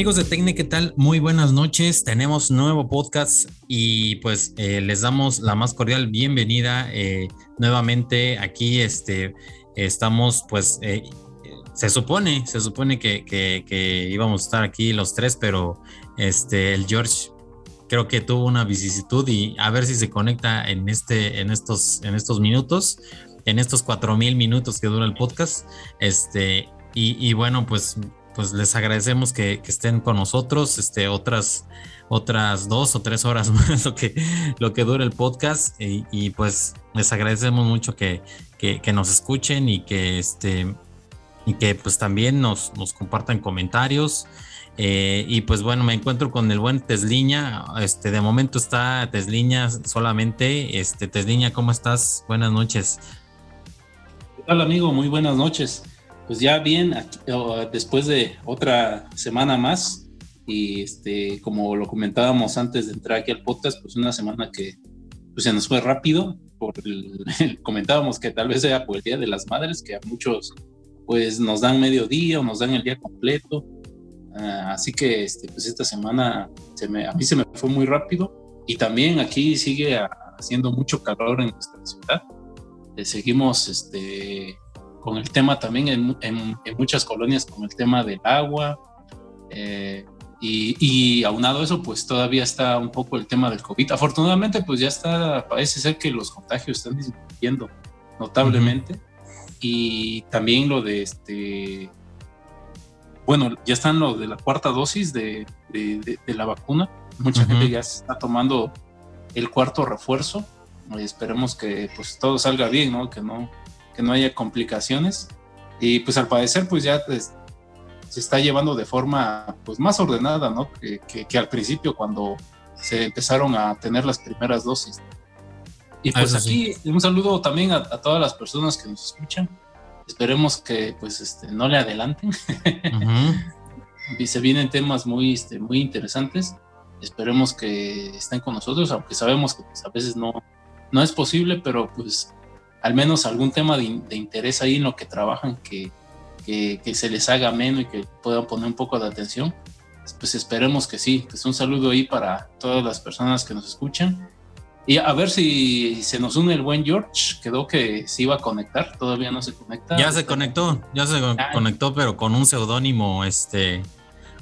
Amigos de Tecne, ¿qué tal? Muy buenas noches. Tenemos nuevo podcast y pues eh, les damos la más cordial bienvenida eh, nuevamente aquí. Este, estamos pues, eh, se supone, se supone que, íbamos a estar aquí los tres, pero este, el George creo que tuvo una vicisitud y a ver si se conecta en, este, en, estos, en estos minutos, en estos cuatro mil minutos que dura el podcast. Este, y bueno, pues pues les agradecemos que, estén con nosotros, este, otras, otras dos o tres horas más lo que, lo que dure el podcast y, pues les agradecemos mucho que, nos escuchen y que, este, y que pues también nos, nos compartan comentarios. Eh, y pues bueno, me encuentro con el buen Tesliña. Este, de momento está Tesliña solamente. Este, Tesliña, ¿cómo estás? Buenas noches. ¿Qué tal, amigo? Muy buenas noches pues ya bien, después de otra semana más, y este, como lo comentábamos antes de entrar aquí al podcast, pues una semana que pues se nos fue rápido, por comentábamos que tal vez sea por el Día de las Madres, que a muchos pues nos dan medio día o nos dan el día completo, ah, así que este, pues esta semana se me, a mí se me fue muy rápido, y también aquí sigue haciendo mucho calor en nuestra ciudad, eh, seguimos este, con el tema también en, muchas colonias, con el tema del agua. Eh, y, aunado a eso, pues todavía está un poco el tema del COVID. Afortunadamente, pues ya está, parece ser que los contagios están disminuyendo notablemente. Y también lo de este, bueno, ya están lo de la cuarta dosis de, la vacuna. Mucha gente ya está tomando el cuarto refuerzo. Y esperemos que pues todo salga bien, ¿no? Que no, que no haya complicaciones. Y pues al parecer pues ya pues, se está llevando de forma pues más ordenada, ¿no? Que, que, al principio cuando se empezaron a tener las primeras dosis. Y pues aquí un saludo también a, todas las personas que nos escuchan. Esperemos que pues este, no le adelanten. y se vienen temas muy, este, muy interesantes. Esperemos que estén con nosotros, aunque sabemos que pues, a veces no, no es posible, pero pues al menos algún tema de, interés ahí en lo que trabajan que, que, se les haga menos y que puedan poner un poco de atención, pues esperemos que sí. Pues un saludo ahí para todas las personas que nos escuchan. Y a ver si se nos une el buen George. Quedó que se iba a conectar, todavía no se conecta. Ya se conectó, ya se conectó, pero con un seudónimo este,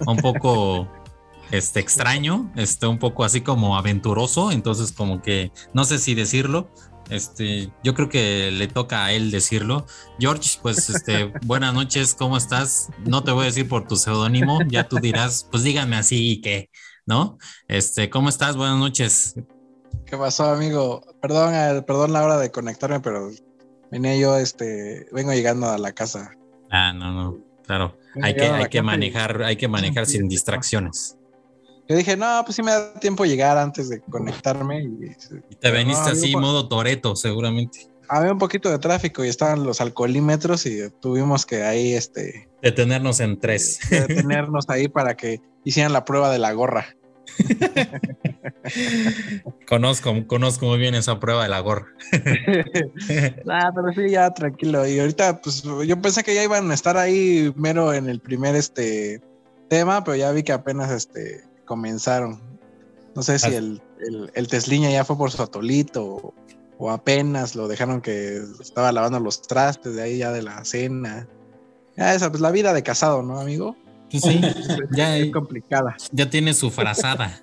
un poco este, extraño, este, un poco así como aventuroso. Entonces, como que no sé si decirlo, este, yo creo que le toca a él decirlo. George, pues, este, buenas noches, ¿cómo estás? No te voy a decir por tu seudónimo, ya tú dirás, pues dígame así y qué, ¿no? Este, ¿cómo estás? Buenas noches. ¿Qué pasó, amigo? Perdón, eh, perdón la hora de conectarme, pero venía yo, este, vengo llegando a la casa. Ah, no, no, claro. hay que, hay que manejar, hay que manejar sin distracciones. Yo dije, no, pues sí me da tiempo llegar antes de conectarme. Y, te veniste así, modo Toreto, seguramente. Había un poquito de tráfico y estaban los alcoholímetros y tuvimos que ahí, este... Detenernos en tres. Detenernos ahí para que hicieran la prueba de la gorra. conozco, conozco muy bien esa prueba de la gorra. nah, pero sí, ya tranquilo. Y ahorita, pues yo pensé que ya iban a estar ahí mero en el primer este tema, pero ya vi que apenas este comenzaron. No sé si el, el, Tesliña ya fue por su atolito o, apenas lo dejaron que estaba lavando los trastes de ahí ya de la cena. Ya esa, pues la vida de casado, ¿no, amigo? Sí, ya es complicada. Ya tiene su frazada.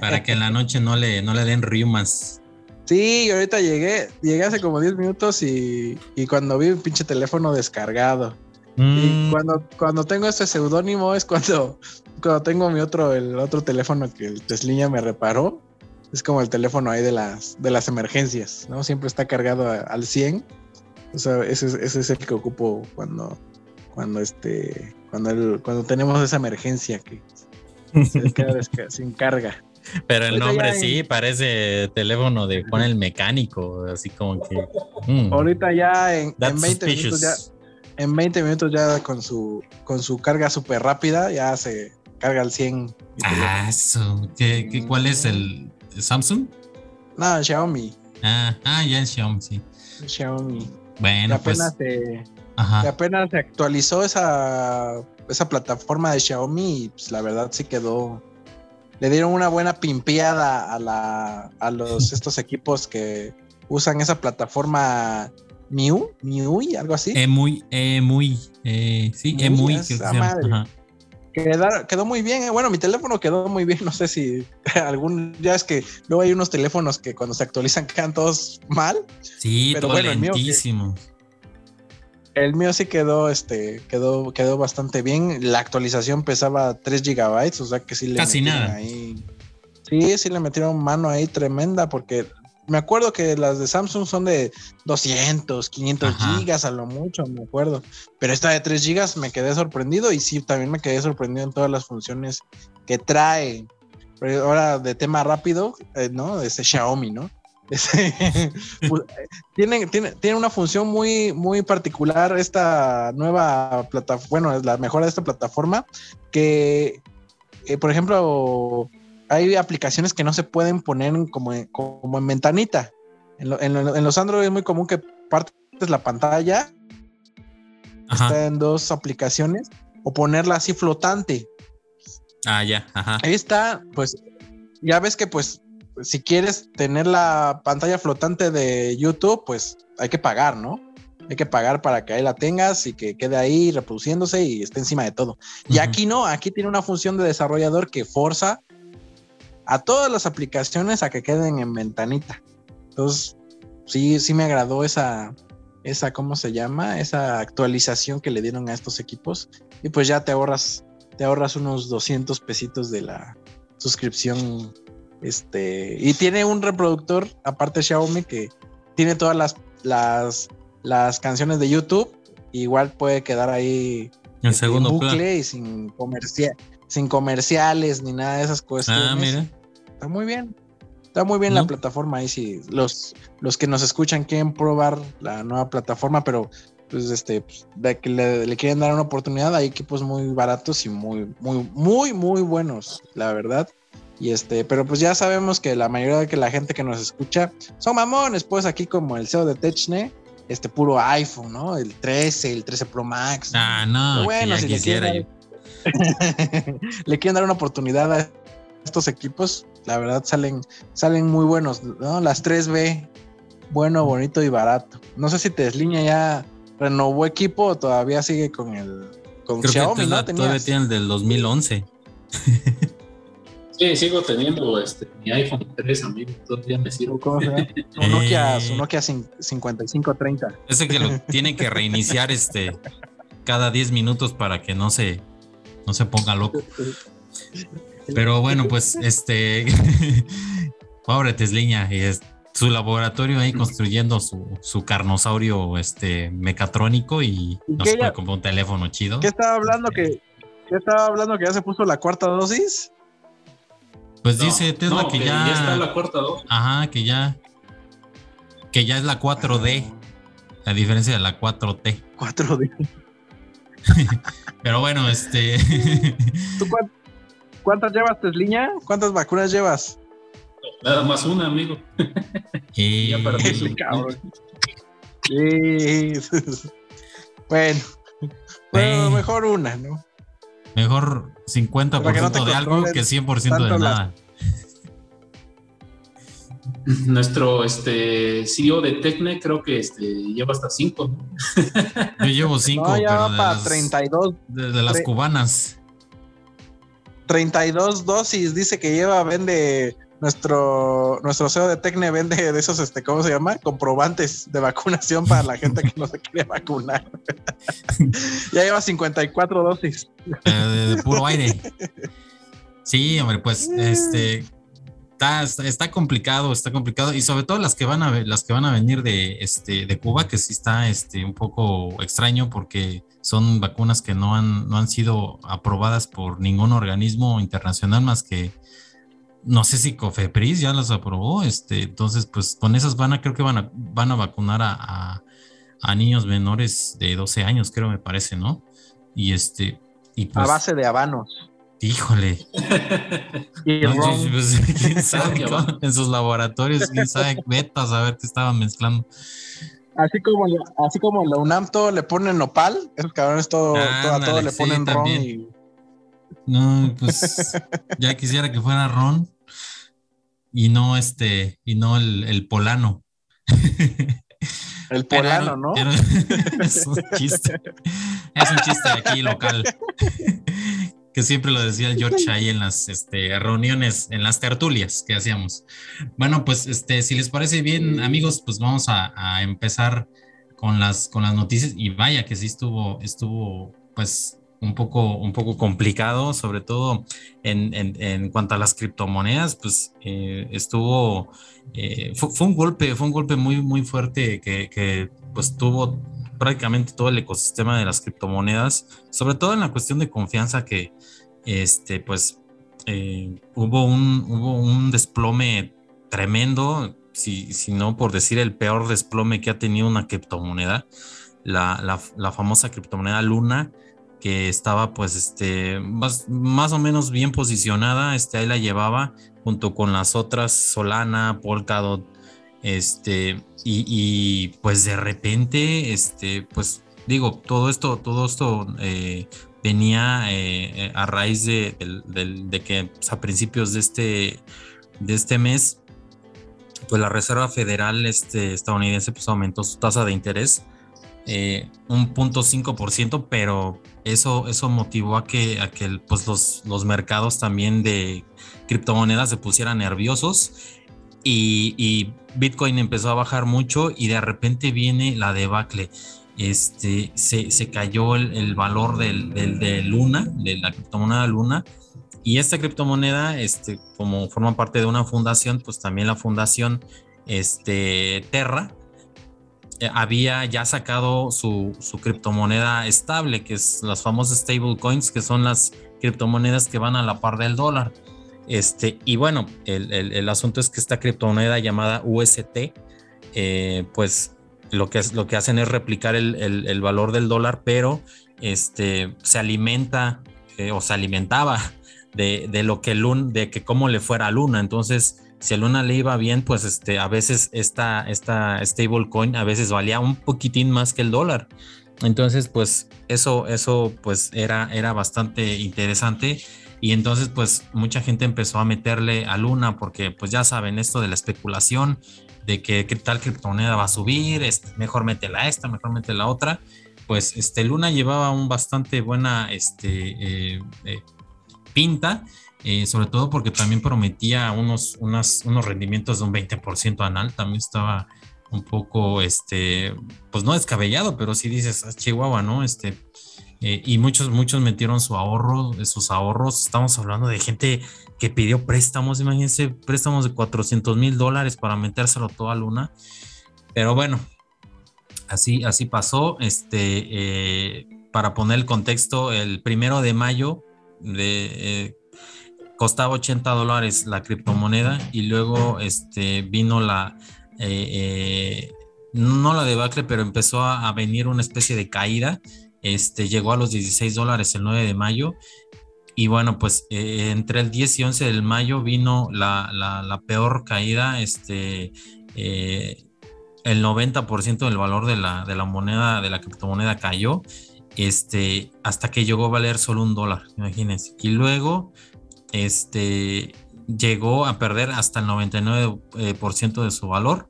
para que en la noche no le, no le den riumas. Sí, ahorita llegué, llegué hace como 10 minutos y, y cuando vi un pinche teléfono descargado. Y mm. cuando, cuando tengo ese seudónimo es cuando, cuando tengo mi otro, el otro teléfono que el Tesliña me reparó. Es como el teléfono ahí de las, de las emergencias, ¿no? Siempre está cargado al 100. O sea, ese, ese es el que ocupo cuando, cuando este, cuando, cuando tenemos esa emergencia que se queda sin carga. Pero el nombre sí parece teléfono de Juan el mecánico, así como que. Mm. Ahorita ya en, en 20 minutos ya en 20 minutos ya con su, con su carga súper rápida, ya se carga al 100. Ah, eso. ¿Qué, cuál es el Samsung? No, Xiaomi. Ah, ah ya es Xiaomi, sí. Xiaomi. Bueno, pues. Te, que apenas se actualizó esa, esa plataforma de Xiaomi y pues la verdad sí quedó. Le dieron una buena pimpeada a, la, a los, estos equipos que usan esa plataforma Miu, y algo así. Eh, muy, eh, muy, eh, sí, eh, muy. quedó muy bien, eh. bueno, mi teléfono quedó muy bien, no sé si algún, ya es que luego hay unos teléfonos que cuando se actualizan quedan todos mal. Sí, pero todo lentísimo. El mío sí quedó, este, quedó, quedó bastante bien. La actualización pesaba 3 gigabytes, o sea que sí le Casi nada. Ahí. Sí, sí le metieron mano ahí tremenda porque me acuerdo que las de Samsung son de 200, 500 gigas a lo mucho, me acuerdo. Pero esta de 3 gigas me quedé sorprendido y sí, también me quedé sorprendido en todas las funciones que trae. Pero ahora de tema rápido, eh, ¿no? Ese Xiaomi, ¿no? Pues, tiene, tiene, tiene, una función muy, muy particular esta nueva plataforma, bueno, es la mejora de esta plataforma, que, eh, por ejemplo, hay aplicaciones que no se pueden poner como, como en ventanita. En, los Android es muy común que partes la pantalla, está en dos aplicaciones, o ponerla así flotante. Ah, ya, Ahí está, pues, ya ves que pues si quieres tener la pantalla flotante de YouTube, pues hay que pagar, ¿no? Hay que pagar para que ahí la tengas y que quede ahí reproduciéndose y esté encima de todo. Y aquí no, aquí tiene una función de desarrollador que forza a todas las aplicaciones a que queden en ventanita. Entonces, sí, sí me agradó esa, esa, ¿cómo se llama? Esa actualización que le dieron a estos equipos. Y pues ya te ahorras, te ahorras unos 200 pesitos de la suscripción este, y tiene un reproductor, aparte Xiaomi, que tiene todas las, las, las canciones de YouTube. Igual puede quedar ahí en este, segundo bucle y sin, sin comerciales ni nada de esas cosas. Ah, mira. Está muy bien. Está muy bien la plataforma ahí si los, los que nos escuchan quieren probar la nueva plataforma, pero pues este pues, de que le, le, quieren dar una oportunidad, hay equipos muy baratos y muy, muy, muy, muy buenos, la verdad. Y este, pero pues ya sabemos que la mayoría de que la gente que nos escucha son mamones, pues aquí como el CEO de Techne, este puro iPhone, ¿no? El 13, el 13 Pro Max. Ah, no, bueno, si le quieren, le quieren dar una oportunidad a estos equipos, la verdad salen, salen muy buenos, ¿no? Las 3B, bueno, bonito y barato. No sé si Tesla ya renovó equipo o todavía sigue con el con Xiaomi, ¿no? Todavía tiene el del 2011. Sí, sigo teniendo este, mi iPhone 3, amigo. Todavía me sirve. ¿Cómo se llama? Un Nokia, eh, Nokia 5530. Ese que lo tiene que reiniciar este cada 10 minutos para que no se, no se ponga loco. Pero bueno, pues este. Pobre Tesliña, y es su laboratorio ahí construyendo su, su carnosaurio este mecatrónico y no se puede comprar un teléfono chido. ¿Qué estaba hablando que, ¿qué estaba hablando que ya se puso la cuarta dosis? Pues dice Tesla que, ya. Ya está la cuarta dosis. Ajá, que ya. Que ya es la 4D. A diferencia de la 4T. 4D. Pero bueno, este. ¿Tú cuántas llevas, Tesliña? ¿Cuántas vacunas llevas? Nada más una, amigo. Y... ya perdí. cabrón. bueno. Bueno, mejor una, ¿no? Mejor 50% de algo que 100% de nada. Nuestro este, CEO de Tecne creo que este, lleva hasta 5. Yo llevo 5. No, ya va para 32. De, las cubanas. 32 dosis, dice que lleva, vende nuestro, nuestro CEO de Tecne vende de esos, este, ¿cómo se llama? Comprobantes de vacunación para la gente que no se quiere vacunar. ya lleva 54 dosis. Eh, de, puro aire. Sí, hombre, pues este está, está, complicado, está complicado. Y sobre todo las que van a las que van a venir de este de Cuba, que sí está este un poco extraño porque son vacunas que no han, no han sido aprobadas por ningún organismo internacional más que no sé si Cofepris ya las aprobó, este, entonces pues con esas van a, creo que van a, van a vacunar a, niños menores de 12 años, creo me parece, ¿no? Y este, y pues, a base de habanos. Híjole. Pues, ¿quién sabe, en sus laboratorios, quién sabe, betas a ver qué estaban mezclando. Así como, así como la UNAM todo le ponen nopal, esos cabrones todo, a todo le ponen ron y... No, pues ya quisiera que fuera ron y no este, y no el, el polano. El polano, ¿no? es un chiste. Es un chiste aquí local. Que siempre lo decía el George ahí en las este, reuniones, en las tertulias que hacíamos. Bueno, pues este, si les parece bien, amigos, pues vamos a, empezar con las, con las noticias. Y vaya que sí estuvo, estuvo, pues, un poco, un poco complicado, sobre todo en, en, cuanto a las criptomonedas, pues eh, estuvo, eh, fue, un golpe, fue un golpe muy, muy fuerte que, que pues tuvo prácticamente todo el ecosistema de las criptomonedas, sobre todo en la cuestión de confianza que, este, pues, eh, hubo, un, hubo un desplome tremendo, si, si, no por decir el peor desplome que ha tenido una criptomoneda, la, la, famosa criptomoneda Luna, que estaba pues este, más, más, o menos bien posicionada, este, ahí la llevaba junto con las otras Solana, Polkadot, este, y, pues de repente, este, pues digo, todo esto, todo esto eh, venía eh, a raíz de, que pues, a principios de este, de este mes, pues la Reserva Federal este, estadounidense pues, aumentó su tasa de interés eh, un punto ciento, pero eso, eso motivó a que, a que pues los, los mercados también de criptomonedas se pusieran nerviosos y, Bitcoin empezó a bajar mucho y de repente viene la debacle. Este, se, cayó el, valor del, de Luna, de la criptomoneda Luna, y esta criptomoneda, este, como forma parte de una fundación, pues también la fundación este, Terra eh, había ya sacado su, su, criptomoneda estable, que es las famosas stable coins, que son las criptomonedas que van a la par del dólar. Este, y bueno, el, asunto es que esta criptomoneda llamada UST, eh, pues lo que, lo que hacen es replicar el, valor del dólar, pero este, se alimenta eh, o se alimentaba de, lo que Luna, de que cómo le fuera a Luna. Entonces, si a Luna le iba bien, pues este, a veces esta, esta stablecoin a veces valía un poquitín más que el dólar. Entonces, pues eso, eso pues era, era bastante interesante y entonces pues mucha gente empezó a meterle a Luna porque pues ya saben esto de la especulación, de que qué tal criptomoneda va a subir, este, mejor métela esta, mejor métela otra. Pues este Luna llevaba un bastante buena este, eh, eh, pinta, eh, sobre todo porque también prometía unos, unos rendimientos de un 20% anual, también estaba un poco, este, pues no descabellado, pero si dices, ah, Chihuahua, ¿no? Este, eh, y muchos, muchos metieron su ahorro, sus ahorros. Estamos hablando de gente que pidió préstamos, imagínense, préstamos de 400 mil dólares para metérselo toda Luna. Pero bueno, así, así pasó. Este, eh, para poner el contexto, el primero de mayo eh, costaba 80 dólares la criptomoneda y luego este, vino la, no la debacle, pero empezó a venir una especie de caída este, llegó a los 16 dólares el 9 de mayo. Y bueno, pues eh, entre el 10 y 11 de mayo vino la, peor caída. Este, eh, el 90% del valor de la, moneda, de la criptomoneda cayó. Este, hasta que llegó a valer solo un dólar, imagínense. Y luego, llegó a perder hasta el 99% de su valor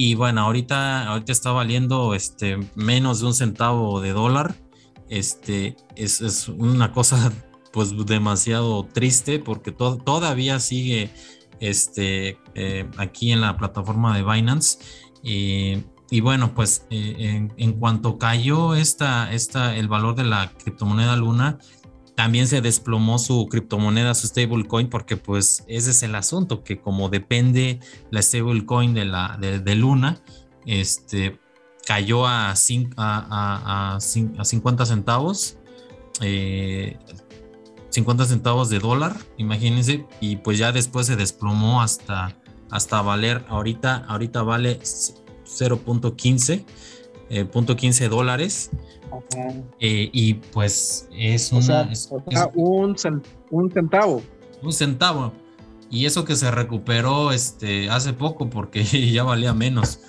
y bueno, ahorita, ahorita está valiendo este, menos de un centavo de dólar. Este, es, es una cosa pues demasiado triste porque todavía sigue este, eh, aquí en la plataforma de Binance. y bueno, pues eh, en, en, cuanto cayó esta, esta, el valor de la criptomoneda Luna, también se desplomó su criptomoneda, su stablecoin, porque pues ese es el asunto, que como depende la stablecoin de, la, de, Luna, este, cayó a, a, a, 50 centavos, 50 eh, centavos de dólar, imagínense, y pues ya después se desplomó hasta, hasta valer, ahorita, ahorita vale 0.15, eh, .15 dólares. Eh, y pues es, una, un, centavo. Un centavo. Y eso que se recuperó este, hace poco porque ya valía menos.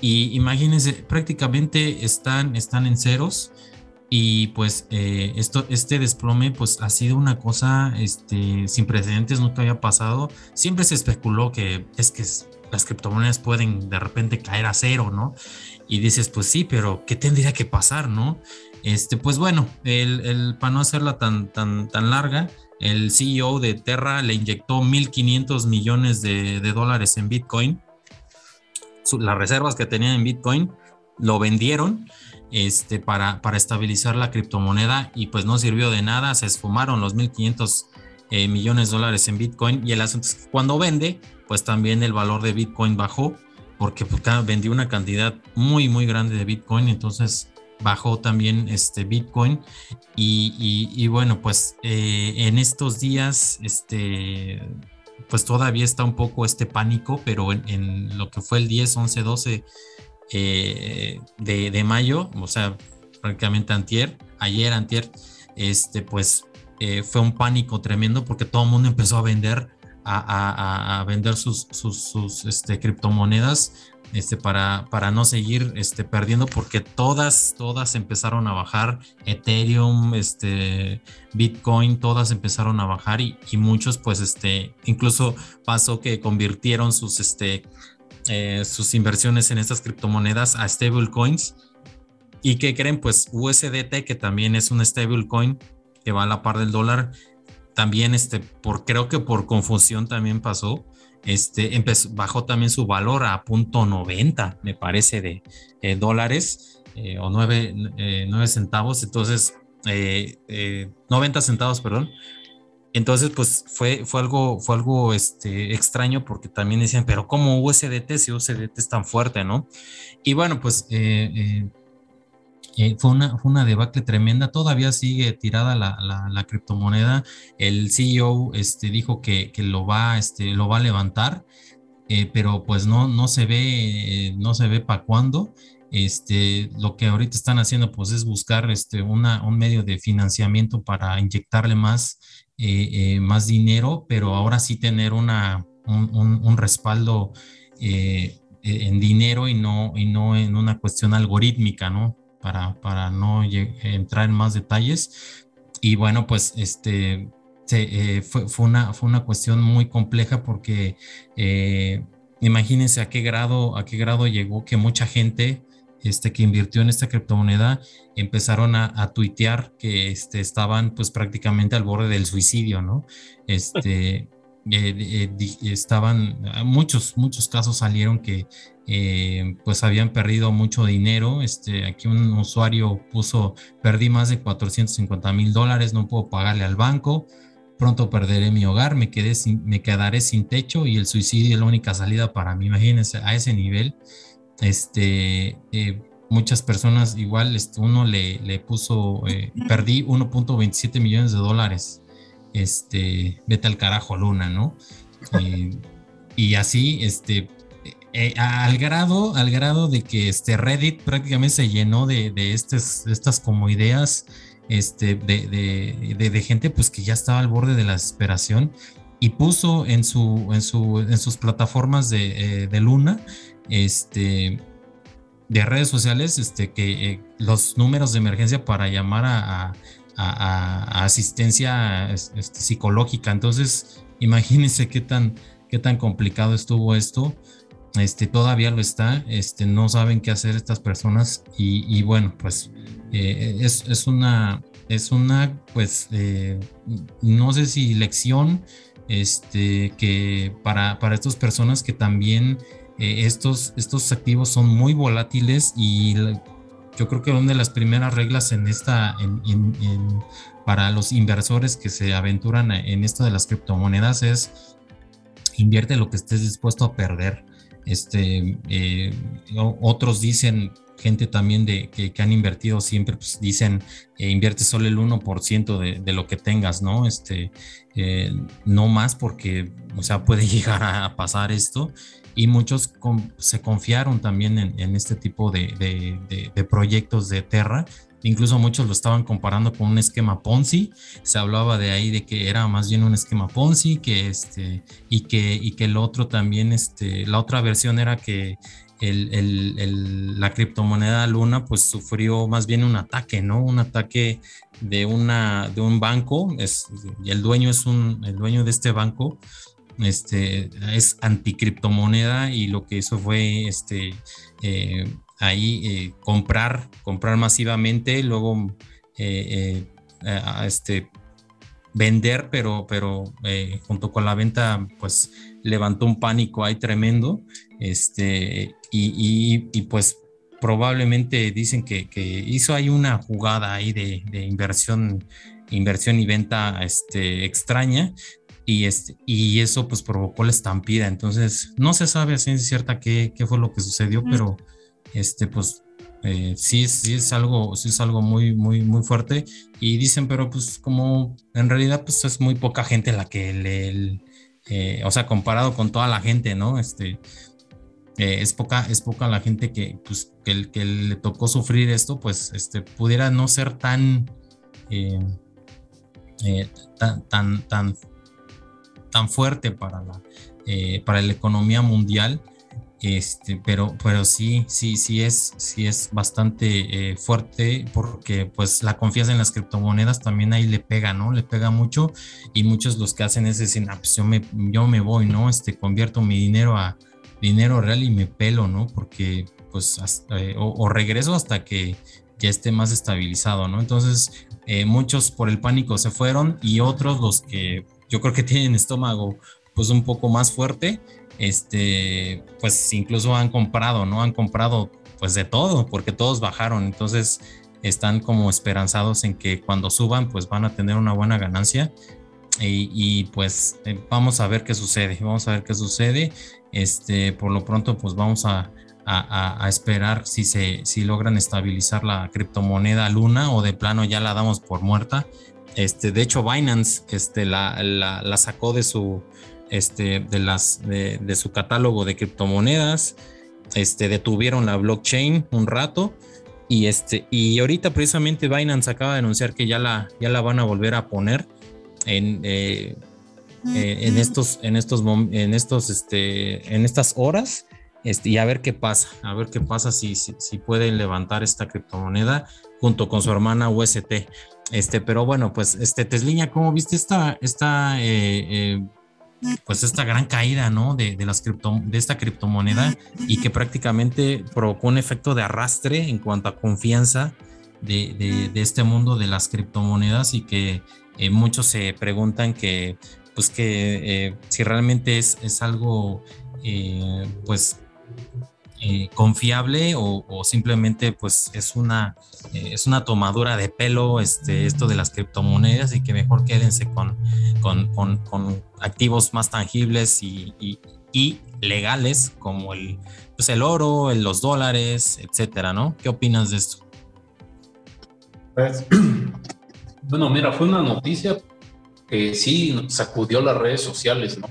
Y imagínense, prácticamente están, están en ceros y pues eh, esto, este desplome pues ha sido una cosa este, sin precedentes, nunca había pasado. Siempre se especuló que es que las criptomonedas pueden de repente caer a cero, ¿no? Y dices, pues sí, pero ¿qué tendría que pasar, no? Este, pues bueno, el, para no hacerla tan, tan, tan larga, el CEO de Terra le inyectó 1.500 millones de, dólares en Bitcoin. las reservas que tenían en Bitcoin lo vendieron este, para, para estabilizar la criptomoneda y pues no sirvió de nada. Se esfumaron los 1.500 eh, millones de dólares en Bitcoin y el asunto es que cuando vende, pues también el valor de Bitcoin bajó porque pues, vendió una cantidad muy, muy grande de Bitcoin. Entonces bajó también este Bitcoin y, bueno pues eh, en estos días este pues todavía está un poco este pánico pero en, lo que fue el 10 11 12 de, mayo o sea prácticamente antier ayer antier este pues eh, fue un pánico tremendo porque todo el mundo empezó a vender a, vender sus, sus, este, criptomonedas este, para, para no seguir este, perdiendo, porque todas, todas empezaron a bajar, Ethereum, este, Bitcoin, todas empezaron a bajar y, muchos, pues, este, incluso pasó que convirtieron sus, este, eh, sus inversiones en estas criptomonedas a stablecoins. ¿Y que creen? Pues USDT, que también es un stablecoin que va a la par del dólar, también, este, por, creo que por confusión también pasó este, empezó, bajó también su valor a punto 90, me parece, de eh, dólares eh, o 9, eh, centavos. Entonces, 90 centavos, perdón. Entonces, pues fue, fue algo, fue algo este, extraño porque también decían, pero ¿cómo USDT si USDT es tan fuerte, no? Y bueno, pues fue, una, fue una debacle tremenda, todavía sigue tirada la, la, criptomoneda, el CEO este, dijo que, que, lo, va, este, lo va a levantar, eh, pero pues no, no se ve, no se ve para cuándo. Este, lo que ahorita están haciendo pues es buscar este, una, un medio de financiamiento para inyectarle más, eh, eh, más dinero, pero ahora sí tener una, un, un, respaldo en dinero y no, y no en una cuestión algorítmica, ¿no? Para, no entrar en más detalles. Y bueno, pues este eh, fue, fue, una, fue una cuestión muy compleja porque eh, imagínense a qué grado, a qué grado llegó que mucha gente este, que invirtió en esta criptomoneda empezaron a, tuitear que este, estaban pues prácticamente al borde del suicidio, ¿no? Este, eh, estaban, muchos, muchos casos salieron que eh, pues habían perdido mucho dinero. Este, aquí un usuario puso, perdí más de 450 mil dólares, no puedo pagarle al banco, pronto perderé mi hogar, me, quedé sin, me quedaré sin techo y el suicidio es la única salida para mí. Imagínense, a ese nivel, este, eh, muchas personas igual, este, uno le, le puso, perdí 1.27 millones de dólares este, vete al carajo Luna, ¿no? y así, este, eh, al grado, al grado de que este Reddit prácticamente se llenó de, estas como ideas, este, de, gente pues que ya estaba al borde de la desesperación y puso en su, en su, en sus plataformas de, eh, Luna, este, de redes sociales, este, que eh, los números de emergencia para llamar a, asistencia este, psicológica. Entonces, imagínense qué tan, qué tan complicado estuvo esto. Este, todavía lo está, este, no saben qué hacer estas personas y, bueno, pues eh, es, una, es una, pues, eh, no sé si lección, este, que para, para estas personas que también eh, estos, estos activos son muy volátiles y yo creo que una de las primeras reglas en esta, para los inversores que se aventuran en esto de las criptomonedas es invierte lo que estés dispuesto a perder. Este, eh, otros dicen, gente también de que, han invertido siempre, pues dicen, eh, invierte solo el 1% de, de, lo que tengas, ¿no? Este, eh, no más porque, o sea, puede llegar a pasar esto y muchos se confiaron también en, este tipo de, proyectos de Terra. Incluso muchos lo estaban comparando con un esquema Ponzi. Se hablaba de ahí de que era más bien un esquema Ponzi que este, y, que, y que el otro también, este, la otra versión era que la criptomoneda Luna pues sufrió más bien un ataque, ¿no? Un ataque de, una, de un banco, es, y el dueño es un, el dueño de este banco, este, es anticriptomoneda y lo que hizo fue este, eh, ahí eh, comprar, comprar masivamente, luego eh, este, vender, pero, pero junto con la venta, pues levantó un pánico ahí tremendo, este, y, y, pues probablemente dicen que, que, hizo ahí una jugada ahí de, de inversión, inversión y venta este, extraña, y, este, y eso pues provocó la estampida. Entonces, no se sabe a ciencia cierta qué, qué fue lo que sucedió, pero este, pues eh, sí, sí es algo, sí es algo muy, muy, muy fuerte. Y dicen, pero pues como en realidad pues es muy poca gente la que le, eh, o sea, comparado con toda la gente, ¿no? Este, eh, es poca, es poca la gente que, pues, que, que, le tocó sufrir esto, pues, este, pudiera no ser tan, tan, tan, tan tan fuerte para la, eh, para la economía mundial, este, pero, pero sí, sí, sí es, sí es bastante eh, fuerte porque pues la confianza en las criptomonedas también ahí le pega, ¿no? Le pega mucho y muchos los que hacen es decir, ah, pues yo me, yo me voy, ¿no? Este, convierto mi dinero a dinero real y me pelo, ¿no? Porque pues eh, o, regreso hasta que ya esté más estabilizado, ¿no? Entonces, muchos por el pánico se fueron y otros los que yo creo que tienen estómago pues un poco más fuerte, este, pues incluso han comprado, ¿no? Han comprado pues de todo, porque todos bajaron, entonces están como esperanzados en que cuando suban pues van a tener una buena ganancia. Y, pues eh, vamos a ver qué sucede, vamos a ver qué sucede, este, por lo pronto pues vamos a, a, esperar si se si logran estabilizar la criptomoneda Luna o de plano ya la damos por muerta este, de hecho, Binance este, la, la, sacó de su, este, de, las, de, su catálogo de criptomonedas. Este, detuvieron la blockchain un rato. Y, este, y ahorita precisamente Binance acaba de anunciar que ya la, ya la van a volver a poner en, eh, eh, en estos, en estos, en estos, este, en estas horas. Este, y a ver qué pasa, a ver qué pasa si, si, si pueden levantar esta criptomoneda junto con su hermana UST. Este, pero bueno, pues, este, Tesliña, ¿cómo viste esta, esta, eh, eh, pues esta gran caída, ¿no? De, de, las cripto, de esta criptomoneda y que prácticamente provocó un efecto de arrastre en cuanto a confianza de, de, este mundo de las criptomonedas y que eh, muchos se preguntan que, pues que si realmente es, es algo, pues eh, confiable o, simplemente pues es una, eh, es una tomadura de pelo este, esto de las criptomonedas y que mejor quédense con, con, activos más tangibles y, y, legales como el, pues el oro, los dólares, etcétera, ¿no? ¿Qué opinas de esto? Pues, bueno, mira, fue una noticia que sí sacudió las redes sociales, ¿no?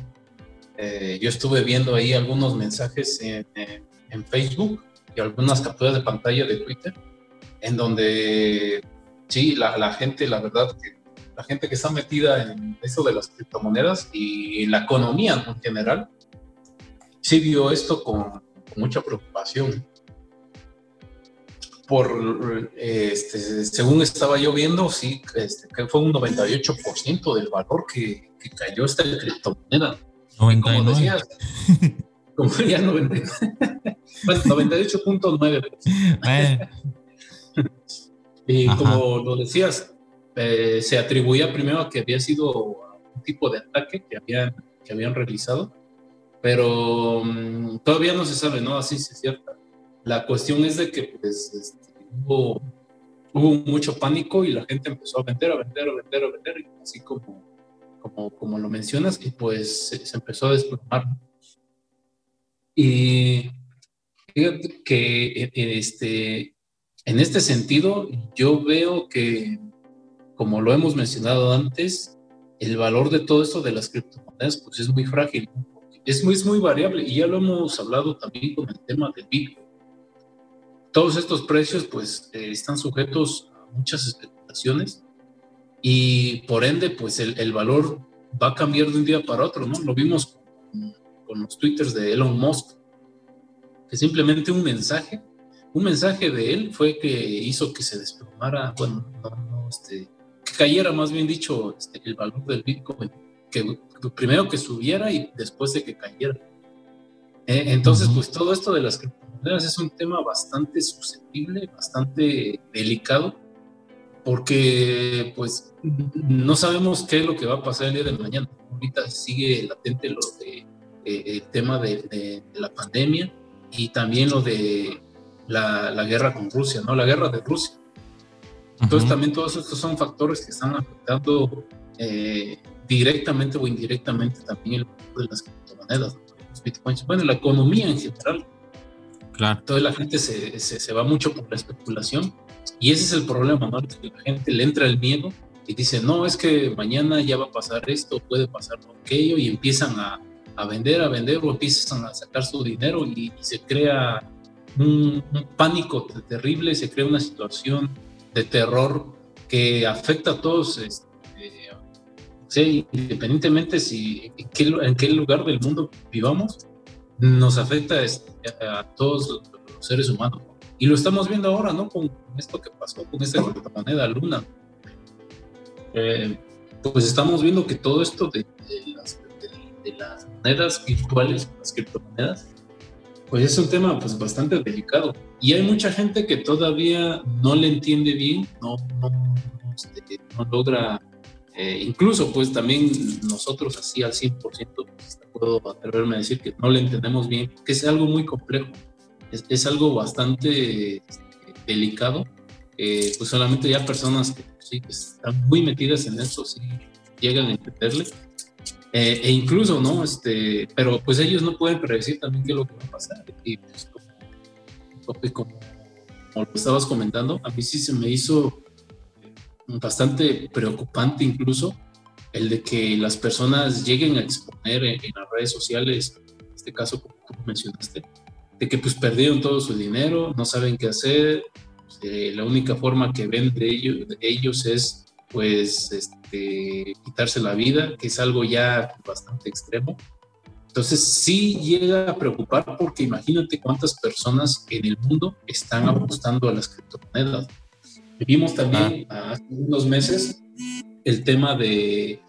Eh, yo estuve viendo ahí algunos mensajes en, en Facebook y algunas capturas de pantalla de Twitter, en donde sí, la, la, gente, la verdad, que la gente que está metida en eso de las criptomonedas y la economía en general, sí vio esto con, mucha preocupación. Por, este, según estaba yo viendo, sí, este, que fue un 98% del valor que, que, cayó esta criptomoneda. 99. Como decías, como ya 98.9. y como lo decías, eh, se atribuía primero a que había sido un tipo de ataque que habían, que habían realizado, pero mm, todavía no se sabe, ¿no? Así es cierto. La cuestión es de que pues, este, hubo, hubo, mucho pánico y la gente empezó a vender, a vender, a vender, a vender, así como, como, como lo mencionas, y pues se, se empezó a desplomar. Y fíjate que eh, este, en este sentido, yo veo que, como lo hemos mencionado antes, el valor de todo esto de las criptomonedas pues es muy frágil, es muy, es muy variable y ya lo hemos hablado también con el tema del Bitcoin. Todos estos precios pues eh, están sujetos a muchas especulaciones y por ende pues el, el, valor va a cambiar de un día para otro, ¿no? Lo vimos con, los twitters de Elon Musk, que simplemente un mensaje, un mensaje de él fue que hizo que se desplomara, bueno, no, este, que cayera más bien dicho este, el valor del Bitcoin, que primero que subiera y después de que cayera. Eh, entonces, pues todo esto de las criptomonedas es un tema bastante susceptible, bastante delicado, porque pues no sabemos qué es lo que va a pasar el día de mañana. Ahorita sigue latente lo de eh, el tema de, la pandemia y también lo de la, guerra con Rusia, ¿no? La guerra de Rusia. Entonces también todos estos son factores que están afectando eh, directamente o indirectamente también el de las criptomonedas, los bitcoins, bueno, la economía en general. Claro. Entonces la gente se, se, va mucho por la especulación y ese es el problema, ¿no? Que la gente le entra el miedo y dice, no, es que mañana ya va a pasar esto, puede pasar aquello y empiezan a, a vender, a vender o empiezan a sacar su dinero y, y se crea un, un, pánico terrible, se crea una situación de terror que afecta a todos, este, sí, independientemente si en qué, en qué, lugar del mundo vivamos, nos afecta este, a, todos los seres humanos. Y lo estamos viendo ahora, ¿no? Con esto que pasó, con esta moneda Luna. Eh, pues estamos viendo que todo esto de, de, las, monedas virtuales, las criptomonedas, pues es un tema pues bastante delicado. Y hay mucha gente que todavía no le entiende bien, no, no, este, no logra eh, incluso, pues también nosotros así al 100%, pues, puedo atreverme a decir que no le entendemos bien, que es algo muy complejo, es, es algo bastante este, delicado, eh, pues solamente ya personas que, sí, están muy metidas en eso, sí llegan a entenderle. Eh, e incluso, ¿no? Este, pero pues ellos no pueden predecir también qué es lo que va a pasar. Y pues como, como, como lo estabas comentando, a mí sí se me hizo bastante preocupante incluso el de que las personas lleguen a exponer en, las redes sociales, en este caso como tú mencionaste, de que pues perdieron todo su dinero, no saben qué hacer, eh, la única forma que ven de ellos, de ellos es pues este, quitarse la vida, que es algo ya bastante extremo. Entonces sí llega a preocupar porque imagínate cuántas personas en el mundo están apostando a las criptomonedas. Vimos también ah. hace unos meses el tema de,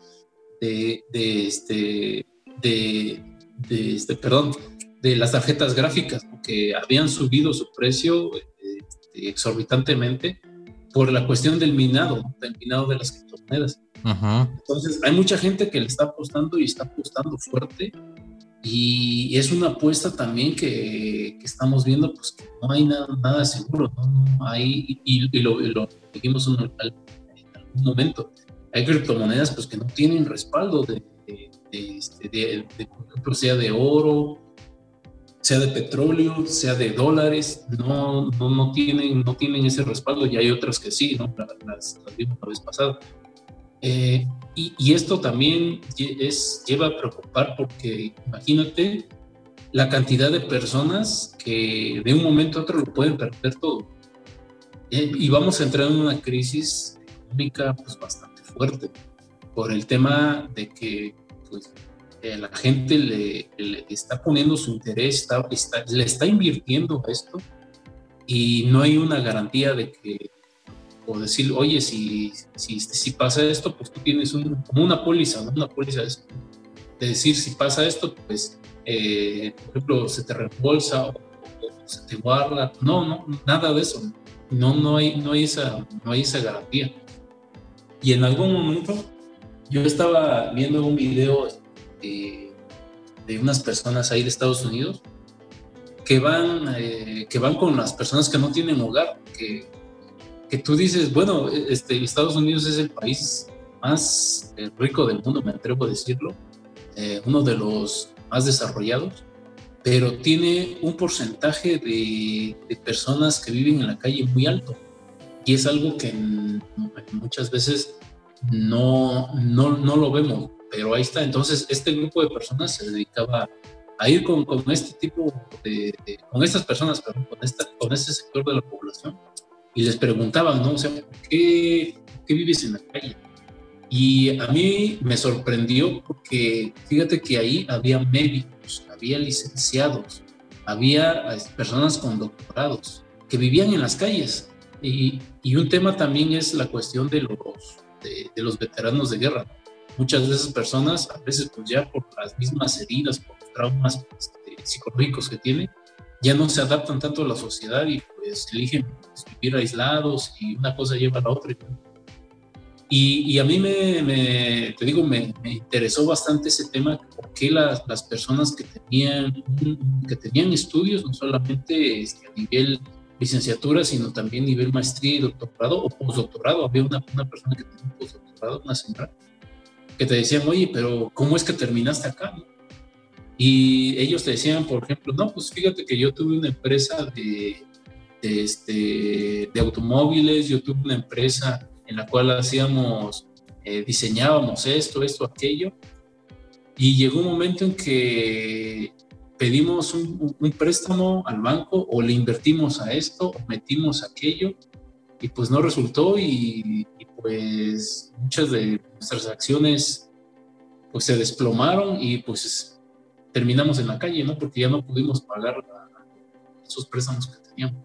de, este, de, este, perdón, de las tarjetas gráficas, que habían subido su precio este, exorbitantemente por la cuestión del minado, del minado de las criptomonedas. Entonces, hay mucha gente que le está apostando y está apostando fuerte y es una apuesta también que, que estamos viendo, pues que no hay nada, nada seguro, no, hay, y, lo, lo, dijimos en, algún momento, hay criptomonedas pues que no tienen respaldo de, de, este, de, por ejemplo, sea de oro, sea de petróleo, sea de dólares, no, no, no, tienen, no tienen ese respaldo y hay otras que sí, ¿no? las, las vimos la vez pasada. Eh, y, esto también es, lleva a preocupar porque imagínate la cantidad de personas que de un momento a otro lo pueden perder todo. Eh, y vamos a entrar en una crisis económica pues, bastante fuerte por el tema de que pues, eh, la gente le, está poniendo su interés, está, le está invirtiendo esto y no hay una garantía de que o decir, oye, si, si, si pasa esto, pues tú tienes como una póliza, ¿no? Una póliza de, decir, si pasa esto, pues, eh, por ejemplo, se te reembolsa o, se te guarda. No, no, nada de eso. No, no, hay, no, hay esa, no hay esa garantía. Y en algún momento yo estaba viendo un video de, de unas personas ahí de Estados Unidos que van, eh, que van con las personas que no tienen hogar, que que tú dices, bueno, este, Estados Unidos es el país más eh, rico del mundo, me atrevo a decirlo, eh, uno de los más desarrollados, pero tiene un porcentaje de, personas que viven en la calle muy alto. Y es algo que muchas veces no, no, no, lo vemos, pero ahí está. Entonces, este grupo de personas se dedicaba a ir con, con este tipo de, con estas personas, con, esta, con este sector de la población, y les preguntaban, ¿no? O sea, ¿por qué, qué vives en la calle? Y a mí me sorprendió porque fíjate que ahí había médicos, había licenciados, había personas con doctorados que vivían en las calles. Y, y un tema también es la cuestión de los, de, los veteranos de guerra. Muchas de esas personas, a veces pues ya por las mismas heridas, por traumas este, psicológicos que tienen, ya no se adaptan tanto a la sociedad y pues eligen vivir aislados y una cosa lleva a la otra. Y, y a mí me, te digo, me, me, interesó bastante ese tema, porque las, las personas que tenían, que tenían estudios, no solamente este, a nivel licenciatura, sino también nivel maestría y doctorado o postdoctorado. Había una, una persona que tenía un postdoctorado, una señora, que te decían, oye, pero ¿cómo es que terminaste acá? Y ellos te decían, por ejemplo, no, pues fíjate que yo tuve una empresa de, de, este, de automóviles, yo tuve una empresa en la cual hacíamos, eh, diseñábamos esto, esto, aquello. Y llegó un momento en que pedimos un, préstamo al banco o le invertimos a esto o metimos aquello y pues no resultó y, pues muchas de nuestras acciones pues se desplomaron y pues terminamos en la calle, ¿no? Porque ya no pudimos pagar esos préstamos que teníamos.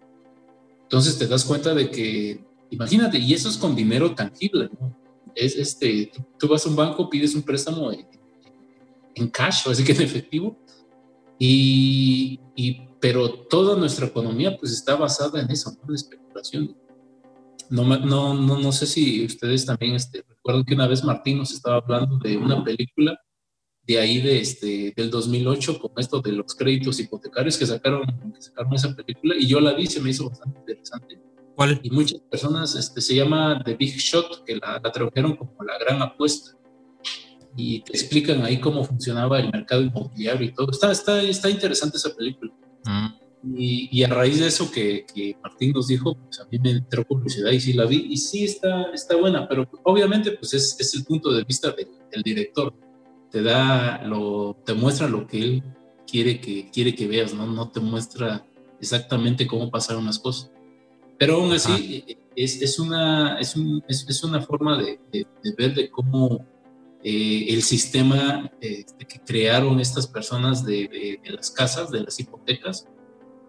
Entonces te das cuenta de que, imagínate, y eso es con dinero tangible, ¿no? Es este, tú, vas a un banco, pides un préstamo en, en cash, así que en efectivo, y, pero toda nuestra economía pues está basada en eso, ¿no? En especulación. No, no, no, no sé si ustedes también este, recuerdan que una vez Martín nos estaba hablando de una película de ahí de este, del 2008 con esto de los créditos hipotecarios que sacaron, que sacaron esa película y yo la vi, se me hizo bastante interesante. ¿Cuál? Y muchas personas, este, se llama The Big Shot, que la, la tradujeron como la gran apuesta y te explican ahí cómo funcionaba el mercado inmobiliario y todo. Está, está, está interesante esa película. Mm. Y, y, a raíz de eso que, que, Martín nos dijo, pues a mí me entró curiosidad y sí la vi y sí está, está buena, pero obviamente pues es, es el punto de vista del, del, director. Te da, lo, te muestra lo que él quiere que, quiere que veas, ¿no? No te muestra exactamente cómo pasaron las cosas. Pero aún así, ah. es, es, una, es, un, es, es, una forma de, de, de ver de cómo eh, el sistema este, que crearon estas personas de, las casas, de las hipotecas,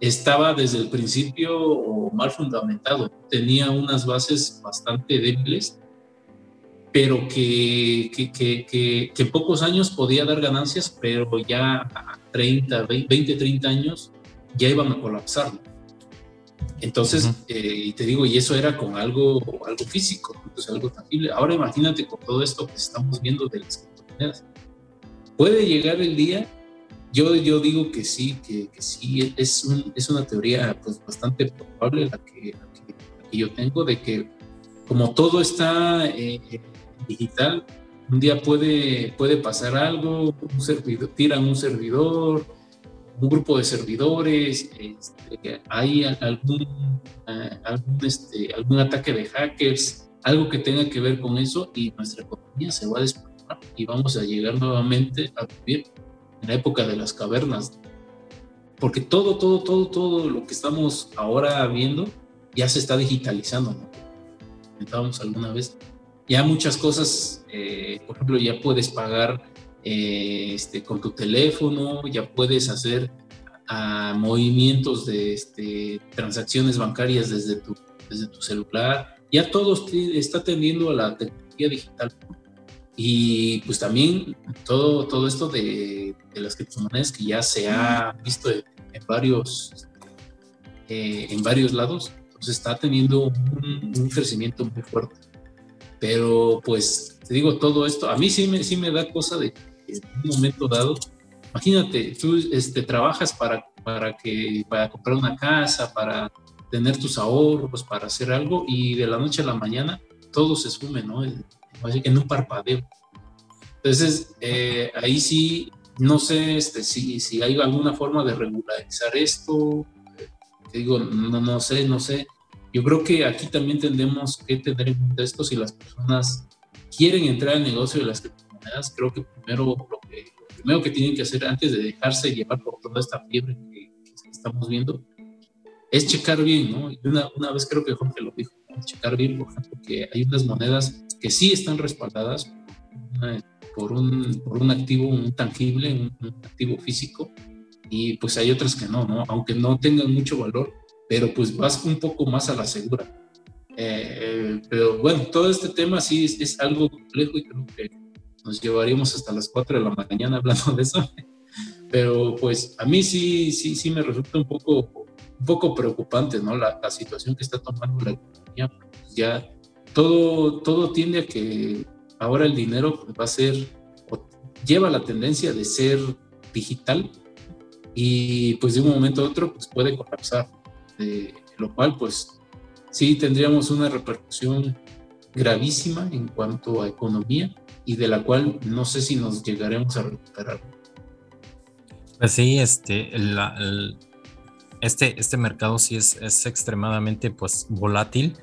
estaba desde el principio mal fundamentado, tenía unas bases bastante débiles, pero que, que, en pocos años podía dar ganancias, pero ya a 30, 20, 30 años ya iban a colapsar. Entonces, eh, y te digo, y eso era con algo, algo físico, pues algo tangible. Ahora imagínate con todo esto que estamos viendo de las criptomonedas. ¿Puede llegar el día? Yo, yo digo que sí, que, que sí, es, un, es una teoría pues, bastante probable la que, la que, yo tengo, de que como todo está eh, digital, un día puede, puede pasar algo, un servidor, tiran un servidor, un grupo de servidores, este, hay algún, eh, este, algún ataque de hackers, algo que tenga que ver con eso y nuestra economía se va a desplomar y vamos a llegar nuevamente a vivir en la época de las cavernas. Porque todo, todo, todo, todo lo que estamos ahora viendo ya se está digitalizando, ¿no? Comentábamos alguna vez. Ya muchas cosas, eh, por ejemplo, ya puedes pagar eh, este, con tu teléfono, ya puedes hacer a movimientos de este, transacciones bancarias desde tu, desde tu celular. Ya todo está tendiendo a la tecnología digital. Y pues también todo, todo esto de, de las criptomonedas que ya se ha visto en, varios, eh, en varios lados, pues está teniendo un, un, crecimiento muy fuerte. Pero pues te digo, todo esto, a mí sí me, sí me da cosa de en un momento dado, imagínate, tú este, trabajas para, para, que, para comprar una casa, para tener tus ahorros, para hacer algo y de la noche a la mañana todo se sume, ¿no? En un parpadeo. Entonces, eh, ahí sí, no sé este, si, si hay alguna forma de regularizar esto. Te digo, no, no sé, no sé. Yo creo que aquí también tendremos que tener en cuenta esto si las personas quieren entrar al negocio de las criptomonedas, creo que primero lo, que primero que tienen que hacer antes de dejarse llevar por toda esta fiebre que, estamos viendo es checar bien, ¿no? Una, una vez creo que Jorge lo dijo, checar bien, por ejemplo, que hay unas monedas que sí están respaldadas por un, por un activo, un tangible, un, activo físico, y pues hay otras que no, ¿no? Aunque no tengan mucho valor, pero pues vas un poco más a la segura. Eh, pero bueno, todo este tema sí es, algo complejo y creo que nos llevaríamos hasta las 4 de la mañana hablando de eso. Pero pues a mí sí, sí, sí me resulta un poco, un poco preocupante, ¿no? La, la situación que está tomando la economía. Pues ya todo, todo tiende a que ahora el dinero va a ser, lleva la tendencia de ser digital y pues de un momento a otro pues puede colapsar, lo cual pues sí tendríamos una repercusión gravísima en cuanto a economía y de la cual no sé si nos llegaremos a recuperar. Pues sí, este, este, este mercado sí es, es extremadamente pues volátil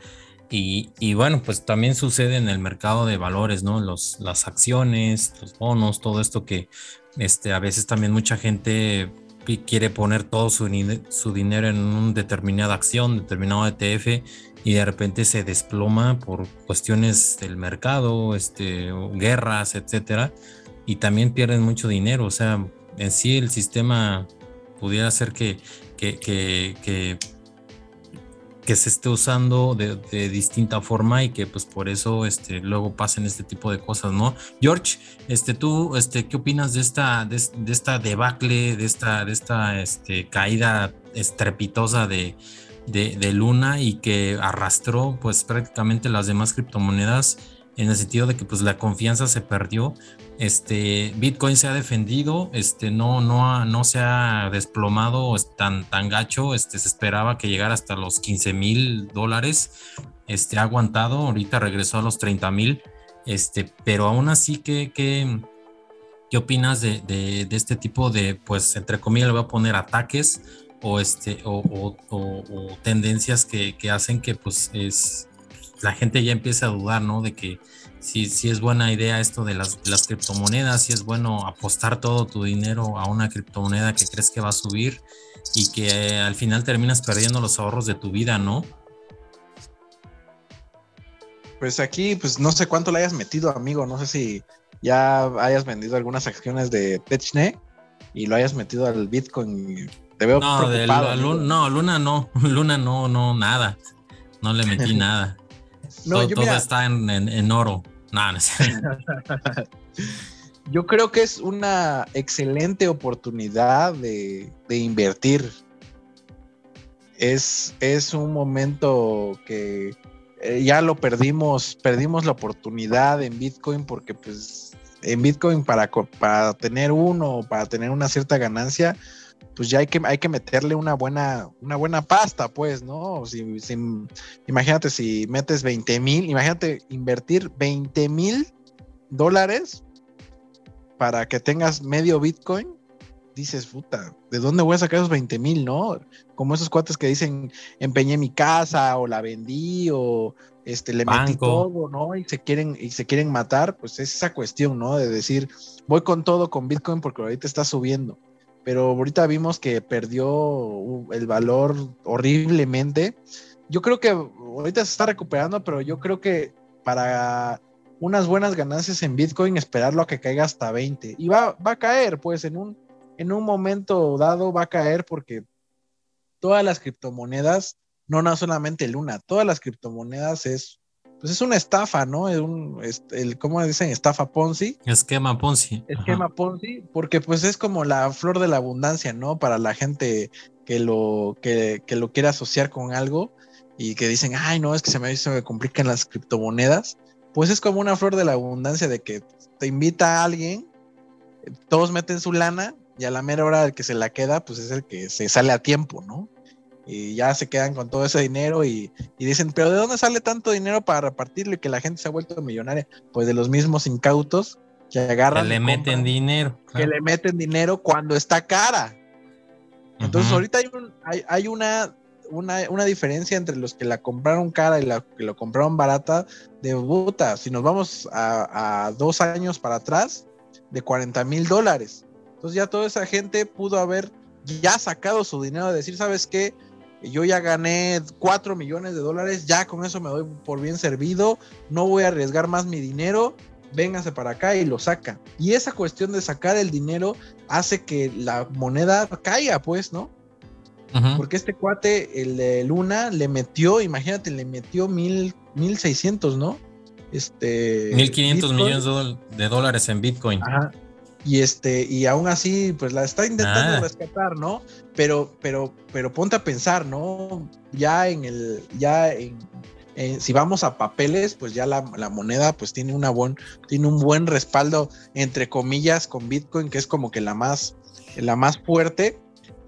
y, bueno, pues también sucede en el mercado de valores, ¿no? Los, las acciones, los bonos, todo esto que este, a veces también mucha gente quiere poner todo su, su dinero en una determinada acción, determinado ETF, y de repente se desploma por cuestiones del mercado, este, guerras, etcétera, y también pierden mucho dinero. O sea, en sí el sistema pudiera ser que, que, que que se esté usando de, distinta forma y que pues por eso este, luego pasen este tipo de cosas, ¿no? George, este, tú, este, ¿qué opinas de esta, de, esta debacle, de esta, de esta este, caída estrepitosa de, de, Luna y que arrastró pues prácticamente las demás criptomonedas en el sentido de que pues la confianza se perdió este, Bitcoin se ha defendido, este, no, se ha desplomado tan, tan gacho, este, se esperaba que llegara hasta los 15 mil dólares, este, ha aguantado, ahorita regresó a los 30 mil, este, pero aún así, ¿qué, opinas de, este tipo de, pues, entre comillas, le voy a poner ataques o, este, o, tendencias que, que, hacen que, pues, es, la gente ya empiece a dudar, ¿no? De que si, es buena idea esto de las, las criptomonedas, si es bueno apostar todo tu dinero a una criptomoneda que crees que va a subir y que al final terminas perdiendo los ahorros de tu vida, ¿no? Pues aquí, pues no sé cuánto le hayas metido, amigo. No sé si ya hayas vendido algunas acciones de Techne y lo hayas metido al Bitcoin. Te veo no, preocupado. no, Luna no, Luna no, no, nada. No le metí nada. No, todo, está en, en, oro. Yo creo que es una excelente oportunidad de, invertir. Es, es, un momento que eh, ya lo perdimos, perdimos la oportunidad en Bitcoin porque pues en Bitcoin para, para tener uno, para tener una cierta ganancia, pues ya hay que, hay que meterle una buena, una buena pasta, pues, ¿no? Si, imagínate si metes 20 mil, imagínate invertir 20 mil dólares para que tengas medio Bitcoin, dices, puta, ¿de dónde voy a sacar esos 20 mil, no? Como esos cuates que dicen, empeñé mi casa o la vendí o este, le metí todo, ¿no? Y se quieren, y se quieren matar, pues es esa cuestión, ¿no? De decir, voy con todo con Bitcoin porque ahorita está subiendo pero ahorita vimos que perdió el valor horriblemente. Yo creo que ahorita se está recuperando, pero yo creo que para unas buenas ganancias en Bitcoin, esperarlo a que caiga hasta 20. Y va, va a caer, pues en un, en un momento dado va a caer porque todas las criptomonedas, no, no solamente Luna, todas las criptomonedas es pues es una estafa, ¿no? Es un, el, ¿cómo dicen? Estafa Ponzi. Esquema Ponzi. Esquema Ponzi, porque pues es como la flor de la abundancia, ¿no? Para la gente que lo, que, lo quiere asociar con algo y que dicen, ay, no, es que se me, se me complican las criptomonedas. Pues es como una flor de la abundancia de que te invita a alguien, todos meten su lana y a la mera hora el que se la queda, pues es el que se sale a tiempo, ¿no? Y ya se quedan con todo ese dinero y, dicen, pero ¿de dónde sale tanto dinero para repartirlo y que la gente se ha vuelto millonaria? Pues de los mismos incautos que agarran. Que le meten dinero. Que le meten dinero cuando está cara. Entonces ahorita hay, un, hay, una, una, diferencia entre los que la compraron cara y la que lo compraron barata de puta. Si nos vamos a, a dos años para atrás, de 40 mil dólares. Entonces ya toda esa gente pudo haber ya sacado su dinero de decir, ¿sabes qué? Yo ya gané 4 millones de dólares, ya con eso me doy por bien servido, no voy a arriesgar más mi dinero, véngase para acá y lo saca. Y esa cuestión de sacar el dinero hace que la moneda caiga, pues, ¿no? Porque este cuate, el de Luna, le metió, imagínate, le metió mil, mil seiscientos, ¿no? Este. Mil quinientos millones de dólares en Bitcoin. Ajá. Y este, y aún así, pues la está intentando ah. rescatar, ¿no? Pero, pero, pero ponte a pensar, ¿no? Ya en el, ya en, si vamos a papeles, pues ya la, moneda pues tiene una buen, tiene un buen respaldo, entre comillas, con Bitcoin, que es como que la más, la más fuerte.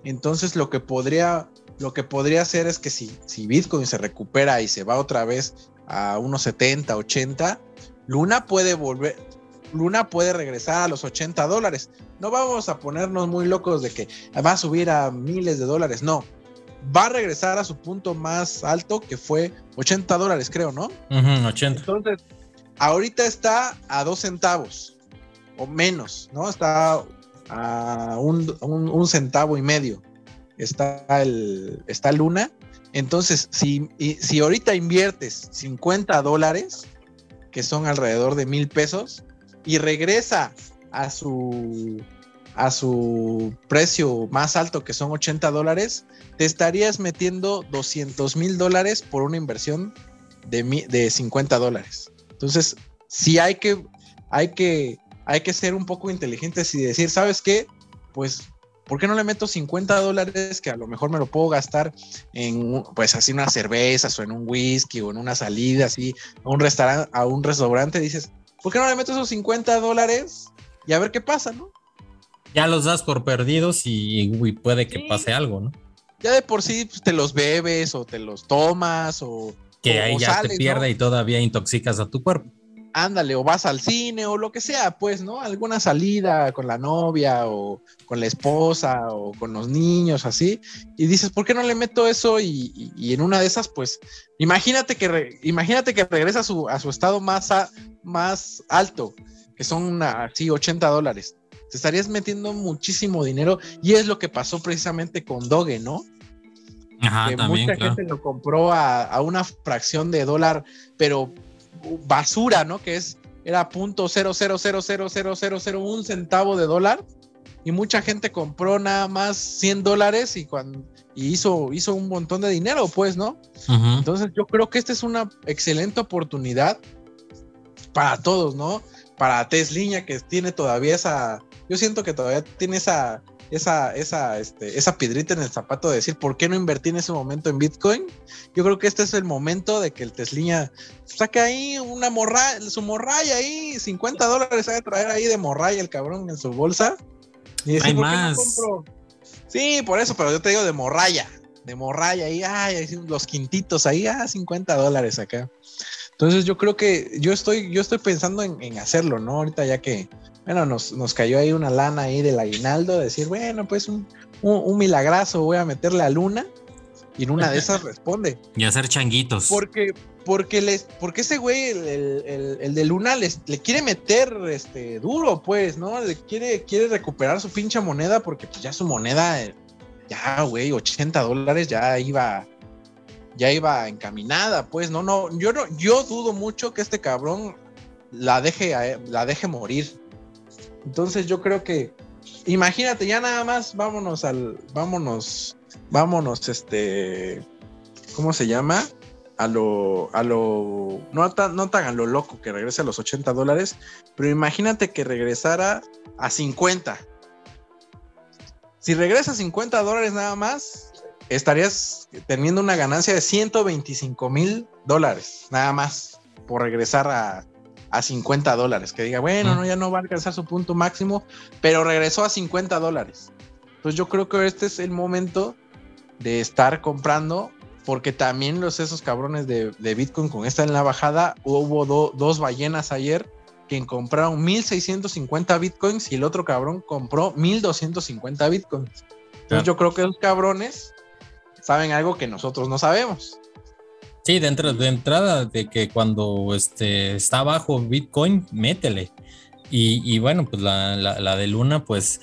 Entonces lo que podría, lo que podría hacer es que si, si Bitcoin se recupera y se va otra vez a unos 70, 80, Luna puede volver, Luna puede regresar a los 80 dólares. No vamos a ponernos muy locos de que va a subir a miles de dólares, no. Va a regresar a su punto más alto que fue 80 dólares, creo, ¿no? 80. Entonces, ahorita está a dos centavos o menos, ¿no? Está a un, centavo y medio. Está el está Luna. Entonces, si, si ahorita inviertes 50 dólares, que son alrededor de mil pesos, y regresa a su, a su precio más alto, que son 80 dólares, te estarías metiendo 200 mil dólares por una inversión de, de 50 dólares. Entonces, sí hay que, hay, que, hay que ser un poco inteligentes y decir, ¿sabes qué? Pues ¿por qué no le meto 50 dólares que a lo mejor me lo puedo gastar en, pues así unas cervezas o en un whisky o en una salida así a un restaurante, a un restaurante? Dices, ¿por qué no le meto esos 50 dólares y a ver qué pasa, ¿no? Ya los das por perdidos y, puede que pase algo, ¿no? Ya de por sí pues, te los bebes o te los tomas o... Que ahí ya te pierde y todavía intoxicas a tu cuerpo ándale, o vas al cine o lo que sea, pues, ¿no? Alguna salida con la novia o con la esposa o con los niños, así, y dices, ¿por qué no le meto eso? Y, en una de esas, pues, imagínate que, imagínate que regresa a su, a su estado más, más alto, que son así 80 dólares. Te estarías metiendo muchísimo dinero y es lo que pasó precisamente con Doge, ¿no? Ajá, que mucha gente lo compró a, a, una fracción de dólar, pero basura, ¿no? Que es, era punto un centavo de dólar y mucha gente compró nada más 100 dólares y cuando y hizo, hizo un montón de dinero, pues, ¿no? Entonces yo creo que esta es una excelente oportunidad para todos, ¿no? Para Tesla que tiene todavía esa, yo siento que todavía tiene esa, esa, esa, este, esa piedrita en el zapato de decir, ¿por qué no invertí en ese momento en Bitcoin? Yo creo que este es el momento de que el Tesla saque ahí una morralla, su morralla ahí, 50 dólares a traer ahí de morralla el cabrón en su bolsa. Y decir, Hay más. Sí, por eso, pero yo te digo de morralla, de morralla ahí, ay, los quintitos ahí, ah, 50 dólares acá. Entonces yo creo que yo estoy, yo estoy pensando en, en hacerlo, ¿no? Ahorita ya que, bueno, nos, nos cayó ahí una lana ahí del aguinaldo, decir, bueno, pues un, un, milagrazo, voy a meterle a Luna. Y en una de esas responde. Y hacer changuitos. Porque, porque, les, porque ese güey, el, el, de Luna, les, le quiere meter este, duro, pues, ¿no? Le quiere, quiere recuperar su pinche moneda porque pues, ya su moneda, ya, güey, 80 dólares ya iba, ya iba encaminada, pues, no, no, yo no, yo dudo mucho que este cabrón la deje, la deje morir. Entonces yo creo que, imagínate, ya nada más, vámonos al, vámonos, vámonos, este, ¿cómo se llama? A lo, a lo, no tan, no tan a lo loco que regrese a los 80 dólares, pero imagínate que regresara a 50. Si regresa a 50 dólares nada más, estarías teniendo una ganancia de 125 mil dólares, nada más, por regresar a, a 50 dólares, que diga, bueno, no, ya no va a alcanzar su punto máximo, pero regresó a 50 dólares. Entonces yo creo que este es el momento de estar comprando, porque también los esos cabrones de, Bitcoin con esta en la bajada, hubo dos ballenas ayer que compraron 1650 Bitcoins y el otro cabrón compró 1250 Bitcoins. Entonces yo creo que esos cabrones saben algo que nosotros no sabemos. Sí, de, de entrada, de que cuando este, está bajo Bitcoin, métele. Y, bueno, pues la, de Luna, pues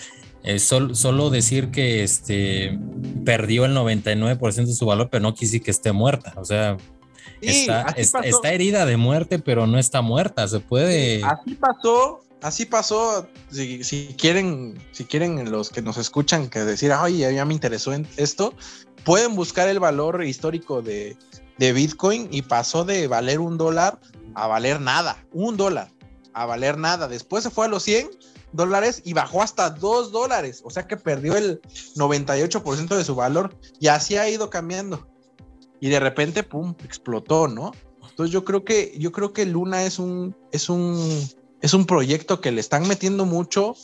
solo decir que este, perdió el 99% de su valor, pero no quise que esté muerta. O sea, está, herida de muerte, pero no está muerta. Se puede. Así pasó, así pasó. Si, quieren, si quieren los que nos escuchan que decir, ay, ya me interesó en esto, pueden buscar el valor histórico de, de Bitcoin y pasó de valer un dólar a valer nada, un dólar a valer nada. Después se fue a los 100 dólares y bajó hasta 2 dólares, o sea que perdió el 98% de su valor y así ha ido cambiando. Y de repente, pum, explotó, ¿no? Entonces yo creo que yo creo que Luna es un es un es un proyecto que le están metiendo mucho.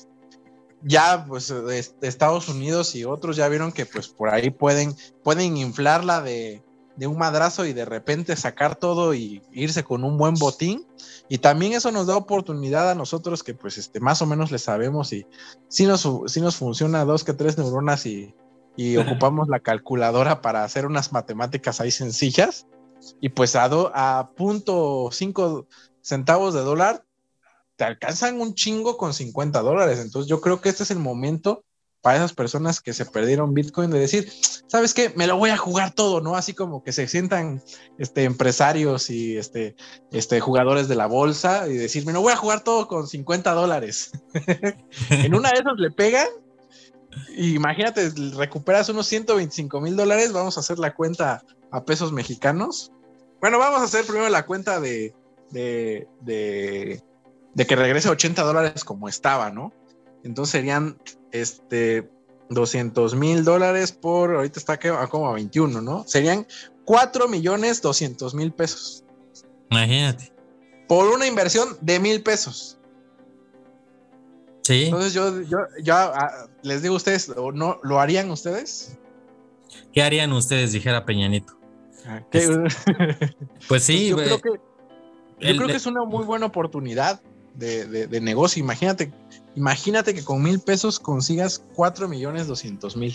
Ya pues de, Estados Unidos y otros ya vieron que pues por ahí pueden pueden inflarla de de un madrazo y de repente sacar todo y irse con un buen botín. Y también eso nos da oportunidad a nosotros que pues este, más o menos le sabemos y si nos, si nos funciona dos que tres neuronas y, y ocupamos la calculadora para hacer unas matemáticas ahí sencillas. Y pues a, a punto cinco centavos de dólar te alcanzan un chingo con 50 dólares. Entonces yo creo que este es el momento para esas personas que se perdieron Bitcoin de decir, ¿sabes qué? Me lo voy a jugar todo, ¿no? Así como que se sientan este, empresarios y este, este, jugadores de la bolsa y decir, me lo voy a jugar todo con 50 dólares. en una de esas le pegan y imagínate, recuperas unos 125 mil dólares, vamos a hacer la cuenta a pesos mexicanos. Bueno, vamos a hacer primero la cuenta de, de, de, de que regrese 80 dólares como estaba, ¿no? Entonces serían este 200 mil dólares por, ahorita está como a 21, ¿no? Serían 4 millones 200 mil pesos. Imagínate. Por una inversión de mil pesos. Sí. Entonces yo, yo, ah, les digo a ustedes, ¿no, ¿lo harían ustedes? ¿Qué harían ustedes? Dijera Peñanito. Ah, este, pues sí. yo, creo que, yo creo que es una muy buena oportunidad de, negocio. Imagínate, imagínate que con mil pesos consigas cuatro millones doscientos mil.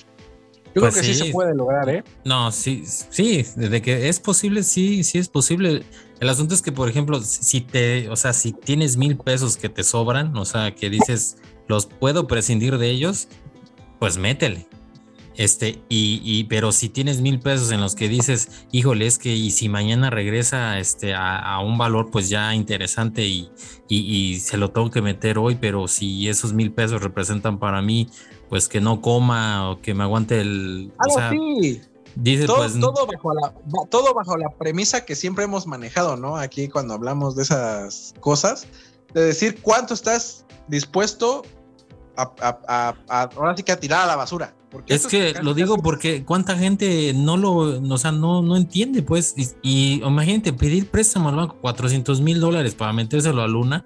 Yo creo pues que sí. se puede lograr, ¿eh? No, sí, sí, desde que es posible, sí, sí es posible. El asunto es que, por ejemplo, si te, o sea, si tienes mil pesos que te sobran, o sea, que dices, los puedo prescindir de ellos, pues métele. Este, y, y, pero si tienes mil pesos en los que dices, híjole, es que y si mañana regresa este, a, un valor pues ya interesante y, y, se lo tengo que meter hoy, pero si esos mil pesos representan para mí, pues que no coma o que me aguante el... Dice, todo, pues, todo, bajo la, todo bajo la premisa que siempre hemos manejado, ¿no? Aquí cuando hablamos de esas cosas, de decir cuánto estás dispuesto a, a, a ahora sí que a tirar a la basura es que lo digo porque cuánta gente no lo, o sea, no, no entiende, pues, y, imagínate pedir préstamo al banco 400 mil dólares para metérselo a Luna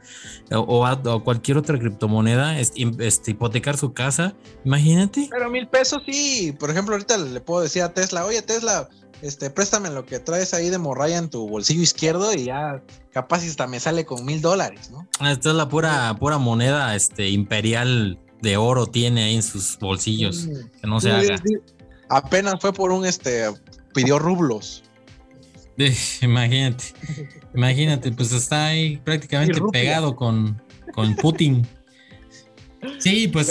o a, cualquier otra criptomoneda, este, hipotecar su casa, imagínate. Pero mil pesos sí, por ejemplo, ahorita le puedo decir a Tesla, oye Tesla, este, préstame lo que traes ahí de morralla en tu bolsillo izquierdo y ya capaz hasta me sale con mil dólares, ¿no? Ah, esta es la pura, pura moneda este, imperial de oro tiene ahí en sus bolsillos. Que no se haga. Apenas fue por un este. Pidió rublos. imagínate. Imagínate, pues está ahí prácticamente pegado con, con Putin. Sí, pues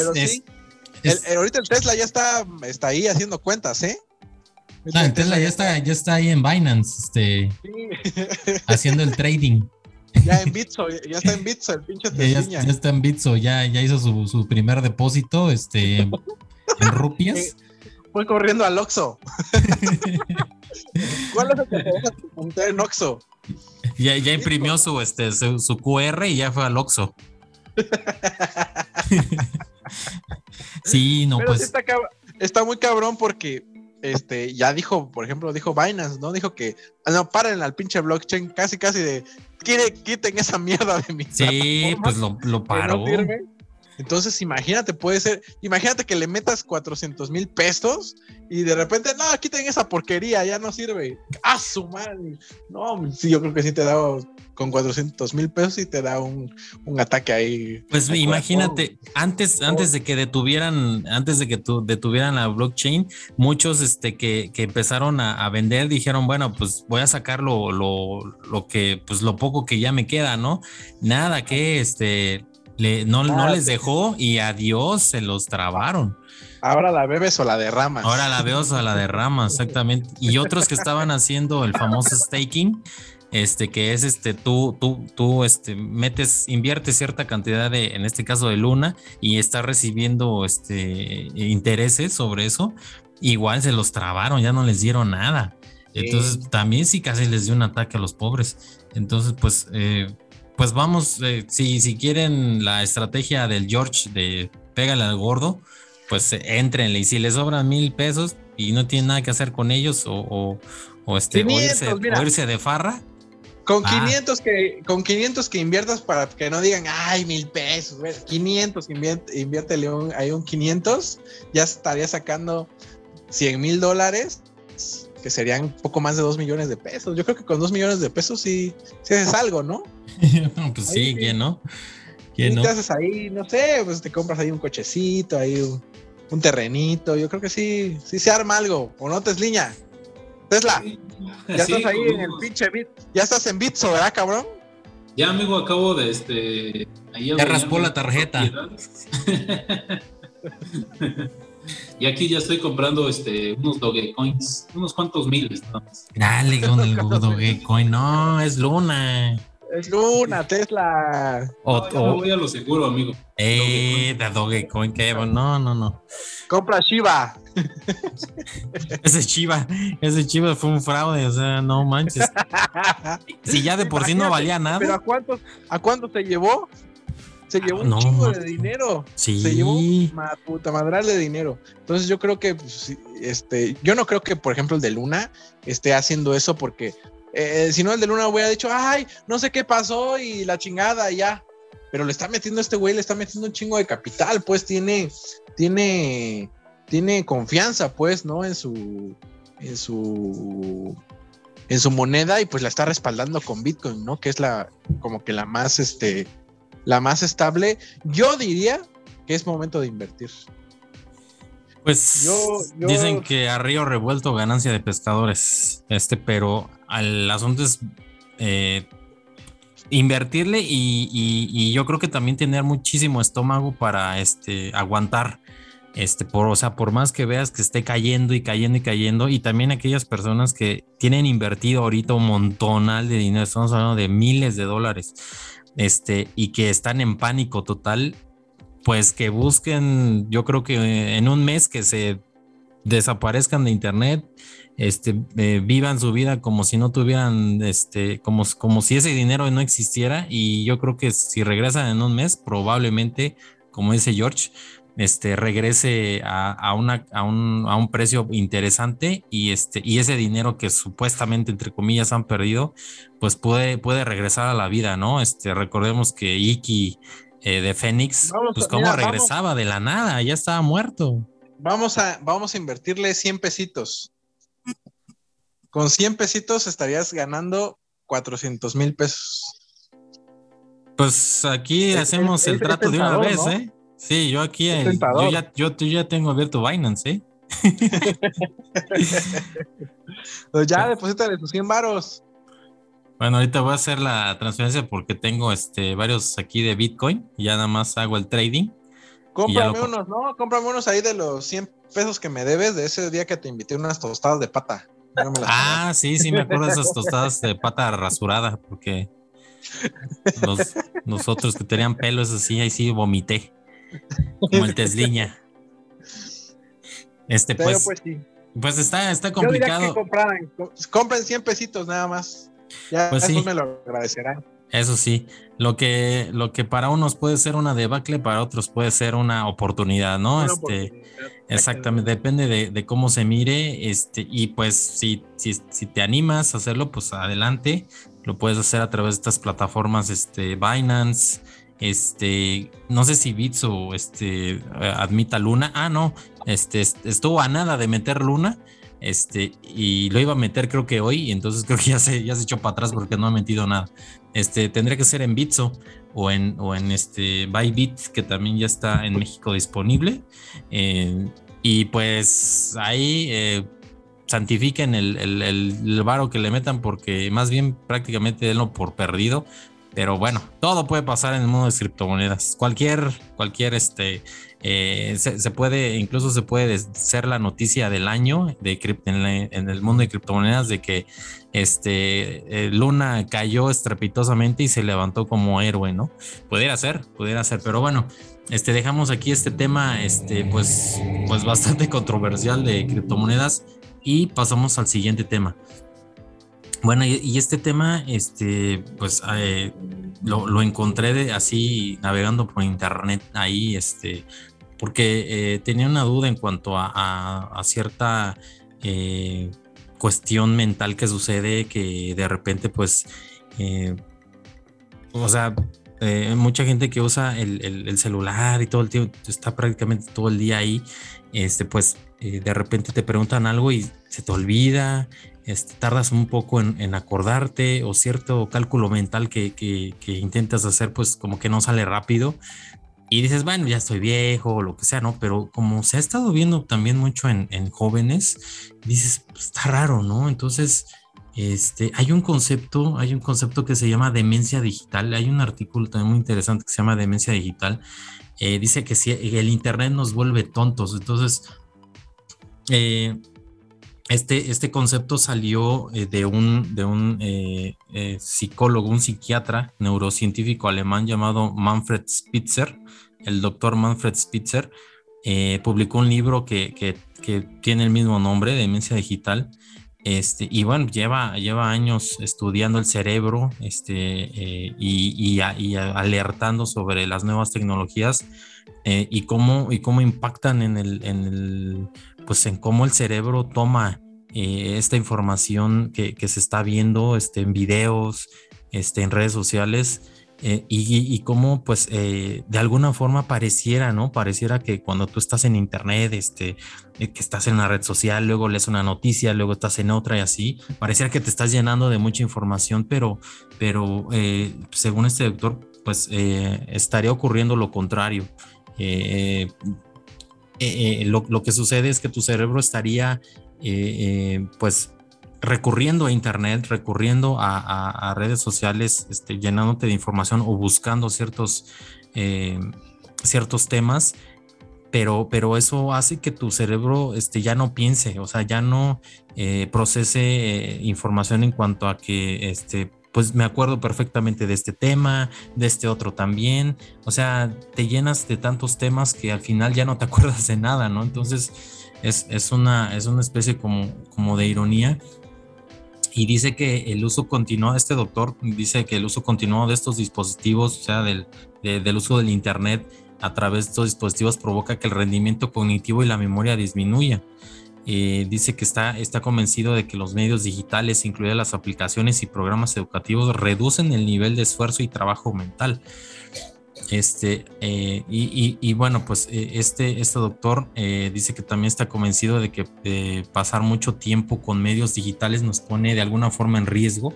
ahorita el Tesla ya está, está ahí haciendo cuentas, ¿eh? Ah, el Tesla ya está, ya está ahí en Binance, este, haciendo el trading. Ya en Bitso, ya está en Bitso el pinche ya, ya, está en Bitso, ya, ya hizo su, su primer depósito este, en rupias. Fue corriendo al Oxxo. ¿Cuál es el que te deja en Oxxo? Ya, ya imprimió su, este, su, QR y ya fue al Oxxo. sí, no, pues. está, está, muy cabrón porque este, ya dijo, por ejemplo, dijo Binance, ¿no? Dijo que, ah, no, paren al pinche blockchain, casi, casi de, quiten esa mierda de mi Sí, pues lo, lo paró. Entonces, imagínate, puede ser, imagínate que le metas 400 mil pesos y de repente, no, quiten esa porquería, ya no sirve. ¡Ah, su madre! No, sí, yo creo que sí te da con 400 mil pesos y te da un, ataque ahí. Pues imagínate, antes, antes de que detuvieran, antes de que tu, detuvieran la blockchain, muchos este, que, que empezaron a, vender dijeron, bueno, pues voy a sacar lo, lo, lo, que, pues lo poco que ya me queda, ¿no? Nada que este no, no les dejó y adiós se los trabaron. Ahora la bebes o la derramas. Ahora la bebes o la derramas, exactamente. Y otros que estaban haciendo el famoso staking, este, que es este, tú, tú, tú, este, metes, inviertes cierta cantidad de, en este caso de luna, y estás recibiendo, este, intereses sobre eso, igual se los trabaron, ya no les dieron nada. Entonces, también sí casi les dio un ataque a los pobres. Entonces, pues, eh, pues vamos, eh, si, si quieren la estrategia del George de pégale al gordo, pues entrenle. Y si les sobran mil pesos y no tienen nada que hacer con ellos o, o, este, irse, de farra. Con 500 ah. que con 500 que inviertas para que no digan, ay, mil pesos, 500, invierte, inviértele un, hay un 500, ya estaría sacando 100 mil dólares, que serían poco más de 2 millones de pesos. Yo creo que con 2 millones de pesos sí, sí haces algo, ¿no? pues sí, ¿quién no? ¿Quién no? te haces ahí, no sé, pues te compras ahí un cochecito, ahí un, un terrenito. Yo creo que sí, sí se arma algo. ¿O no, Tesliña? Tesla, ya estás ahí en el pinche bit. Ya estás en Bitso, ¿verdad, cabrón? Ya, amigo, acabo de este. ya raspó la tarjeta. y aquí ya estoy comprando este unos Dogecoins, unos cuantos miles más. Dale con el Dogecoin, no, es Luna. Es Luna, Tesla. O, no, voy a lo seguro, amigo. Eh, de Dogecoin, que no, no, no. Compra Shiba. ese Shiba, ese Shiba fue un fraude, o sea, no manches. si ya de por sí no valía nada. Pero ¿a cuánto, a cuánto te llevó? Se llevó un chingo de dinero. Sí. Se llevó una puta madral de dinero. Entonces yo creo que, pues, este, yo no creo que, por ejemplo, el de Luna esté haciendo eso porque eh, si no, el de Luna hubiera dicho, ay, no sé qué pasó y la chingada, ya. Pero le está metiendo este güey, le está metiendo un chingo de capital, pues tiene, tiene, tiene confianza, pues, ¿no? En su, en su, en su moneda y pues la está respaldando con Bitcoin, ¿no? Que es la, como que la más, este, la más estable. Yo diría que es momento de invertir. Pues dicen que a río revuelto ganancia de pescadores, este, pero al asunto es eh, invertirle y, yo creo que también tener muchísimo estómago para este, aguantar. Este, por, o sea, por más que veas que esté cayendo y cayendo y cayendo, y también aquellas personas que tienen invertido ahorita un montonal de dinero, estamos hablando de miles de dólares, este, y que están en pánico total, pues que busquen, yo creo que en un mes que se desaparezcan de internet, este, eh, vivan su vida como si no tuvieran, este, como, como si ese dinero no existiera. Y yo creo que si regresan en un mes, probablemente, como dice George, este, regrese a, una, a, un, a un precio interesante y, este, y ese dinero que supuestamente, entre comillas, han perdido, pues puede, puede regresar a la vida, ¿no? Este, recordemos que Iki eh, de Fénix, pues como regresaba de la nada, ya estaba muerto. Vamos a, vamos a invertirle 100 pesitos. Con 100 pesitos estarías ganando 400 mil pesos. Pues aquí hacemos el trato de una vez, ¿eh? Sí, yo aquí, yo, ya, yo, ya tengo abierto Binance, ¿eh? pues ya, deposítale tus 100 varos. Bueno, ahorita voy a hacer la transferencia porque tengo este varios aquí de Bitcoin y ya nada más hago el trading. Cómprame unos, ¿no? Cómprame unos ahí de los 100 pesos que me debes de ese día que te invité unas tostadas de pata. ah, sí, sí, me acuerdo de esas tostadas de pata rasurada porque los, otros que tenían pelos así, ahí sí vomité. Como el Tesliña. Este, pues, pues, pues, está, está complicado. compren 100 pesitos nada más. Ya pues eso me lo agradecerán. Eso sí, lo que, lo que para unos puede ser una debacle, para otros puede ser una oportunidad, ¿no? este, exactamente, depende de, cómo se mire, este, y pues si, si, si, te animas a hacerlo, pues adelante, lo puedes hacer a través de estas plataformas, este, Binance, este, no sé si Bits este, admita Luna, ah, no, este, estuvo a nada de meter Luna, este, y lo iba a meter creo que hoy, y entonces creo que ya se, ya se echó para atrás porque no ha metido nada. Este, tendría que ser en Bitso o en, o en este Bybit, que también ya está en México disponible. Eh, y pues ahí eh, santifiquen el, el, el, varo que le metan porque más bien prácticamente denlo por perdido pero bueno, todo puede pasar en el mundo de criptomonedas. Cualquier, cualquier, este, eh, se, puede, incluso se puede ser la noticia del año de en, el mundo de criptomonedas de que este eh, Luna cayó estrepitosamente y se levantó como héroe, ¿no? Pudiera ser, pudiera ser, pero bueno, este, dejamos aquí este tema, este, pues, pues bastante controversial de criptomonedas y pasamos al siguiente tema. Bueno, y, este tema, este, pues eh, lo, encontré de, así navegando por internet ahí, este, porque eh, tenía una duda en cuanto a, cierta eh, cuestión mental que sucede que de repente, pues, o sea, mucha gente que usa el, celular y todo el tiempo, está prácticamente todo el día ahí, este, pues, de repente te preguntan algo y se te olvida, este, tardas un poco en, acordarte o cierto cálculo mental que, intentas hacer, pues como que no sale rápido. Y dices, bueno, ya estoy viejo o lo que sea, ¿no? Pero como se ha estado viendo también mucho en, jóvenes, dices, pues, está raro, ¿no? Entonces, este, hay un concepto, hay un concepto que se llama demencia digital. Hay un artículo también muy interesante que se llama demencia digital. Eh, dice que si el Internet nos vuelve tontos. Entonces, eh, este, este concepto salió eh, de un, de un eh, eh, psicólogo, un psiquiatra neurocientífico alemán llamado Manfred Spitzer. El doctor Manfred Spitzer publicó un libro que, que, tiene el mismo nombre, Demencia Digital. Este, y bueno, lleva, lleva años estudiando el cerebro este, y, y, y, alertando sobre las nuevas tecnologías y, cómo, y cómo impactan en el, en el pues en cómo el cerebro toma eh, esta información que, se está viendo este, en videos, este, en redes sociales. Eh, y, cómo pues eh, de alguna forma pareciera, ¿no? Pareciera que cuando tú estás en internet, este, que estás en una red social, luego lees una noticia, luego estás en otra y así, pareciera que te estás llenando de mucha información, pero, pero según este doctor, pues estaría ocurriendo lo contrario. Eh, eh, lo, que sucede es que tu cerebro estaría eh, pues recurriendo a internet, recurriendo a, redes sociales, este, llenándote de información o buscando ciertos, ciertos temas, pero, pero eso hace que tu cerebro este, ya no piense, o sea, ya no procese información en cuanto a que este, pues me acuerdo perfectamente de este tema, de este otro también. O sea, te llenas de tantos temas que al final ya no te acuerdas de nada, ¿no? Entonces es, una, es una especie como, como de ironía. Y dice que el uso continuado, este doctor dice que el uso continuado de estos dispositivos, o sea, del, del uso del Internet a través de estos dispositivos provoca que el rendimiento cognitivo y la memoria disminuya. Eh, dice que está, está convencido de que los medios digitales, incluidas las aplicaciones y programas educativos, reducen el nivel de esfuerzo y trabajo mental. Este, eh, y, bueno, pues eh, este, este doctor dice que también está convencido de que pasar mucho tiempo con medios digitales nos pone de alguna forma en riesgo,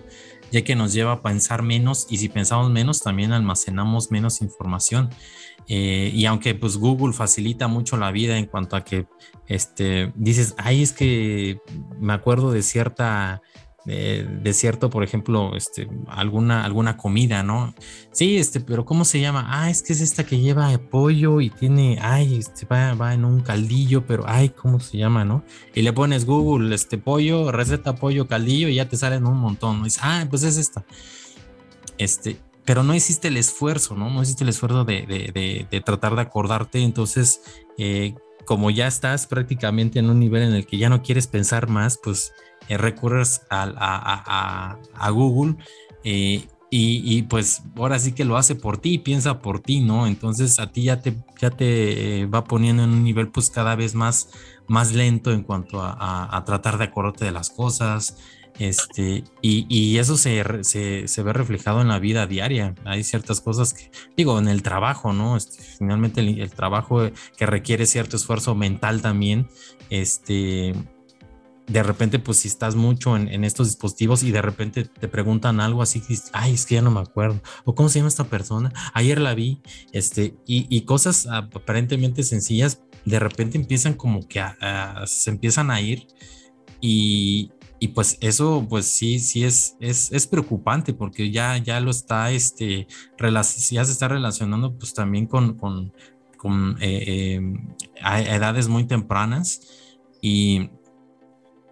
ya que nos lleva a pensar menos y si pensamos menos también almacenamos menos información. Eh, y aunque pues Google facilita mucho la vida en cuanto a que este, dices, ay, es que me acuerdo de cierta, de, cierto, por ejemplo, este, alguna, alguna comida, ¿no? Sí, este, pero ¿cómo se llama? Ah, es que es esta que lleva pollo y tiene, ay, este, va, va en un caldillo, pero ay, ¿cómo se llama, no? Y le pones Google, este pollo, receta pollo, caldillo y ya te salen un montón, ¿no? ah, pues es esta. Este, pero no hiciste el esfuerzo, ¿no? No hiciste el esfuerzo de, tratar de acordarte. Entonces, eh, como ya estás prácticamente en un nivel en el que ya no quieres pensar más, pues eh, recurres a, Google eh, y, pues ahora sí que lo hace por ti, piensa por ti, ¿no? Entonces a ti ya te, ya te va poniendo en un nivel pues cada vez más, más lento en cuanto a, tratar de acordarte de las cosas, este, y, eso se, ve reflejado en la vida diaria. Hay ciertas cosas que, digo, en el trabajo, ¿no? Este, finalmente el, trabajo que requiere cierto esfuerzo mental también, este, de repente, pues si estás mucho en, estos dispositivos y de repente te preguntan algo así, ay, es que ya no me acuerdo, o cómo se llama esta persona, ayer la vi, este, y, cosas aparentemente sencillas, de repente empiezan como que se empiezan a ir y, y pues eso, pues sí, sí es, es, preocupante porque ya, ya lo está, este, ya se está relacionando pues también con, con, con eh, edades muy tempranas y,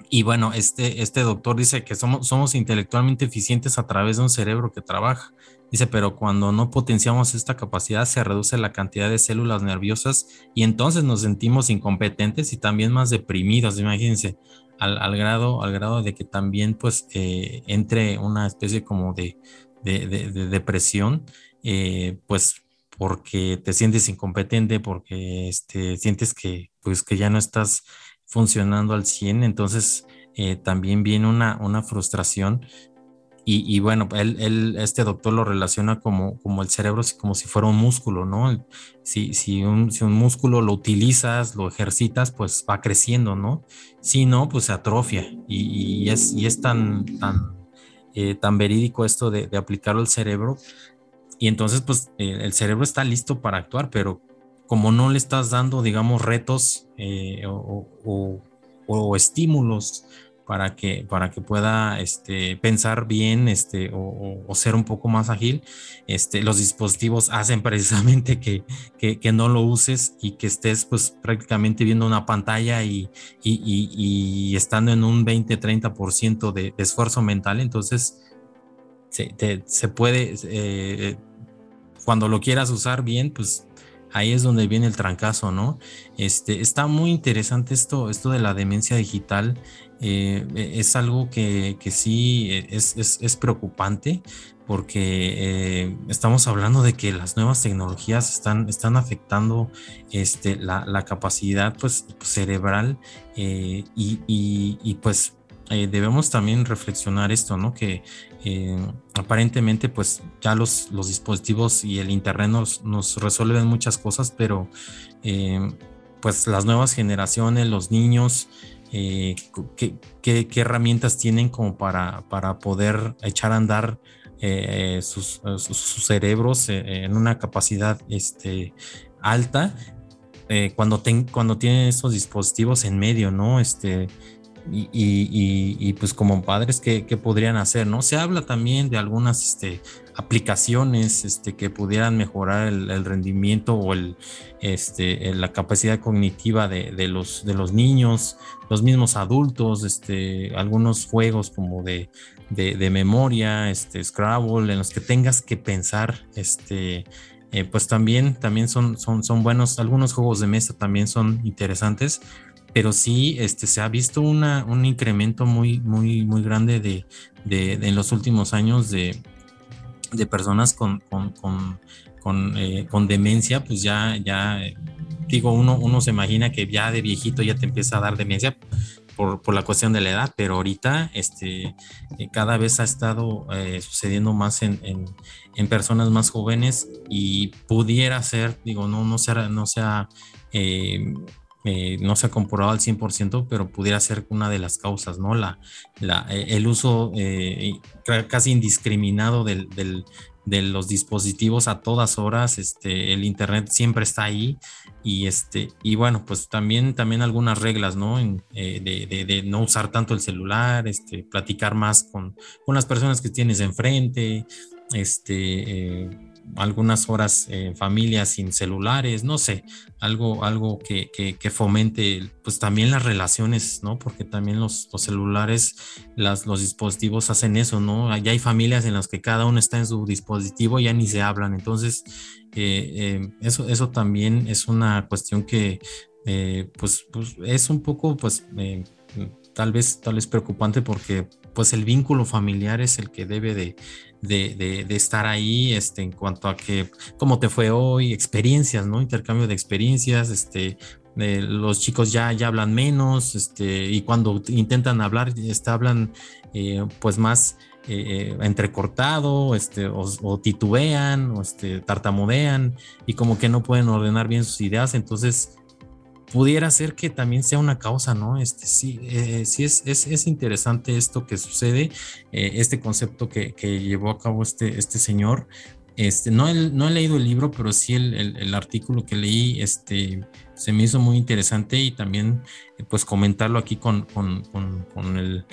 y bueno, este, este doctor dice que somos, somos intelectualmente eficientes a través de un cerebro que trabaja. Dice, pero cuando no potenciamos esta capacidad se reduce la cantidad de células nerviosas y entonces nos sentimos incompetentes y también más deprimidos, imagínense, al, grado, al grado de que también pues eh, entre una especie como de, depresión, eh, pues porque te sientes incompetente, porque este, sientes que pues que ya no estás funcionando al 100, entonces eh, también viene una, una frustración y, bueno, él, este doctor lo relaciona como, como el cerebro, como si fuera un músculo, ¿no? Si, si, un, si un músculo lo utilizas, lo ejercitas, pues va creciendo, ¿no? Si no, pues se atrofia. Y, es, y es tan, tan, eh, tan verídico esto de, aplicarlo al cerebro. Y entonces, pues el cerebro está listo para actuar, pero como no le estás dando, digamos, retos eh, o, o estímulos, para que, para que pueda este, pensar bien este, o, ser un poco más ágil, este, los dispositivos hacen precisamente que, no lo uses y que estés pues prácticamente viendo una pantalla y, estando en un 20-30% de, de esfuerzo mental, entonces se, se puede, eh, cuando lo quieras usar bien, pues ahí es donde viene el trancazo, ¿no? Este, está muy interesante esto, esto de la demencia digital eh, es algo que, sí eh, es, preocupante porque eh, estamos hablando de que las nuevas tecnologías están, están afectando este, la, capacidad pues, cerebral y, pues debemos también reflexionar esto, ¿no? Que aparentemente pues ya los, los dispositivos y el internet nos, nos resuelven muchas cosas, pero pues las nuevas generaciones, los niños, eh, qué, herramientas tienen como para, para poder echar a andar eh, sus, cerebros eh, en una capacidad este, alta cuando, cuando tienen estos dispositivos en medio, ¿no? Este, y, pues como padres, ¿qué, podrían hacer? ¿no? Se habla también de algunas este, aplicaciones este, que pudieran mejorar el, rendimiento o este, la capacidad cognitiva de, los, niños, los mismos adultos, algunos juegos como de, de, memoria, Scrabble, en los que tengas que pensar, eh, pues también, también son buenos, algunos juegos de mesa también son interesantes pero sí este, se ha visto una, un incremento muy, muy, muy grande de, de, en los últimos años de, de personas con, con, con, eh, con demencia, pues ya, ya, digo, uno, uno se imagina que ya de viejito ya te empieza a dar demencia por, por la cuestión de la edad, pero ahorita este, eh, cada vez ha estado eh, sucediendo más en, en, en, personas más jóvenes y pudiera ser, digo, no, no sea, no sea eh, no se ha comprobado al 100%, pero pudiera ser una de las causas, ¿no? La, la eh, el uso eh, casi indiscriminado del, de los dispositivos a todas horas, este, el Internet siempre está ahí y, este, y bueno, pues también, también algunas reglas, ¿no? de, de, no usar tanto el celular, este, platicar más con, con las personas que tienes enfrente, este algunas horas en familia sin celulares, no sé, algo, algo que, que, fomente pues también las relaciones, ¿no? Porque también los, los, celulares, las, los dispositivos hacen eso, ¿no? Ya hay familias en las que cada uno está en su dispositivo y ya ni se hablan, entonces eh, eh, eso, eso también es una cuestión que eh, pues, pues, es un poco pues tal vez, tal vez preocupante porque pues el vínculo familiar es el que debe de, de, de, estar ahí este, en cuanto a que cómo te fue hoy, experiencias, ¿no? Intercambio de experiencias, este, los chicos ya, ya hablan menos, este, y cuando intentan hablar, este, hablan eh, pues más eh, entrecortado, este, o, titubean, o este, tartamudean, y como que no pueden ordenar bien sus ideas, entonces pudiera ser que también sea una causa, ¿no? Este, sí, eh, sí es, es, interesante esto que sucede, eh, este concepto que, llevó a cabo este, este señor, este, no, he, no he leído el libro, pero sí el, artículo que leí este, se me hizo muy interesante y también pues comentarlo aquí con, con, con, el,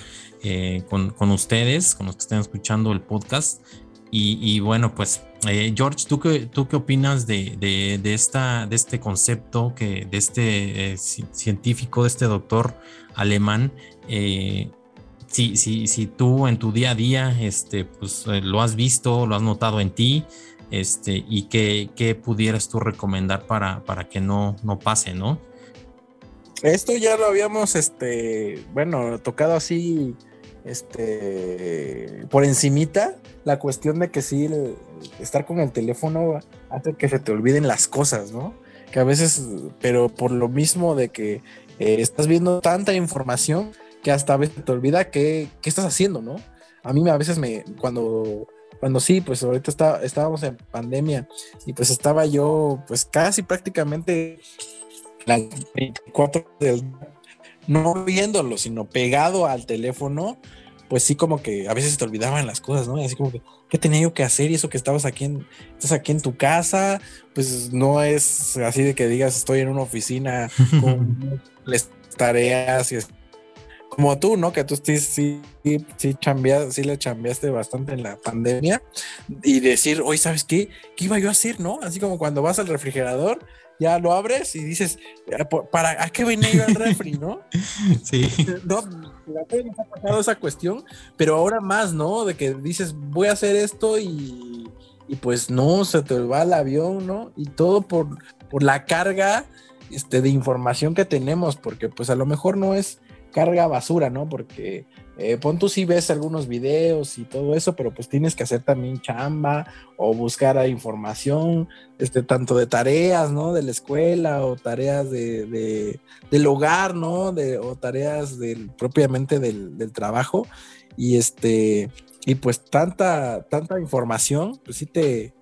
eh, con, ustedes, con los que estén escuchando el podcast. Y, bueno, pues eh, George, ¿tú qué, ¿tú qué opinas de, de, esta, de este concepto, que, de este científico, de este doctor alemán si, si, si tú en tu día a día este, pues, eh, lo has visto, lo has notado en ti, este, y qué, qué pudieras tú recomendar para, para que no, no pase, ¿no? Esto ya lo habíamos, este, bueno, tocado así, este, por encimita, la cuestión de que sí, estar con el teléfono hace que se te olviden las cosas, ¿no? Que a veces, pero por lo mismo de que eh, estás viendo tanta información, que hasta a veces te olvida qué, estás haciendo, ¿no? A mí a veces me, cuando, cuando sí, pues ahorita está, estábamos en pandemia y pues estaba yo pues casi prácticamente las 24 del no viéndolo, sino pegado al teléfono, pues sí como que a veces te olvidaban las cosas, ¿no? así como que, ¿qué tenía yo que hacer? Y eso que estabas aquí en, estás aquí en tu casa, pues no es así de que digas estoy en una oficina con tareas y como tú, ¿no? Que tú sí, sí, sí, sí le chambeaste bastante en la pandemia y decir, oye, ¿sabes qué? ¿Qué iba yo a hacer, no? Así como cuando vas al refrigerador, ya lo abres y dices, ¿para a qué venía yo al refri, no? Sí. No, nos ha pasado esa cuestión, pero ahora más, ¿no? De que dices, voy a hacer esto y, y pues no, se te va el avión, ¿no? Y todo por, por la carga este, de información que tenemos, porque pues a lo mejor no es carga basura, ¿no? Porque eh, pon tú sí ves algunos videos y todo eso, pero pues tienes que hacer también chamba o buscar información, este, tanto de tareas, ¿no? De la escuela o tareas de, del hogar, ¿no? De, o tareas del, propiamente del, del trabajo. Y este, y pues tanta, tanta información, pues sí te,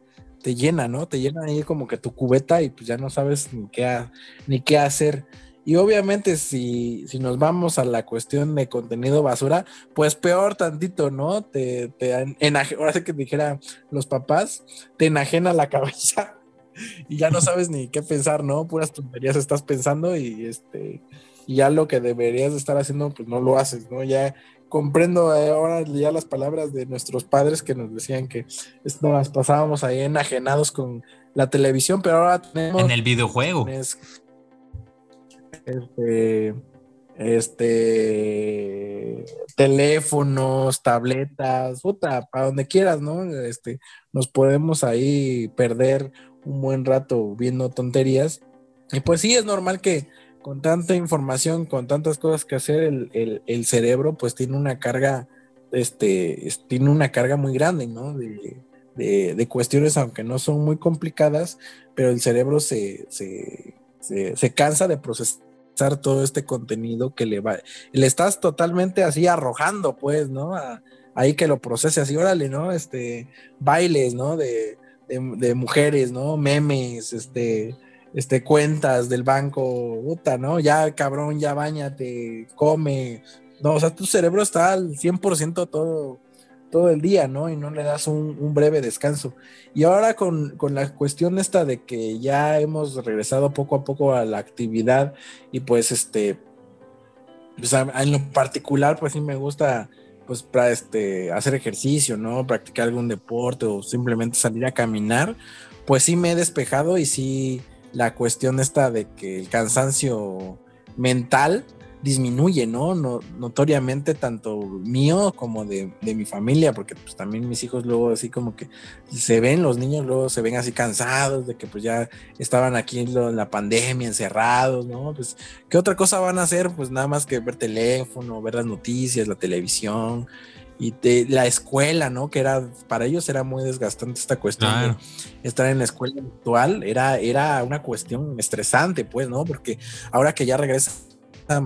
te llena, ¿no? Te llena ahí como que tu cubeta y pues ya no sabes ni qué, ni qué hacer. Y obviamente si, si, nos vamos a la cuestión de contenido basura, pues peor tantito, ¿no? Te, te ahora sí que dijera los papás, te enajena la cabeza y ya no sabes ni qué pensar, ¿no? Puras tonterías estás pensando y este y ya lo que deberías estar haciendo, pues no lo haces, ¿no? Ya comprendo ahora ya las palabras de nuestros padres que nos decían que nos pasábamos ahí enajenados con la televisión, pero ahora tenemos... En el videojuego este, este, teléfonos, tabletas, puta, para donde quieras, ¿no? Este, nos podemos ahí perder un buen rato viendo tonterías. Y pues sí, es normal que con tanta información, con tantas cosas que hacer, el, cerebro pues tiene una carga, este, tiene una carga muy grande, ¿no? De, de, cuestiones, aunque no son muy complicadas, pero el cerebro se, se, se cansa de procesar todo este contenido que le va, le estás totalmente así arrojando, pues, ¿no? ahí que lo procese así, órale, ¿no? Este, bailes, ¿no? De, de, mujeres, ¿no? Memes, este, este, cuentas del banco, puta, ¿no? Ya, cabrón, ya bañate, come, no, o sea, tu cerebro está al 100% todo todo el día, ¿no? Y no le das un, breve descanso. Y ahora con, la cuestión esta de que ya hemos regresado poco a poco a la actividad y pues este, pues en lo particular pues sí me gusta pues para este, hacer ejercicio, ¿no? Practicar algún deporte o simplemente salir a caminar, pues sí me he despejado y sí la cuestión esta de que el cansancio mental disminuye, ¿no? Notoriamente tanto mío como de, mi familia, porque pues también mis hijos luego así como que se ven, los niños luego se ven así cansados de que pues ya estaban aquí en, la pandemia encerrados, ¿no? Pues, ¿qué otra cosa van a hacer? Pues nada más que ver teléfono, ver las noticias, la televisión y de la escuela, ¿no? Que era, para ellos era muy desgastante esta cuestión de estar en la escuela actual, era, era una cuestión estresante, pues, ¿no? Porque ahora que ya regresa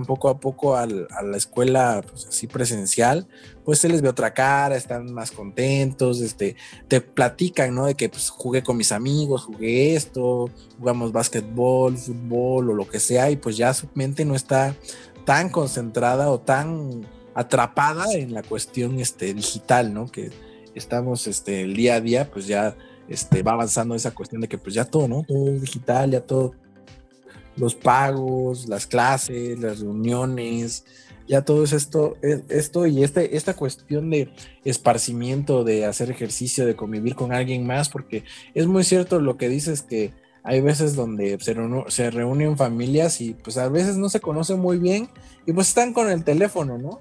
poco a poco a la escuela pues, así presencial, pues se les ve otra cara, están más contentos, este, te platican, ¿no? De que pues jugué con mis amigos, jugué esto, jugamos básquetbol, fútbol o lo que sea, y pues ya su mente no está tan concentrada o tan atrapada en la cuestión este, digital, ¿no? Que estamos este, el día a día, pues ya este, va avanzando esa cuestión de que pues ya todo, ¿no? Todo es digital, ya todo, los pagos, las clases, las reuniones, ya todo es esto, esto y este, esta cuestión de esparcimiento, de hacer ejercicio, de convivir con alguien más, porque es muy cierto lo que dices que hay veces donde se, se reúnen familias y pues a veces no se conocen muy bien y pues están con el teléfono, ¿no?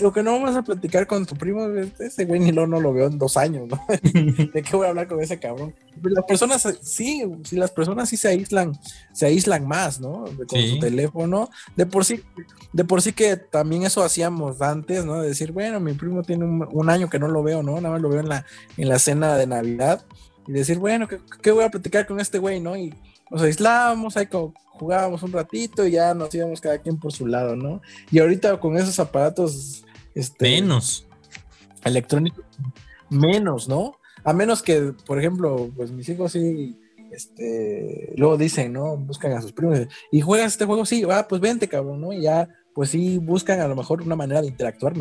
Lo que no vas a platicar con tu primo, ese güey ni lo no lo veo en dos años, ¿no? ¿De qué voy a hablar con ese cabrón? Las personas, sí, si las personas sí se aíslan, se aíslan más, ¿no? Con su teléfono. De por sí, de por sí que también eso hacíamos antes, ¿no? De decir, bueno, mi primo tiene un, año que no lo veo, ¿no? Nada más lo veo en la, en la cena de Navidad. Y decir, bueno, ¿qué, qué voy a platicar con este güey, no? Y nos aislábamos, ahí jugábamos un ratito y ya nos íbamos cada quien por su lado, ¿no? Y ahorita con esos aparatos este, menos electrónicos, menos, ¿no? A menos que, por ejemplo, pues mis hijos sí, este, luego dicen, ¿no? Buscan a sus primos y juegas este juego, sí, va, ah, pues vente, cabrón, ¿no? Y ya, pues sí, buscan a lo mejor una manera de interactuar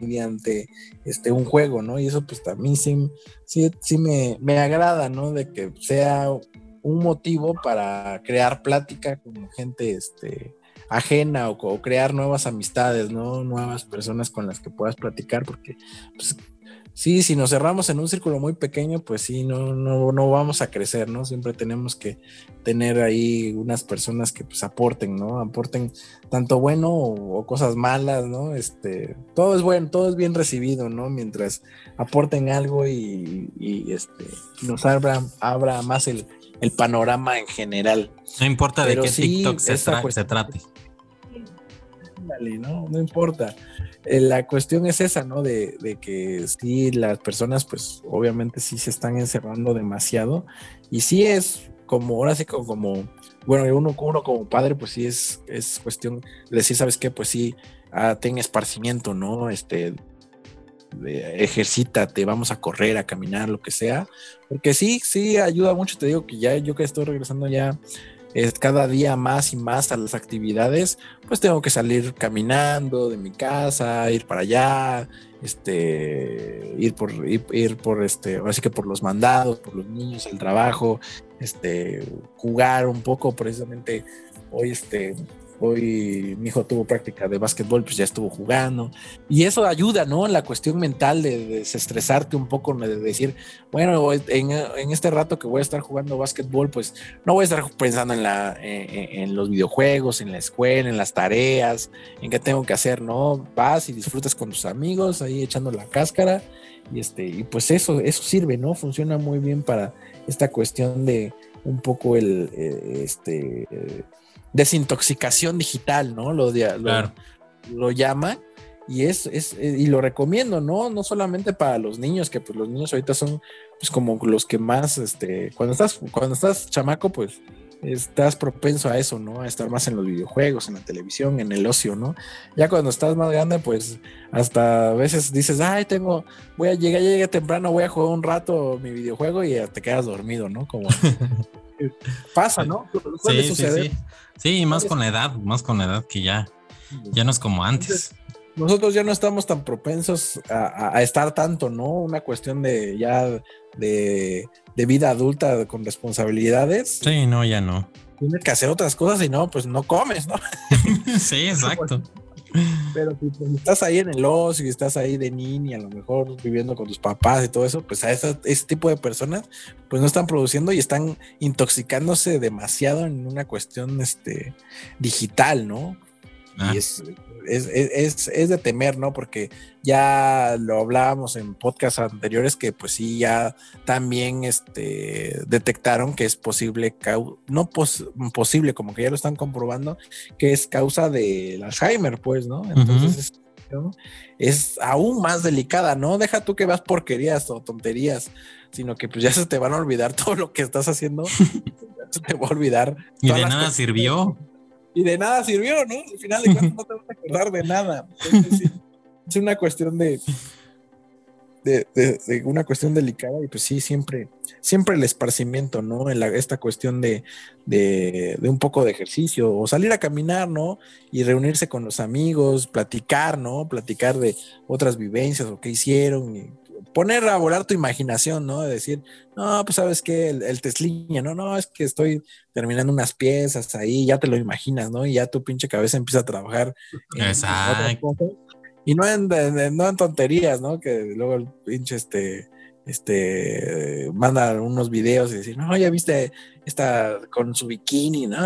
mediante este, un juego, ¿no? Y eso pues también sí, sí, sí me, me agrada, ¿no? De que sea un motivo para crear plática con gente este, ajena o, crear nuevas amistades, ¿no? Nuevas personas con las que puedas platicar, porque pues, sí, si nos cerramos en un círculo muy pequeño, pues sí, no, no, no vamos a crecer, ¿no? Siempre tenemos que tener ahí unas personas que pues aporten, ¿no? Aporten tanto bueno o, cosas malas, ¿no? Este, todo es bueno, todo es bien recibido, ¿no? Mientras aporten algo y, este, nos abra, abra más el, el panorama en general. No importa de qué TikTok se, trate. ¿no? No importa. Eh, la cuestión es esa, ¿no? De, que sí, las personas, pues obviamente sí se están encerrando demasiado. Y sí es como, ahora sí como, bueno, uno, uno como padre, pues sí es, es cuestión de decir, ¿sabes qué? Pues sí, ah, ten esparcimiento, ¿no? Este, ejercítate, vamos a correr, a caminar, lo que sea, porque sí, sí ayuda mucho, te digo que ya yo que estoy regresando ya es cada día más y más a las actividades, pues tengo que salir caminando de mi casa, ir para allá, este, ir por, ir, por este, así que por los mandados, por los niños, el trabajo, este, jugar un poco, precisamente hoy, este, Hoy mi hijo tuvo práctica de básquetbol, pues ya estuvo jugando. Y eso ayuda, ¿no? La cuestión mental de, desestresarte un poco, de decir, bueno, en, este rato que voy a estar jugando básquetbol, pues no voy a estar pensando en, la, en, los videojuegos, en la escuela, en las tareas, en qué tengo que hacer, ¿no? Vas y disfrutas con tus amigos ahí echando la cáscara. Y, este, y pues eso, eso sirve, ¿no? Funciona muy bien para esta cuestión de un poco el, eh, este, desintoxicación digital, ¿no? Lo, lo, lo llaman y es, es, eh, y lo recomiendo, ¿no? No solamente para los niños, que pues los niños ahorita son pues como los que más, este, cuando estás, cuando estás chamaco, pues estás propenso a eso, ¿no? A estar más en los videojuegos, en la televisión, en el ocio, ¿no? Ya cuando estás más grande, pues hasta a veces dices, ay, tengo, voy a llegar, llegué temprano, voy a jugar un rato mi videojuego y te quedas dormido, ¿no? Como pasa, ¿no? Sí, sí, sí. Sí, más con la edad, más con la edad que ya, ya no es como antes. Nosotros ya no estamos tan propensos a, estar tanto, ¿no? Una cuestión de ya de, vida adulta con responsabilidades. Sí, no, ya no. Tienes que hacer otras cosas y no, pues no comes, ¿no? sí, exacto. Pero si pues, estás ahí en el ocio y estás ahí de niña, a lo mejor viviendo con tus papás y todo eso, pues a ese, tipo de personas, pues no están produciendo y están intoxicándose demasiado en una cuestión este, digital, ¿no? Y ah. Es, es, es, de temer, ¿no? Porque ya lo hablábamos en podcasts anteriores que pues sí, ya también este, detectaron que es posible, no posible, como que ya lo están comprobando, que es causa del Alzheimer, pues, ¿no? Entonces es aún más delicada, ¿no? Deja tú que veas porquerías o tonterías, sino que pues ya se te van a olvidar todo lo que estás haciendo, se te va a olvidar. Y de nada sirvió y de nada sirvió, ¿no? Al final de cuentas no te vas a acordar de nada. es una cuestión de, de, una cuestión delicada y pues sí, siempre, siempre el esparcimiento, ¿no? En esta cuestión de, de, un poco de ejercicio o salir a caminar, ¿no? Y reunirse con los amigos, platicar, ¿no? Platicar de otras vivencias o qué hicieron. Poner a volar tu imaginación, ¿no? De decir, no, pues sabes que el, el Tesliña, no, no, es que estoy terminando unas piezas ahí, ya te lo imaginas, ¿no? Y ya tu pinche cabeza empieza a trabajar. Exacto. y no en, no en tonterías, ¿no? Que luego el pinche este este, manda unos videos y decir, no, ya viste esta con su bikini, ¿no?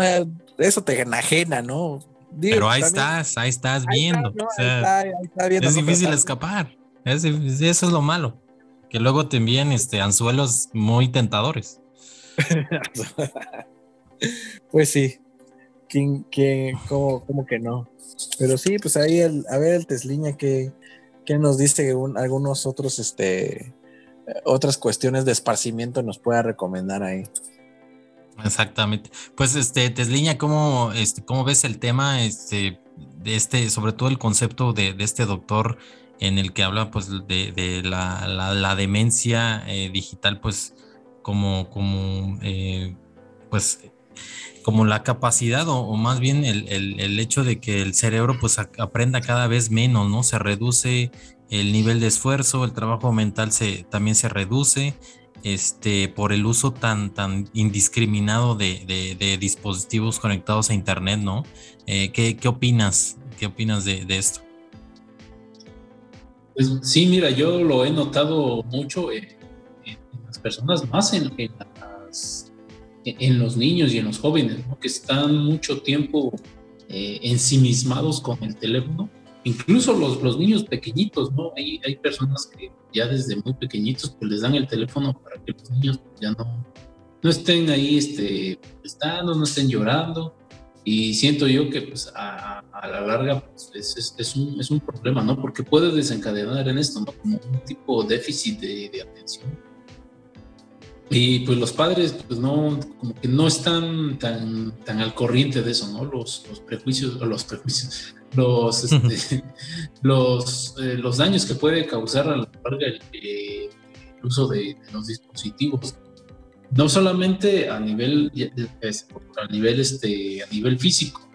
Eso te enajena, ¿no? Pero ahí estás, ahí estás viendo. es difícil escapar. Eso es lo malo. Que luego te envían este, anzuelos muy tentadores. pues sí. ¿Quién, cómo, que no? Pero sí, pues ahí el, a ver el Tesliña que, que nos dice algunos otros este otras cuestiones de esparcimiento nos pueda recomendar ahí. Exactamente. Pues este, Tesliña, ¿cómo, este, cómo ves el tema? Este, de este, sobre todo el concepto de, este doctor en el que habla pues de, la, demencia eh, digital, pues como, como eh, pues como la capacidad o, más bien el, el, hecho de que el cerebro pues aprenda cada vez menos, ¿no? Se reduce el nivel de esfuerzo, el trabajo mental se, también se reduce este, por el uso tan, tan indiscriminado de, dispositivos conectados a Internet, ¿no? Eh, ¿qué, opinas? ¿Qué opinas de, esto? Pues sí, mira, yo lo he notado mucho en, las personas, más en, en, los niños y en los jóvenes, que están mucho tiempo eh, ensimismados con el teléfono incluso los, los niños pequeñitos, ¿no? Hay, hay personas que ya desde muy pequeñitos pues les dan el teléfono para que los niños ya no, no estén ahí este, estando, no estén llorando. Y siento yo que pues a, a la larga pues, es, es, un, es, un, problema, ¿no? Porque puede desencadenar en esto, ¿no? Como un tipo de déficit de, de atención. Y pues los padres pues no, como que no están tan, tan al corriente de eso, ¿no? Los, los prejuicios, los prejuicios, los, este, los, eh, los daños que puede causar a la larga el, eh, uso de, los dispositivos. No solamente a nivel, a nivel, este, a nivel físico.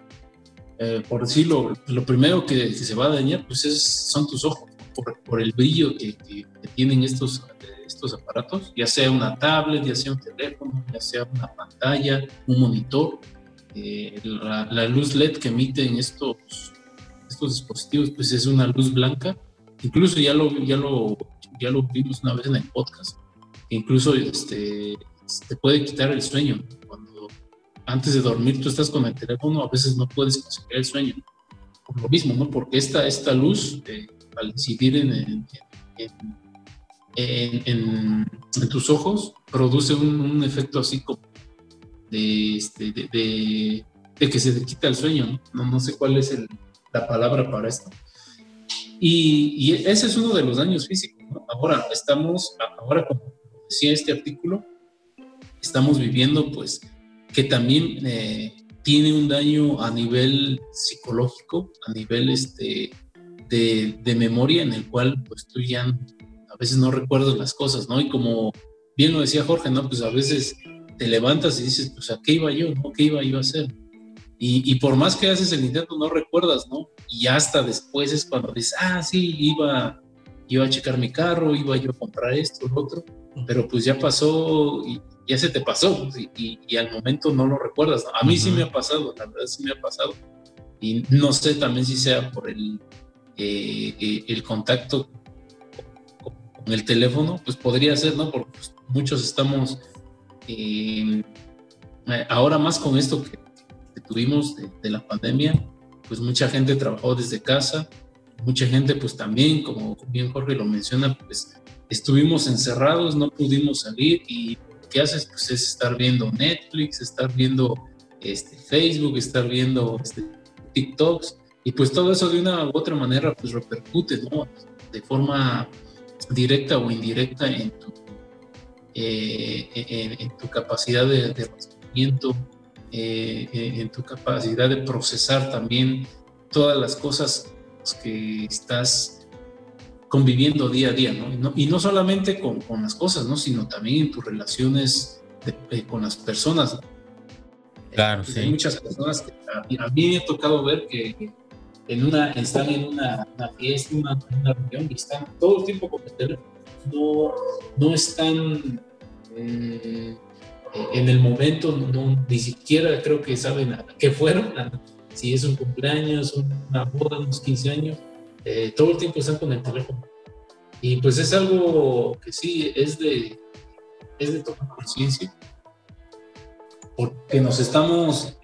Eh, por decirlo, lo primero que, se va a dañar pues es, son tus ojos, por, por el brillo que, que, tienen estos, estos aparatos, ya sea una tablet, ya sea un teléfono, ya sea una pantalla, un monitor. la, la, luz LED que emiten estos, estos dispositivos, pues es una luz blanca. Incluso ya lo, ya lo, ya lo vimos una vez en el podcast. Incluso este, te puede quitar el sueño. Cuando antes de dormir tú estás con el teléfono, a veces no puedes conseguir el sueño. Por lo mismo, ¿no? Porque esta, esta luz, eh, al incidir en, en, en, en, tus ojos, produce un, un efecto así como de, este, de, de, de, que se te quita el sueño. ¿no? No, sé cuál es el, la palabra para esto. Y, ese es uno de los daños físicos. Ahora estamos, ahora como decía este artículo, estamos viviendo pues que también eh, tiene un daño a nivel psicológico, a nivel este, de, de, memoria, en el cual pues tú ya a veces no recuerdas las cosas, ¿no? Y como bien lo decía Jorge, ¿no? Pues a veces te levantas y dices, pues a qué iba yo, ¿no? ¿Qué iba yo a hacer? Y, por más que haces el intento, no recuerdas, ¿no? Y hasta después es cuando dices, ah, sí, iba, iba a checar mi carro, iba yo a comprar esto, lo otro, pero pues ya pasó y ya se te pasó pues, y, al momento no lo recuerdas. A mí sí me ha pasado, la verdad sí me ha pasado. Y no sé también si sea por el, eh, eh, el contacto con, el teléfono, pues podría ser, ¿no? Porque pues, muchos estamos eh, ahora más con esto que tuvimos de, la pandemia, pues mucha gente trabajó desde casa, mucha gente pues también, como bien Jorge lo menciona, pues estuvimos encerrados, no pudimos salir y que haces pues es estar viendo Netflix, estar viendo este, Facebook, estar viendo este, TikToks y pues todo eso de una u otra manera pues repercute. De forma directa o indirecta en tu, eh, en, tu capacidad de, de eh, eh, en tu capacidad de procesar también todas las cosas que estás conviviendo día a día, ¿no? Y no, solamente con, con, las cosas, ¿no? Sino también en tus relaciones eh, con las personas. Claro, sí. Hay muchas personas que a, mí me ha tocado ver que en una, están en una, fiesta, una, una reunión y están todo el tiempo con el teléfono. no, no están eh, en el momento, no, ni siquiera creo que saben a qué fueron, si es un cumpleaños, una boda, unos 15 años, eh, todo el tiempo están con el teléfono. Y pues es algo que sí es de, es de tomar conciencia, porque nos estamos,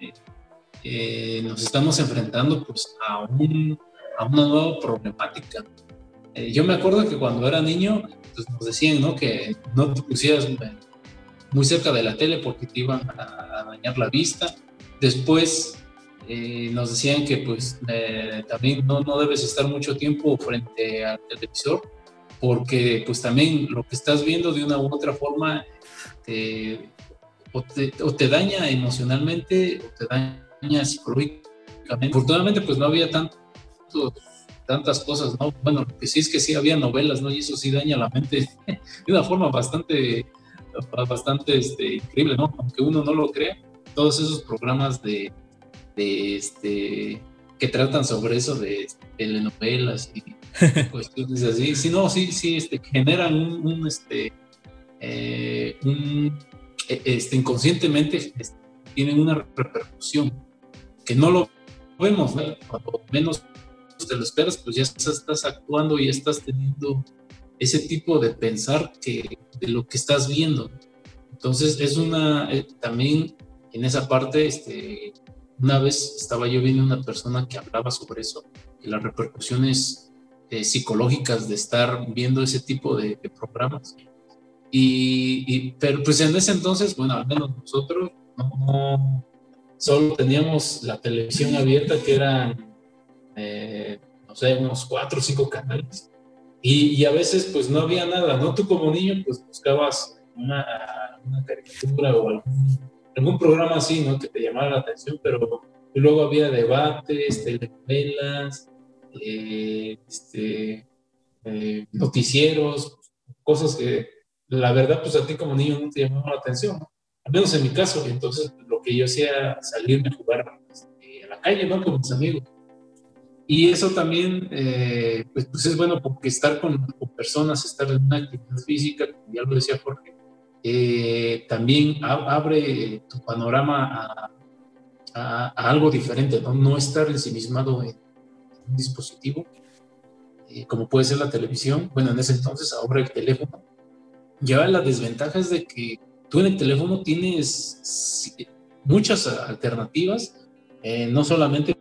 eh, nos estamos enfrentando pues a, un, a una nueva problemática. Eh, yo me acuerdo que cuando era niño, pues nos decían ¿no? que no te pusieras muy cerca de la tele porque te iban a, dañar la vista. Después eh, nos decían que pues eh, también no, no debes estar mucho tiempo frente al televisor porque pues también lo que estás viendo de una u otra forma o, te, o, te, daña emocionalmente o te daña psicológicamente. Afortunadamente pues no había tanto tantas cosas, ¿no? Bueno, lo que sí es que sí había novelas, ¿no? Y eso sí daña la mente de una forma bastante, bastante este, increíble, ¿no? Aunque uno no lo crea, todos esos programas de, de este, que tratan sobre eso de telenovelas y cuestiones así, sí, no, sí, sí, este, generan un, este, eh, un, e, este, inconscientemente este, tienen una repercusión que no lo vemos, ¿no? cuando menos te lo esperas, pues ya estás actuando y estás teniendo ese tipo de pensar que de lo que estás viendo. Entonces es una, eh, también en esa parte, este, una vez estaba yo viendo una persona que hablaba sobre eso, y las repercusiones eh, psicológicas de estar viendo ese tipo de, programas. Y, pero pues en ese entonces, bueno, al menos nosotros no, solo teníamos la televisión abierta que eran eh, no sé, unos cuatro o cinco canales. Y, a veces pues no había nada, ¿no? Tú como niño pues buscabas una, una caricatura o algún, algún, programa así, ¿no? Que te llamara la atención, pero luego había debates, telenovelas, eh, este, eh, noticieros, cosas que la verdad pues a ti como niño no te llamaban la atención, al menos en mi caso, entonces lo que yo hacía salirme a jugar este, a la calle, ¿no? Con mis amigos y eso también, eh, pues, pues, es bueno porque estar con, personas, estar en una actividad física, como ya lo decía Jorge, eh, también abre tu panorama a, algo diferente, ¿no? No estar ensimismado en un dispositivo, eh, como puede ser la televisión. Bueno, en ese entonces ahora el teléfono. Lleva la desventaja es de que tú en el teléfono tienes muchas alternativas, no solamente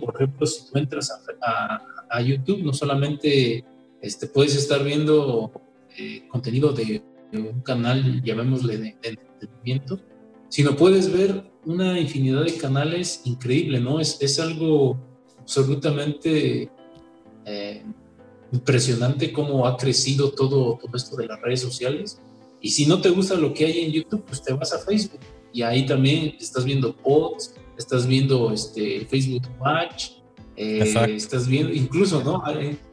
por ejemplo, si tú entras a, YouTube, no solamente este, puedes estar viendo eh, contenido de, un canal, llamémosle, de, entretenimiento, sino puedes ver una infinidad de canales increíble, ¿no? Es, es algo absolutamente eh, impresionante cómo ha crecido todo, todo esto de las redes sociales. Y si no te gusta lo que hay en YouTube, pues te vas a Facebook. Y ahí también estás viendo posts, estás viendo este, Facebook Watch, eh, estás viendo, incluso, ¿no?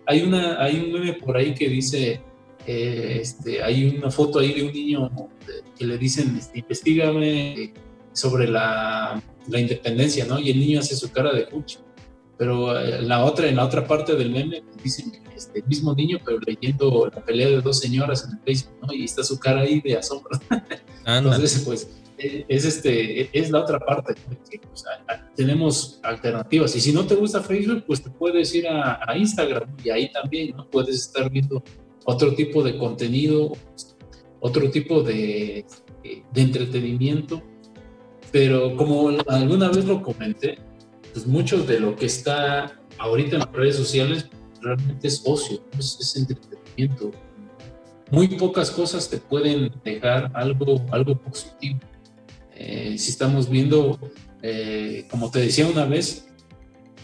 Hay, una, hay un meme por ahí que dice, eh, este, hay una foto ahí de un niño que le dicen, este, investigame sobre la, la, independencia, ¿no? Y el niño hace su cara de cucho. Pero eh, la otra, en la otra parte del meme, dicen este, el mismo niño, pero leyendo la pelea de dos señoras en el Facebook, ¿no? Y está su cara ahí de asombro. Entonces, pues, es, este, es la otra parte, que, tenemos alternativas. Y si no te gusta Facebook, pues te puedes ir a, Instagram y ahí también ¿no? puedes estar viendo otro tipo de contenido, otro tipo de, de entretenimiento. Pero como alguna vez lo comenté, pues mucho de lo que está ahorita en las redes sociales realmente es ocio, es, es entretenimiento. Muy pocas cosas te pueden dejar algo, algo positivo. Eh, si estamos viendo, eh, como te decía una vez,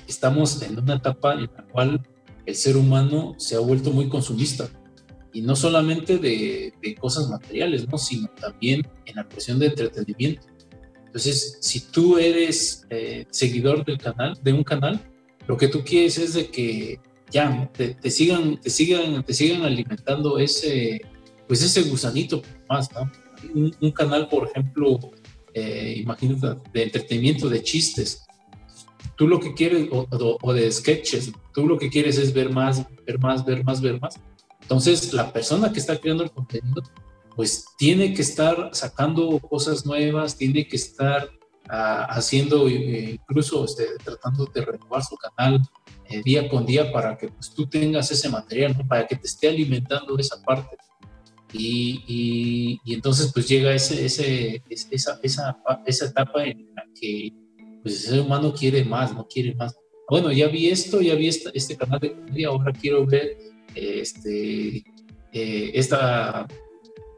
estamos en una etapa en la cual el ser humano se ha vuelto muy consumista y no solamente de, cosas materiales, ¿no? sino también en la cuestión de entretenimiento. Entonces, si tú eres eh, seguidor del canal, de un canal, lo que tú quieres es de que ya te, sigan, te sigan, te sigan alimentando ese, pues ese gusanito más, ¿no? un canal, por ejemplo, eh, imagínate, de entretenimiento, de chistes. Tú lo que quieres, o, de sketches, tú lo que quieres es ver más, ver más, ver más, ver más. Entonces, la persona que está creando el contenido, pues tiene que estar sacando cosas nuevas, tiene que estar ah, haciendo, eh, incluso este, tratando de renovar su canal eh, día con día para que pues, tú tengas ese material, para que te esté alimentando esa parte. Y, entonces pues llega ese, ese, esa, esa, esa etapa en la que pues, el ser humano quiere más, no quiere más. Bueno, ya vi esto, ya vi este canal de comedia, ahora quiero ver este, eh, esta,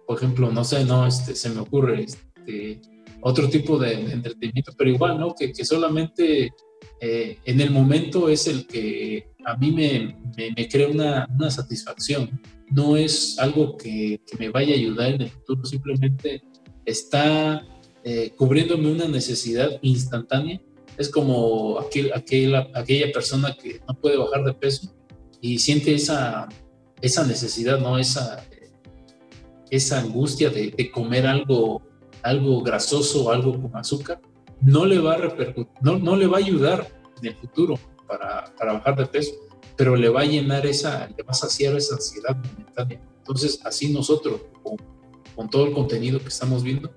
por ejemplo, no sé, no, este, se me ocurre este, otro tipo de, entretenimiento, pero igual, ¿no? Que, que solamente eh, en el momento es el que a mí me, me, crea una, una, satisfacción. No es algo que, me vaya a ayudar en el futuro, simplemente está eh, cubriéndome una necesidad instantánea. Es como aquel, aquel, aquella persona que no puede bajar de peso y siente esa, esa necesidad, ¿no? Esa, esa angustia de, de comer algo, algo grasoso, algo con azúcar no le va a repercutir, no, no le va a ayudar en el futuro para, para, bajar de peso, pero le va a llenar esa, le va a saciar esa ansiedad momentánea. Entonces, así nosotros, con, con todo el contenido que estamos viendo,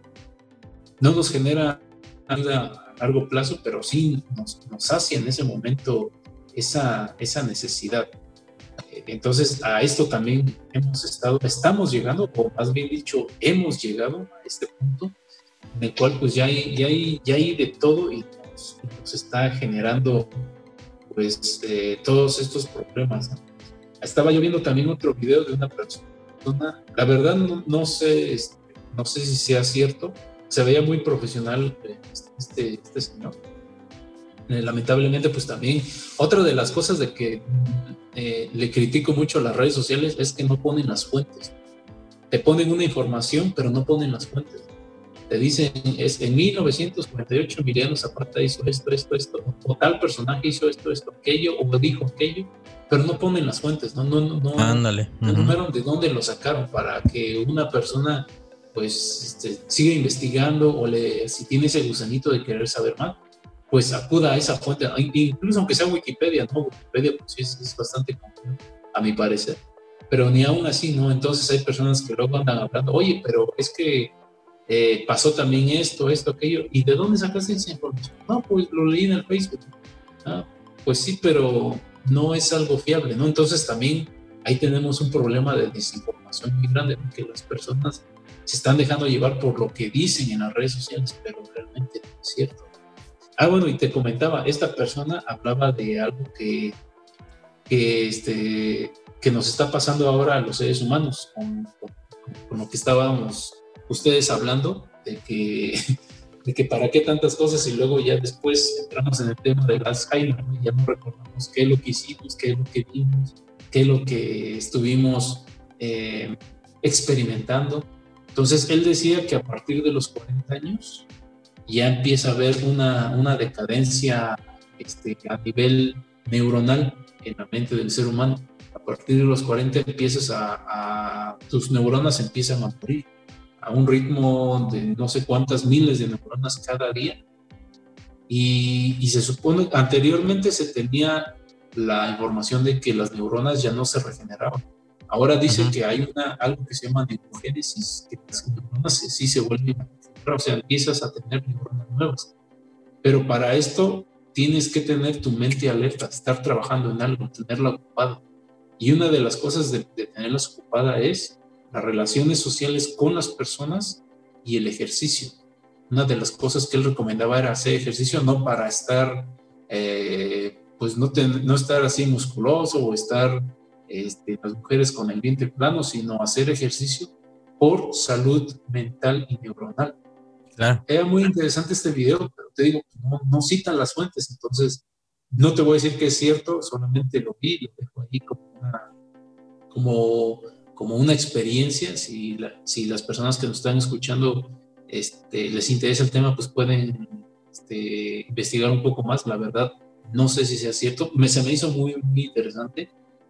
no nos genera nada a largo plazo, pero sí nos, nos sacia en ese momento esa, esa necesidad. Entonces, a esto también hemos estado, estamos llegando, o más bien dicho, hemos llegado a este punto en el cual pues ya hay, ya hay, ya hay de todo y nos, está generando pues eh, todos estos problemas. Estaba yo viendo también otro video de una persona, la verdad no, sé, este, no sé si sea cierto, se veía muy profesional eh, este, este señor. Eh, lamentablemente pues también otra de las cosas de que le critico mucho a las redes sociales es que no ponen las fuentes. Te ponen una información pero no ponen las fuentes te dicen, es en 1948 Emiliano Zapata hizo esto, esto, esto, o tal personaje hizo esto, esto, aquello, o dijo aquello, pero no ponen las fuentes, no, no, no, Ándale. no de dónde lo sacaron para que una persona pues este, siga investigando o le, si tiene ese gusanito de querer saber más, pues acuda a esa fuente, incluso aunque sea Wikipedia, ¿no? Wikipedia pues es, es bastante común, a mi parecer, pero ni aún así, ¿no? Entonces hay personas que luego andan hablando, oye, pero es que eh, pasó también esto, esto, aquello. ¿Y de dónde sacaste esa información? No, pues lo leí en el Facebook. Ah, pues sí, pero no es algo fiable, ¿no? Entonces también ahí tenemos un problema de desinformación muy grande, porque las personas se están dejando llevar por lo que dicen en las redes sociales, pero realmente no es cierto. Ah, bueno, y te comentaba, esta persona hablaba de algo que, que, este, que nos está pasando ahora a los seres humanos, con, con lo que estábamos ustedes hablando de que, de que para qué tantas cosas y luego ya después entramos en el tema de Alzheimer y ya no recordamos qué es lo que hicimos, qué es lo que vimos, qué es lo que estuvimos eh, experimentando. Entonces él decía que a partir de los 40 años ya empieza a haber una, una decadencia este, a nivel neuronal en la mente del ser humano. A partir de los 40 empiezas a, a tus neuronas empiezan a morir a un ritmo de no sé cuántas miles de neuronas cada día. Y, se supone, anteriormente se tenía la información de que las neuronas ya no se regeneraban. Ahora dicen que hay una, algo que se llama neurogénesis, que las neuronas sí se vuelven o sea, empiezas a tener neuronas nuevas. Pero para esto tienes que tener tu mente alerta, estar trabajando en algo, tenerla ocupada. Y una de las cosas de, de tenerla ocupada es las relaciones sociales con las personas y el ejercicio. Una de las cosas que él recomendaba era hacer ejercicio no para estar, eh, pues no, no estar así musculoso o estar este, las mujeres con el vientre plano, sino hacer ejercicio por salud mental y neuronal. Era muy interesante este video, pero te digo, no, no citan las fuentes, entonces no te voy a decir que es cierto, solamente lo vi, lo dejo ahí como, una, como como una experiencia. Si, si las personas que nos están escuchando este, les interesa el tema, pues pueden este, investigar un poco más. La verdad, no sé si sea cierto. Me, se me hizo muy, muy interesante.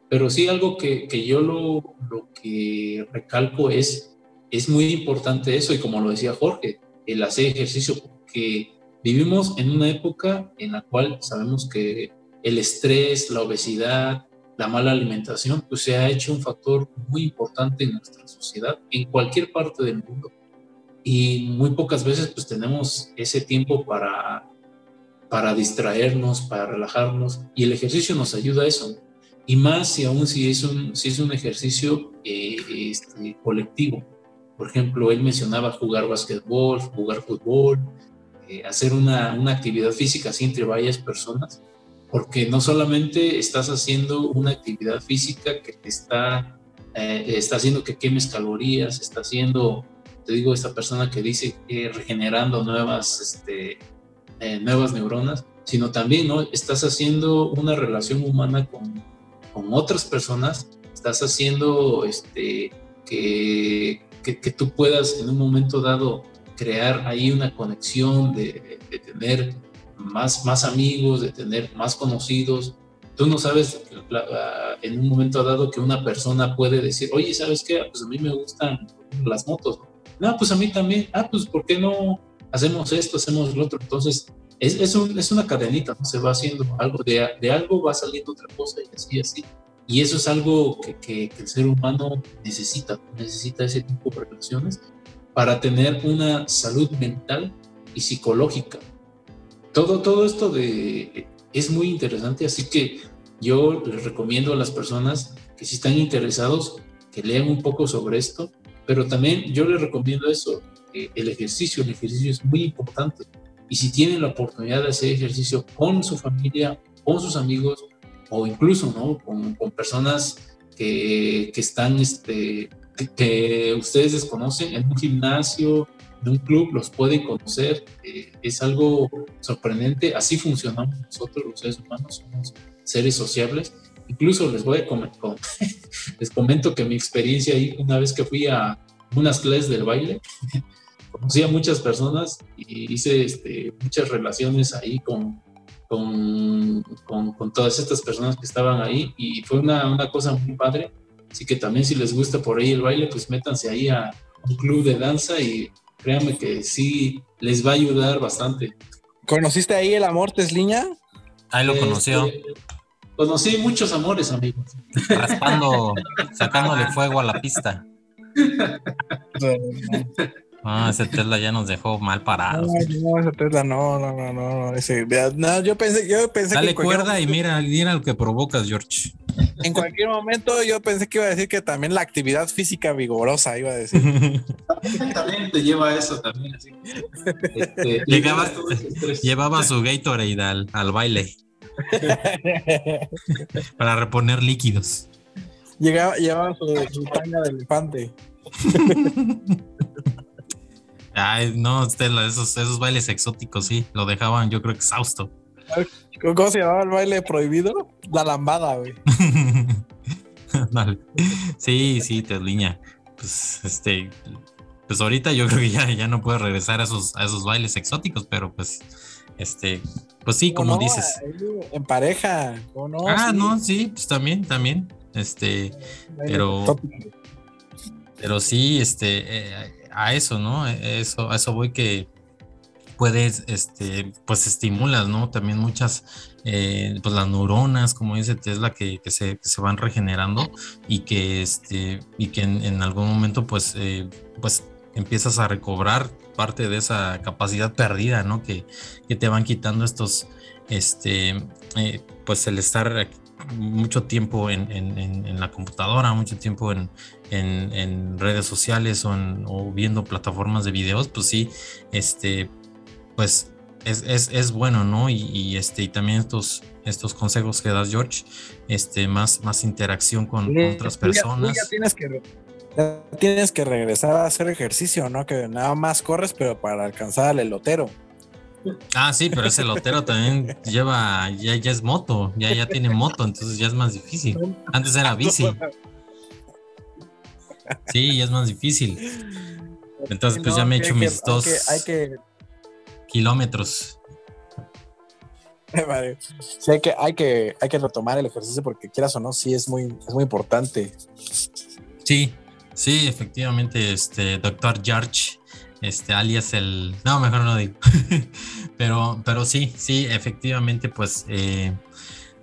Pero sí algo que, que yo lo, lo, que recalco es, es muy importante eso, y como lo decía Jorge, el hacer ejercicio, porque vivimos en una época en la cual sabemos que el estrés, la obesidad, la mala alimentación, pues se ha hecho un factor muy importante en nuestra sociedad, en cualquier parte del mundo. Y muy pocas veces pues tenemos ese tiempo para, para distraernos, para relajarnos, y el ejercicio nos ayuda a eso. Y más si aún si es un, si es un ejercicio eh, este, colectivo. Por ejemplo, él mencionaba jugar básquetbol, jugar fútbol, eh, hacer una, una actividad física así entre varias personas porque no solamente estás haciendo una actividad física que te está, eh, está haciendo que quemes calorías, está haciendo, te digo, esta persona que dice que regenerando nuevas, este, eh, nuevas neuronas, sino también ¿no? estás haciendo una relación humana con, con otras personas, estás haciendo este, que, que, tú puedas en un momento dado crear ahí una conexión de, tener más, más amigos, de tener más conocidos. Tú no sabes en un momento dado que una persona puede decir, oye, ¿sabes qué? Pues a mí me gustan las motos. No, pues a mí también. Ah, pues ¿por qué no hacemos esto, hacemos lo otro? Entonces, es, es, un, es una cadenita, ¿no? se va haciendo algo, de, de, algo va saliendo otra cosa y así, así. Y eso es algo que, que, que el ser humano necesita, necesita ese tipo de relaciones para tener una salud mental y psicológica todo, todo esto de, es muy interesante, así que yo les recomiendo a las personas que si están interesados, que lean un poco sobre esto, pero también yo les recomiendo eso, el ejercicio, el ejercicio es muy importante. Y si tienen la oportunidad de hacer ejercicio con su familia, con sus amigos, o incluso ¿no? con, con personas que, que están, este, que, ustedes desconocen en un gimnasio, de un club, los pueden conocer. Eh, es algo sorprendente. Así funcionamos nosotros, los seres humanos, somos seres sociables. Incluso les voy a comentar, les comento que mi experiencia ahí, una vez que fui a unas clases del baile, conocí a muchas personas y hice este, muchas relaciones ahí con, con, con, todas estas personas que estaban ahí y fue una, una cosa muy padre. Así que también si les gusta por ahí el baile, pues métanse ahí a un club de danza y créanme que sí les va a ayudar bastante. ¿Conociste ahí el amor Tesliña? Ahí lo conoció. Este, conocí muchos amores, amigos. Raspando, sacándole fuego a la pista. Ah, ese Tesla ya nos dejó mal parados. No, ese Tesla no, no, no, no. Ese, no yo pensé, yo pensé Dale cuerda y mira, mira lo que provocas, George. En cualquier momento yo pensé que iba a decir que también la actividad física vigorosa iba a decir. también te lleva a eso también. Así. Este, Llegaba, llevaba su Gatorade al, al baile. para reponer líquidos. Llegaba, llevaba su, su tanga de elefante. Ay, no, Stella, esos, esos bailes exóticos, sí, lo dejaban, yo creo, exhausto. ¿Cómo se llamaba el baile prohibido? La lambada, güey. Sí, sí, Tesliña. Pues, este, pues ahorita yo creo que ya, ya no puedo regresar a esos, a esos bailes exóticos, pero pues, este, pues sí, como dices. En pareja, ¿o no? Ah, no, sí, pues también, también. Este, pero, pero sí, este, eh, a eso, ¿no? Eso, a eso voy que puedes, este, pues estimulas, ¿no? También muchas, eh, pues las neuronas, como dice Tesla, que, que, se, se, van regenerando y que, este, y que en, algún momento, pues, eh, pues empiezas a recobrar parte de esa capacidad perdida, ¿no? Que, que te van quitando estos, este, eh, pues el estar mucho tiempo en, en, la computadora, mucho tiempo en, redes sociales o, viendo plataformas de videos, pues sí, este, pues es, es, bueno, ¿no? Y, este, y también estos, estos consejos que das, George, este, más, más interacción con, otras personas. tienes, que, tienes que regresar a hacer ejercicio, ¿no? Que nada más corres, pero para alcanzar al elotero. Ah, sí, pero ese lotero también lleva, ya, ya es moto, ya, ya tiene moto, entonces ya es más difícil. Antes era bici. Sí, ya es más difícil. Entonces, pues ya me he hecho mis dos kilómetros. Sí, hay que, hay que, hay que retomar el ejercicio porque quieras o no, sí es muy, es muy importante. Sí, sí, efectivamente, este doctor George este alias el no mejor no digo. Pero pero sí sí efectivamente pues eh,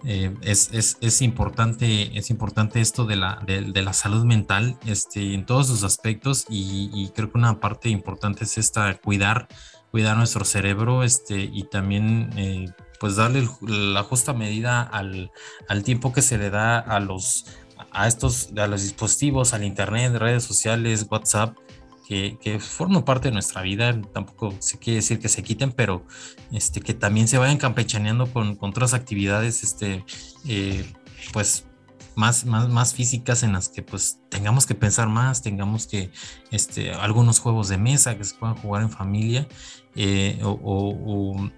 eh, es, es, es, importante, es importante esto de la, de, la salud mental este, en todos sus aspectos y, creo que una parte importante es esta, cuidar, cuidar nuestro cerebro este, y también eh, pues darle la justa medida al, al, tiempo que se le da a los, a estos, a los dispositivos, al internet, redes sociales, WhatsApp, que, forman parte de nuestra vida, tampoco se quiere decir que se quiten, pero este, que también se vayan campechaneando con, con otras actividades, este, eh, pues más, más, más físicas en las que pues tengamos que pensar más, tengamos que, este, algunos juegos de mesa que se puedan jugar en familia eh, o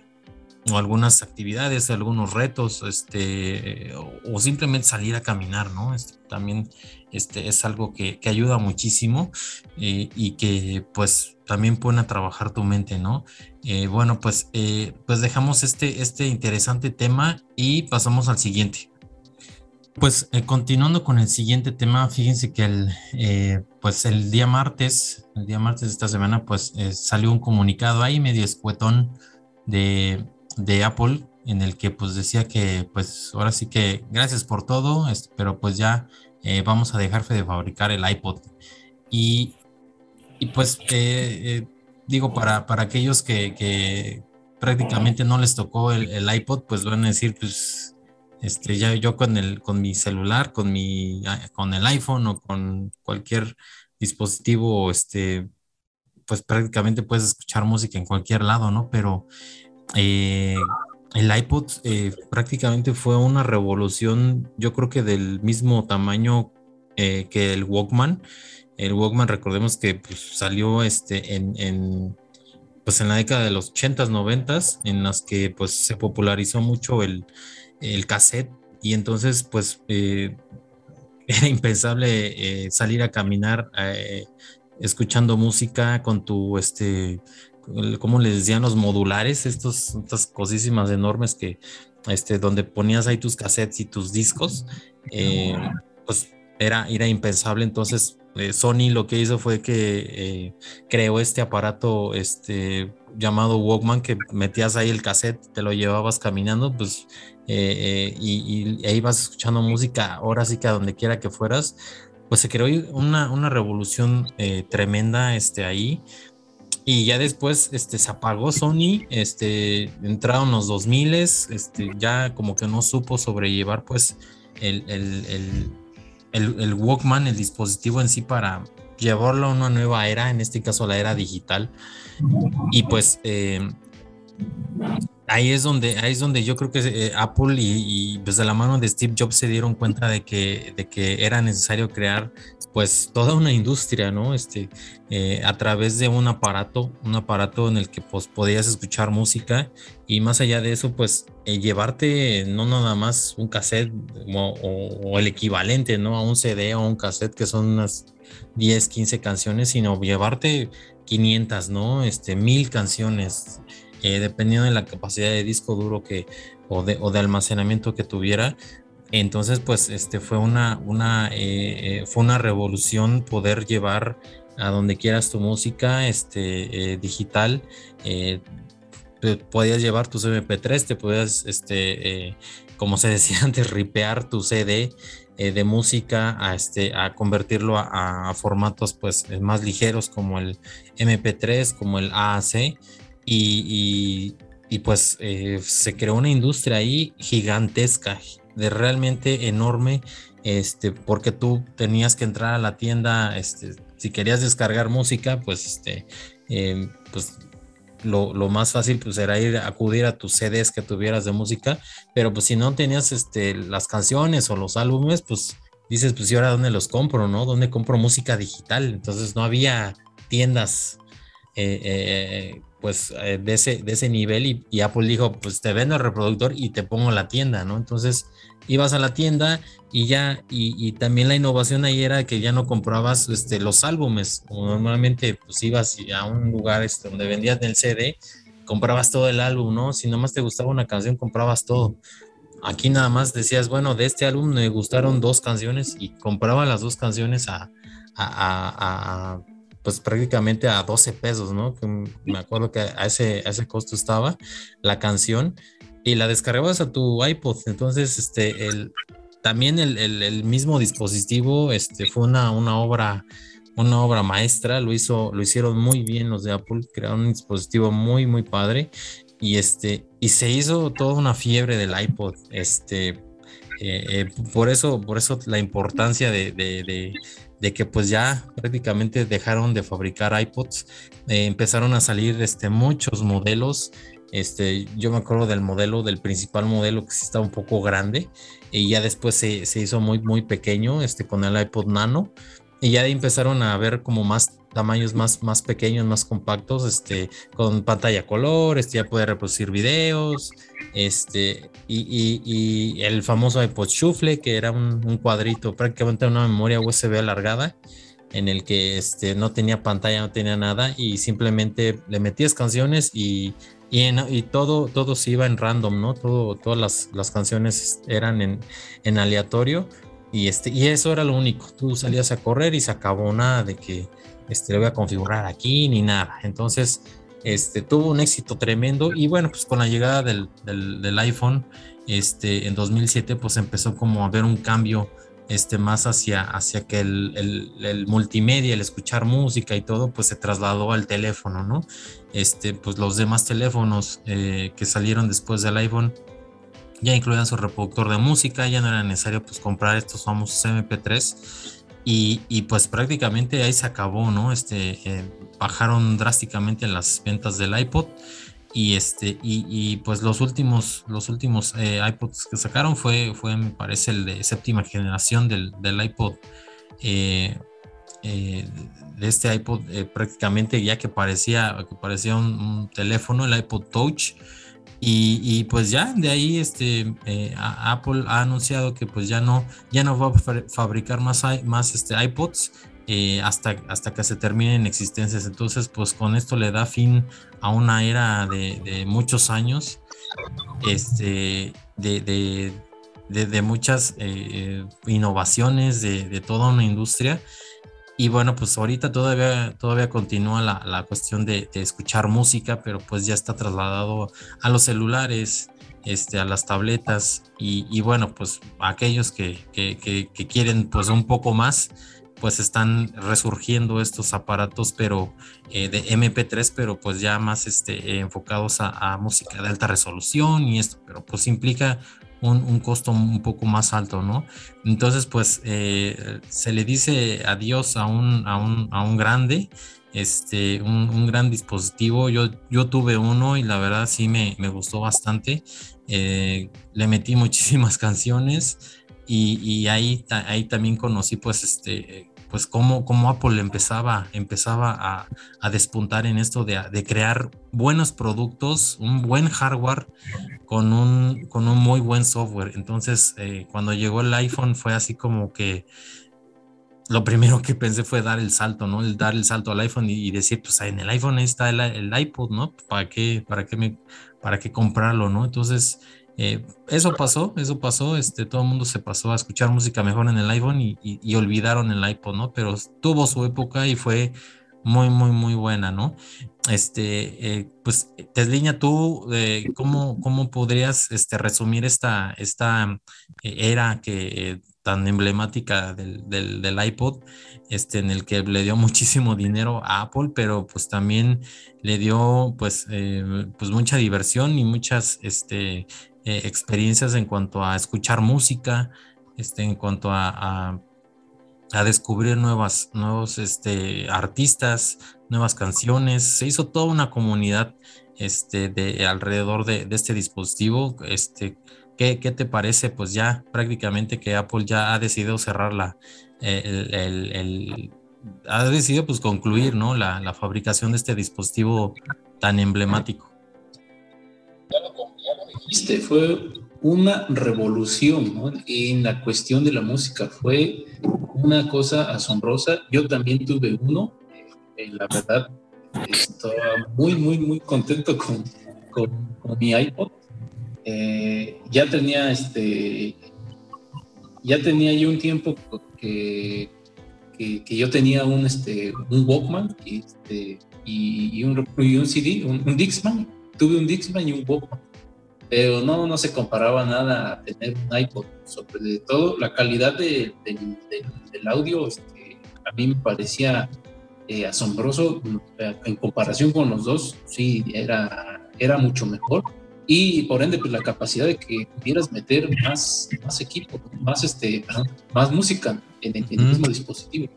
o algunas actividades, algunos retos, este, o, simplemente salir a caminar, ¿no? Este, también este, es algo que, que ayuda muchísimo eh, y que pues también pone a trabajar tu mente, ¿no? Eh, bueno, pues, eh, pues dejamos este, este interesante tema y pasamos al siguiente. Pues continuando con el siguiente tema, fíjense que el, pues el día martes, el día martes de esta semana, pues salió un comunicado ahí medio escuetón de, de Apple en el que pues decía que pues ahora sí que gracias por todo, pero pues ya eh, vamos a dejar de fabricar el iPod. Y, y pues eh, eh, digo, para, para aquellos que, prácticamente no les tocó el, iPod, pues van a decir, pues este, ya yo con, el, con mi celular, con, mi, con el iPhone o con cualquier dispositivo, este, pues prácticamente puedes escuchar música en cualquier lado, ¿no? Pero el iPod eh, prácticamente fue una revolución, yo creo que del mismo tamaño eh, que el Walkman. El Walkman, recordemos que pues, salió este, en, pues, en la década de los 80s, 90s, en las que pues, se popularizó mucho el, el cassette y entonces pues era impensable salir a caminar escuchando música con tu este ¿cómo les decían los modulares? Estos, estas cosísimas enormes que, este, donde ponías ahí tus cassettes y tus discos, eh, pues era, era impensable. Entonces, eh, Sony lo que hizo fue que eh, creó este aparato este, llamado Walkman, que metías ahí el cassette, te lo llevabas caminando, pues, y, y, ahí vas escuchando música, ahora sí que a donde quiera que fueras. Pues se creó una, una revolución tremenda este, ahí y ya después este, se apagó Sony, este, entraron los 2000, este, ya como que no supo sobrellevar pues el, el, el, el, Walkman, el dispositivo en sí para llevarlo a una nueva era, en este caso la era digital. Y pues eh, ahí es donde ahí es donde yo creo que eh, Apple y, y, pues de la mano de Steve Jobs se dieron cuenta de que, de que era necesario crear pues toda una industria, ¿no? Este, eh, a través de un aparato, un aparato en el que pues podías escuchar música y más allá de eso, pues eh, llevarte no nada más un cassette o, el equivalente, ¿no? A un CD o un cassette que son unas 10, 15 canciones, sino llevarte 500, ¿no? Este, mil canciones, eh, dependiendo de la capacidad de disco duro que o de, o de almacenamiento que tuviera, entonces, pues, este fue una, una, eh, eh, fue una revolución poder llevar a donde quieras tu música este, digital. podías llevar tus MP3, te podías, este, como se decía antes, ripear tu CD de música a, este, a convertirlo a, formatos pues, más ligeros como el MP3, como el AAC. Y, y pues se creó una industria ahí gigantesca, de realmente enorme, este, porque tú tenías que entrar a la tienda, este, si querías descargar música, pues, este, em, pues lo, más fácil pues era ir a acudir a tus CDs que tuvieras de música, pero pues si no tenías este, las canciones o los álbumes, pues dices, pues y ahora dónde los compro, ¿no? ¿Dónde compro música digital? Entonces no había tiendas eh, eh, pues eh, de, ese, de ese nivel y, Apple dijo, pues te vendo el reproductor y te pongo la tienda, ¿no? Entonces ibas a la tienda y ya, y, también la innovación ahí era que ya no comprabas este, los álbumes, como normalmente pues ibas a un lugar este, donde vendías el CD, comprabas todo el álbum, ¿no? Si nomás te gustaba una canción, comprabas todo. Aquí nada más decías, bueno, de este álbum me gustaron dos canciones y compraba las dos canciones a, a pues prácticamente a 12 pesos, ¿no? me acuerdo que a ese, ese costo estaba la canción y la descargabas a tu iPod. Entonces, este, el, también el, mismo dispositivo este, fue una, una obra una obra maestra, lo hizo, lo hicieron muy bien los de Apple, crearon un dispositivo muy, muy padre y este, y se hizo toda una fiebre del iPod, este, eh, eh, por eso, por eso la importancia de, que pues ya prácticamente dejaron de fabricar iPods, eh, empezaron a salir este, muchos modelos, este, yo me acuerdo del modelo, del principal modelo que sí estaba un poco grande y ya después se, se hizo muy, muy pequeño, este, con el iPod Nano. Y ya empezaron a ver como más tamaños más, más pequeños, más compactos, este, con pantalla color, este, ya puede reproducir videos, este, y, y, el famoso iPod Shuffle, que era un, cuadrito, prácticamente una memoria USB alargada, en el que este, no tenía pantalla, no tenía nada, y simplemente le metías canciones y, y, y todo, todo se iba en random, ¿no? Todo, todas las, las canciones eran en, en aleatorio y, este, y eso era lo único. Tú salías a correr y se acabó nada de que este, lo voy a configurar aquí ni nada. Entonces, este, tuvo un éxito tremendo. Y bueno, pues con la llegada del, del, iPhone este, en 2007, pues empezó como a haber un cambio este, más hacia, hacia que el, el, multimedia, el escuchar música y todo, pues se trasladó al teléfono, ¿no? Este, pues los demás teléfonos eh, que salieron después del iPhone ya incluían su reproductor de música, ya no era necesario pues comprar estos famosos MP3 y, y pues prácticamente ahí se acabó, ¿no? Este, eh, bajaron drásticamente las ventas del iPod y este y, pues los últimos los últimos eh, iPods que sacaron fue fue me parece el de séptima generación del, del iPod eh, este iPod prácticamente ya que parecía que parecía un teléfono el iPod Touch y, pues ya de ahí este, eh, Apple ha anunciado que pues ya no, ya no va a fabricar más, más este, iPods eh, hasta, hasta que se terminen existencias. Entonces pues con esto le da fin a una era de, muchos años este, de, de muchas eh, innovaciones de, toda una industria y bueno, pues ahorita todavía, todavía continúa la, la cuestión de, escuchar música, pero pues ya está trasladado a los celulares, este, a las tabletas y, bueno, pues aquellos que, que, que, quieren pues un poco más, pues están resurgiendo estos aparatos, pero eh, de MP3, pero pues ya más este, enfocados a, a, música de alta resolución y esto, pero pues implica un, costo un poco más alto, ¿no? Entonces, pues eh, se le dice adiós a un, a un, a un grande, este, un, gran dispositivo. Yo, yo tuve uno y la verdad sí me, me gustó bastante. Eh, le metí muchísimas canciones y, y, ahí, ahí también conocí pues este pues cómo, cómo Apple empezaba, empezaba a, a despuntar en esto de, de, crear buenos productos, un buen hardware con un, con un muy buen software. Entonces, eh, cuando llegó el iPhone fue así como que lo primero que pensé fue dar el salto, ¿no? El dar el salto al iPhone y, decir, pues en el iPhone está el, el iPod, ¿no? ¿Para qué, para qué me, para qué comprarlo, ¿no? Entonces, eh, eso pasó, eso pasó, este, todo el mundo se pasó a escuchar música mejor en el iPhone y, olvidaron el iPod, ¿no? Pero tuvo su época y fue muy, muy, muy buena, ¿no? Este, eh, pues, Tesliña, tú, eh, ¿cómo, ¿cómo, podrías este, resumir esta, esta era que tan emblemática del, del, iPod, este, en el que le dio muchísimo dinero a Apple, pero pues también le dio pues, pues mucha diversión y muchas este, eh, experiencias en cuanto a escuchar música, este, en cuanto a, a, descubrir nuevas, nuevos este, artistas, nuevas canciones. Se hizo toda una comunidad este, de, alrededor de, este dispositivo. Este, ¿qué, te parece? Pues ya prácticamente que Apple ya ha decidido cerrar la, el, ha decidido pues concluir ¿no? la, la fabricación de este dispositivo tan emblemático fue una revolución en la cuestión de la música. Fue una cosa asombrosa. Yo también tuve uno. Eh, la verdad, estaba muy, muy, muy contento con, con, mi iPod. Eh, ya tenía este, ya tenía yo un tiempo que, que, yo tenía un, este, un Walkman este, y, un, y un CD, un, un Dixman. Tuve un Dixman y un Walkman pero no, no se comparaba nada a tener un iPod. Sobre todo, la calidad del audio este, a mí me parecía eh, asombroso eh, en comparación con los dos, sí, era, era mucho mejor. Y por ende, pues la capacidad de que pudieras meter más, más equipo, más, este, más música en, el mismo dispositivo.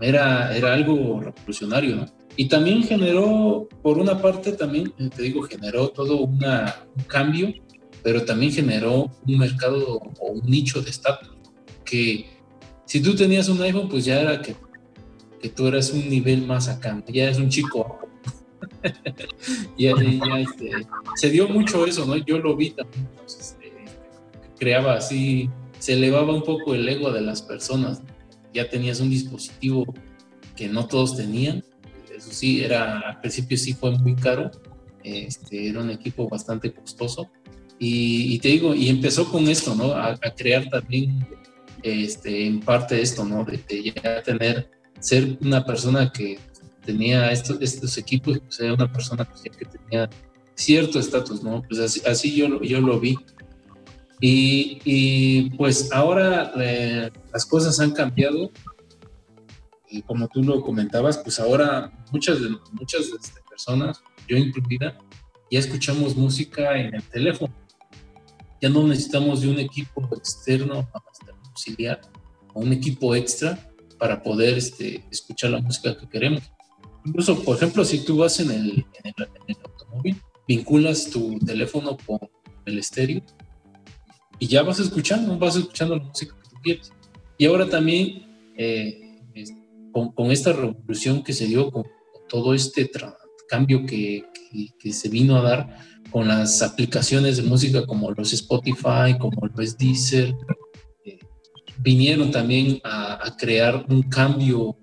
Era, era algo revolucionario, ¿no? Y también generó, por una parte, también, eh, te digo, generó todo un cambio, pero también generó un mercado o un nicho de estatus. Que si tú tenías un iPhone, pues ya era que, tú eras un nivel más acá, ya eres un chico. ya, este, se dio mucho eso, ¿no? Yo lo vi también. Este, creaba así, se elevaba un poco el ego de las personas. Ya tenías un dispositivo que no todos tenían sí, era, al principio sí fue muy caro, este, era un equipo bastante costoso. Y, te digo, y empezó con esto, ¿no? A, crear también, este, en parte esto, ¿no? De, ya tener, ser una persona que tenía estos, estos equipos, pues era una persona que tenía cierto estatus, ¿no? Pues así, así, yo, yo lo vi. Y, y pues ahora eh, las cosas han cambiado y como tú lo comentabas, pues ahora muchas, de, muchas este, personas, yo incluida, ya escuchamos música en el teléfono. Ya no necesitamos de un equipo externo auxiliar o un equipo extra para poder este, escuchar la música que queremos. Incluso, por ejemplo, si tú vas en el, en el, automóvil, vinculas tu teléfono con el estéreo y ya vas escuchando, vas escuchando la música que tú quieres. Y ahora también eh, con, esta revolución que se dio, con, todo este cambio que, se vino a dar con las aplicaciones de música como los Spotify, como los Deezer, eh, vinieron también a, crear un cambio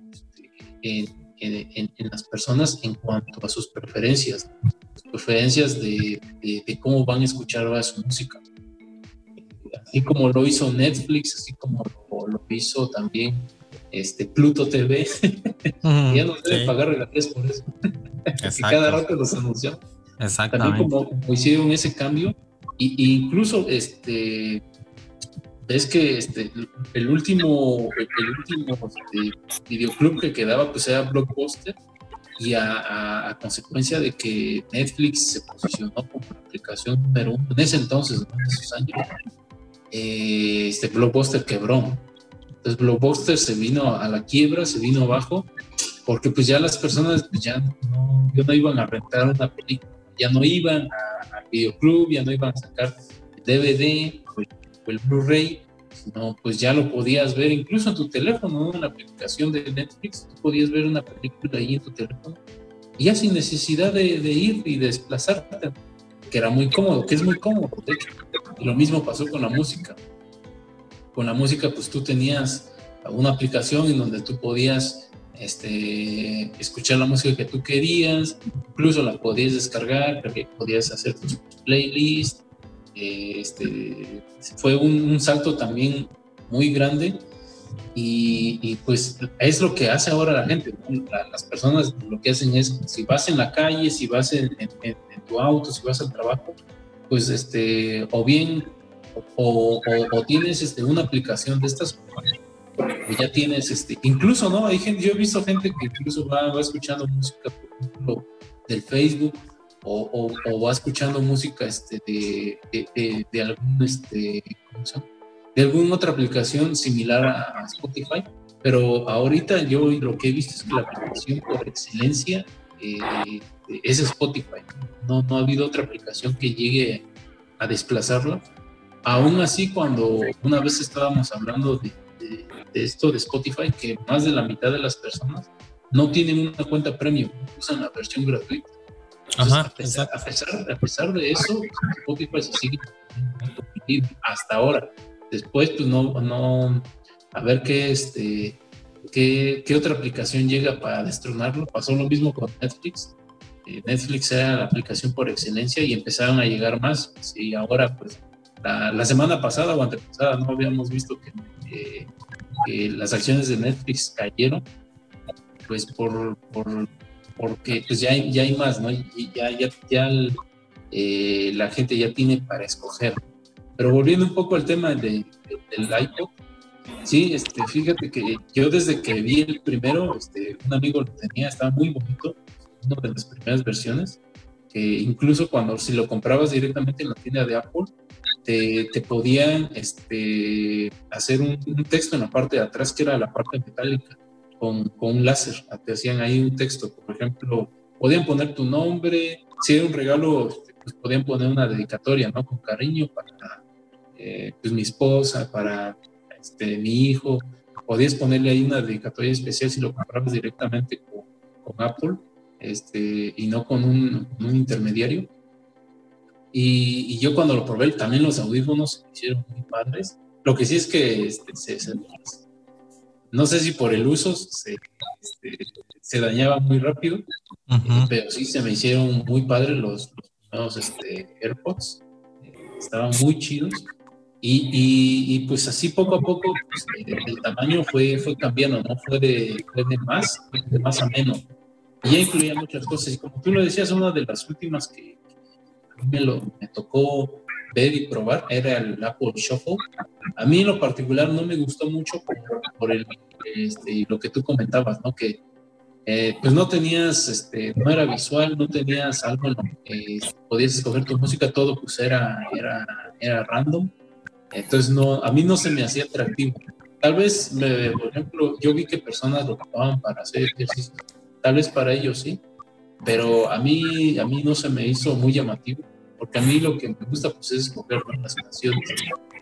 este, en, las personas en cuanto a sus preferencias, preferencias de, cómo van a escuchar su música. Así como lo hizo Netflix, así como lo hizo también este, Pluto TV. ya no deben pagar regalías por eso. y cada rato los anunció. También como, hicieron ese cambio, y, incluso este ves que este, el último, el último este, videoclub que quedaba pues era Blockbuster y a, consecuencia de que Netflix se posicionó como la aplicación número uno en ese entonces, en esos años, eh, este Blockbuster quebró entonces Blockbuster se vino a la quiebra, se vino abajo, porque pues ya las personas pues, ya no, no iban a rentar una película, ya no iban al videoclub, ya no iban a sacar DVD o el, Blu-ray, sino pues ya lo podías ver incluso en tu teléfono, en la aplicación de Netflix, tú podías ver una película ahí en tu teléfono, ya sin necesidad de, ir y desplazarte, que era muy cómodo, que es muy cómodo, de hecho. Y lo mismo pasó con la música con la música, pues tú tenías una aplicación en donde tú podías este, escuchar la música que tú querías, incluso la podías descargar, porque podías hacer tus playlists. este, fue un, salto también muy grande y, pues es lo que hace ahora la gente. las personas lo que hacen es, si vas en la calle, si vas en, en, tu auto, si vas al trabajo, pues este, o bien o, tienes este, una aplicación de estas, o ya tienes, este, incluso, ¿no? Hay gente, yo he visto gente que incluso va, va escuchando música, por ejemplo, del Facebook, o, va escuchando música este, de, de, algún, este, de alguna otra aplicación similar a, Spotify, pero ahorita yo lo que he visto es que la aplicación por excelencia eh, es Spotify. No, no ha habido otra aplicación que llegue a desplazarla Aún así, cuando una vez estábamos hablando de, esto de Spotify, que más de la mitad de las personas no tienen una cuenta premium, usan la versión gratuita. a, pesar, a, pesar, de eso, Spotify se sigue hasta ahora. Después, pues no, no, a ver qué, este, qué, qué otra aplicación llega para destronarlo. Pasó lo mismo con Netflix. Eh, Netflix era la aplicación por excelencia y empezaron a llegar más. Y ahora, pues, la, semana pasada o antepasada no habíamos visto que, las acciones de Netflix cayeron, pues por, por porque pues ya ya hay más, ¿no? Y ya, ya, ya eh, la gente ya tiene para escoger. Pero volviendo un poco al tema de, del iPod, sí, este, fíjate que yo desde que vi el primero, este, un amigo lo tenía, estaba muy bonito, una de las primeras versiones, que incluso cuando si lo comprabas directamente en la tienda de Apple, te, podían este, hacer un, texto en la parte de atrás que era la parte metálica con, un láser. Te hacían ahí un texto, por ejemplo, podían poner tu nombre, si era un regalo, este, pues podían poner una dedicatoria, ¿no? Con cariño para eh, pues mi esposa, para este, mi hijo. Podías ponerle ahí una dedicatoria especial si lo comprabas directamente con, Apple este, y no con un intermediario. Y, yo cuando lo probé, también los audífonos se hicieron muy padres. Lo que sí es que este, se, no sé si por el uso se, este, se dañaba muy rápido, pero sí se me hicieron muy padres los, nuevos este, AirPods. estaban muy chidos. Y, y, pues así poco a poco pues, el, tamaño fue, fue cambiando, ¿no? Fue de, fue de más, de más a menos. Y ya incluía muchas cosas. Y como tú lo decías, una de las últimas que, me, lo, me tocó ver y probar era el Apple Shuffle. A mí en lo particular no me gustó mucho por, el, este, lo que tú comentabas, ¿no? Que eh, pues no tenías, este, no era visual, no tenías algo en lo que podías escoger tu música, todo pues era, era, era random. Entonces no, a mí no se me hacía atractivo. Tal vez, me, por ejemplo, yo vi que personas lo ocupaban para hacer ejercicio, tal vez para ellos sí, pero a mí, a mí no se me hizo muy llamativo, porque a mí lo que me gusta pues, es escoger las canciones,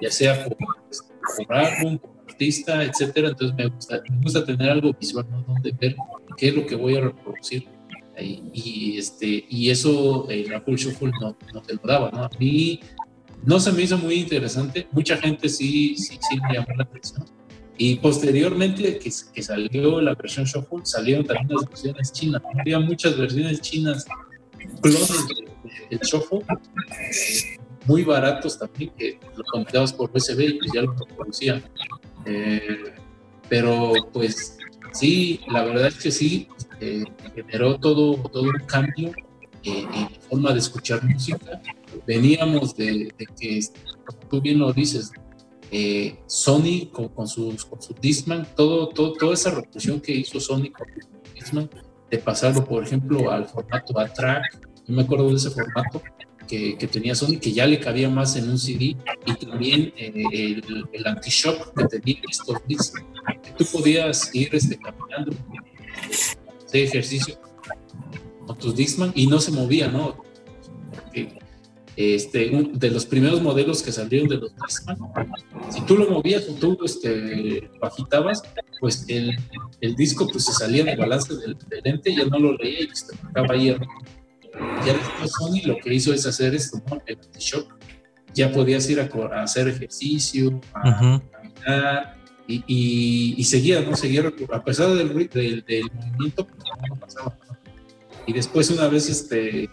ya sea por, por álbum, por artista, etcétera. Entonces me gusta, me gusta tener algo visual, ¿no? Donde ver qué es lo que voy a reproducir. Y, este, y eso el Apple Shuffle no, no, te lo daba, ¿no? A mí no se me hizo muy interesante. Mucha gente sí, sí, sí me llamó la atención y posteriormente que, que, salió la versión Shuffle, salieron también las versiones chinas. Había muchas versiones chinas, clones del Shuffle, muy baratos también, que lo conectabas por USB y pues ya lo reproducían. Eh, pero pues sí, la verdad es que sí, eh, generó todo, todo un cambio en la forma de escuchar música. Veníamos de, de que, tú bien lo dices, eh, Sony con, con, con su Discman, todo, todo, toda esa reproducción que hizo Sony con Discman, de pasarlo, por ejemplo, al formato A-Track, yo me acuerdo de ese formato que, que, tenía Sony, que ya le cabía más en un CD, y también eh, el, anti-shock que tenía estos discos, que tú podías ir este, caminando de ejercicio con tus Discman y no se movía, ¿no? este, de los primeros modelos que salieron de los Discman, si tú lo movías o tú este, lo agitabas, pues el, el, disco pues se salía de balance del, lente, ya no lo leía y te marcaba ahí. Ya después Sony lo que hizo es hacer esto, ¿no? El shock Ya podías ir a, hacer ejercicio, a caminar, y, y, y, seguía, ¿no? Seguía, a pesar del, del, del movimiento, pues no pasaba. Y después una vez, este,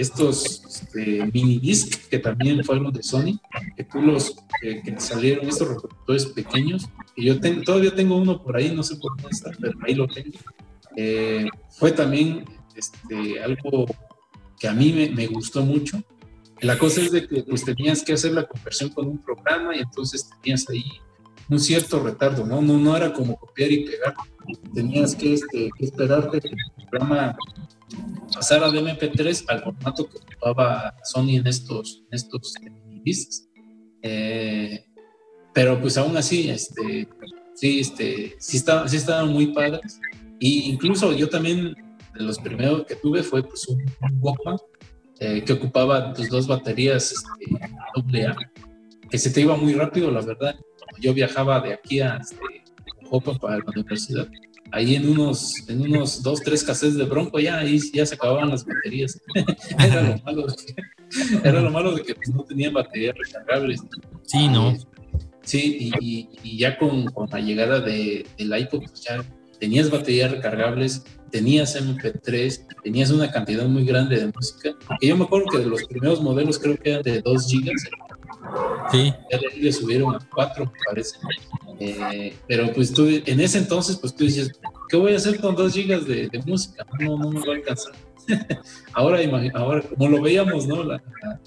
estos este, mini disc que también fue algo de Sony, que tú los que salieron estos reproductores pequeños, y yo tengo, todavía tengo uno por ahí, no sé por dónde está, pero ahí lo tengo. Eh, fue también este, algo que a mí me, me, gustó mucho. La cosa es de que pues tenías que hacer la conversión con un programa y entonces tenías ahí un cierto retardo, ¿no? No, no era como copiar y pegar. Tenías que, este, que esperar que el programa pasara de MP3 al formato que ocupaba Sony en estos, en estos discs. Eh, pero pues aún así, este, sí, este, sí, estaban, sí estaban muy padres. Y incluso yo también, de los primeros que tuve fue pues un, Walkman eh, que ocupaba pues, dos baterías este, AA, que se te iba muy rápido, la verdad. yo viajaba de aquí a este, para la universidad, ahí en unos, en unos dos, tres cassettes de Bronco ya, ahí ya se acababan las baterías. era, lo malo de que, era lo malo de que pues, no tenían baterías recargables. Sí, ¿no? Sí, y, y ya con, con, la llegada de, del iPod, pues ya tenías baterías recargables, tenías MP3, tenías una cantidad muy grande de música. Y yo me acuerdo que de los primeros modelos creo que eran de 2 gigas. Sí. Ya de ahí le subieron a 4, me parece. Eh, pero pues tú, en ese entonces, pues tú dices, ¿qué voy a hacer con 2 gigas de, de, música? No, no me va a alcanzar. ahora, ahora, como lo veíamos, ¿no? La,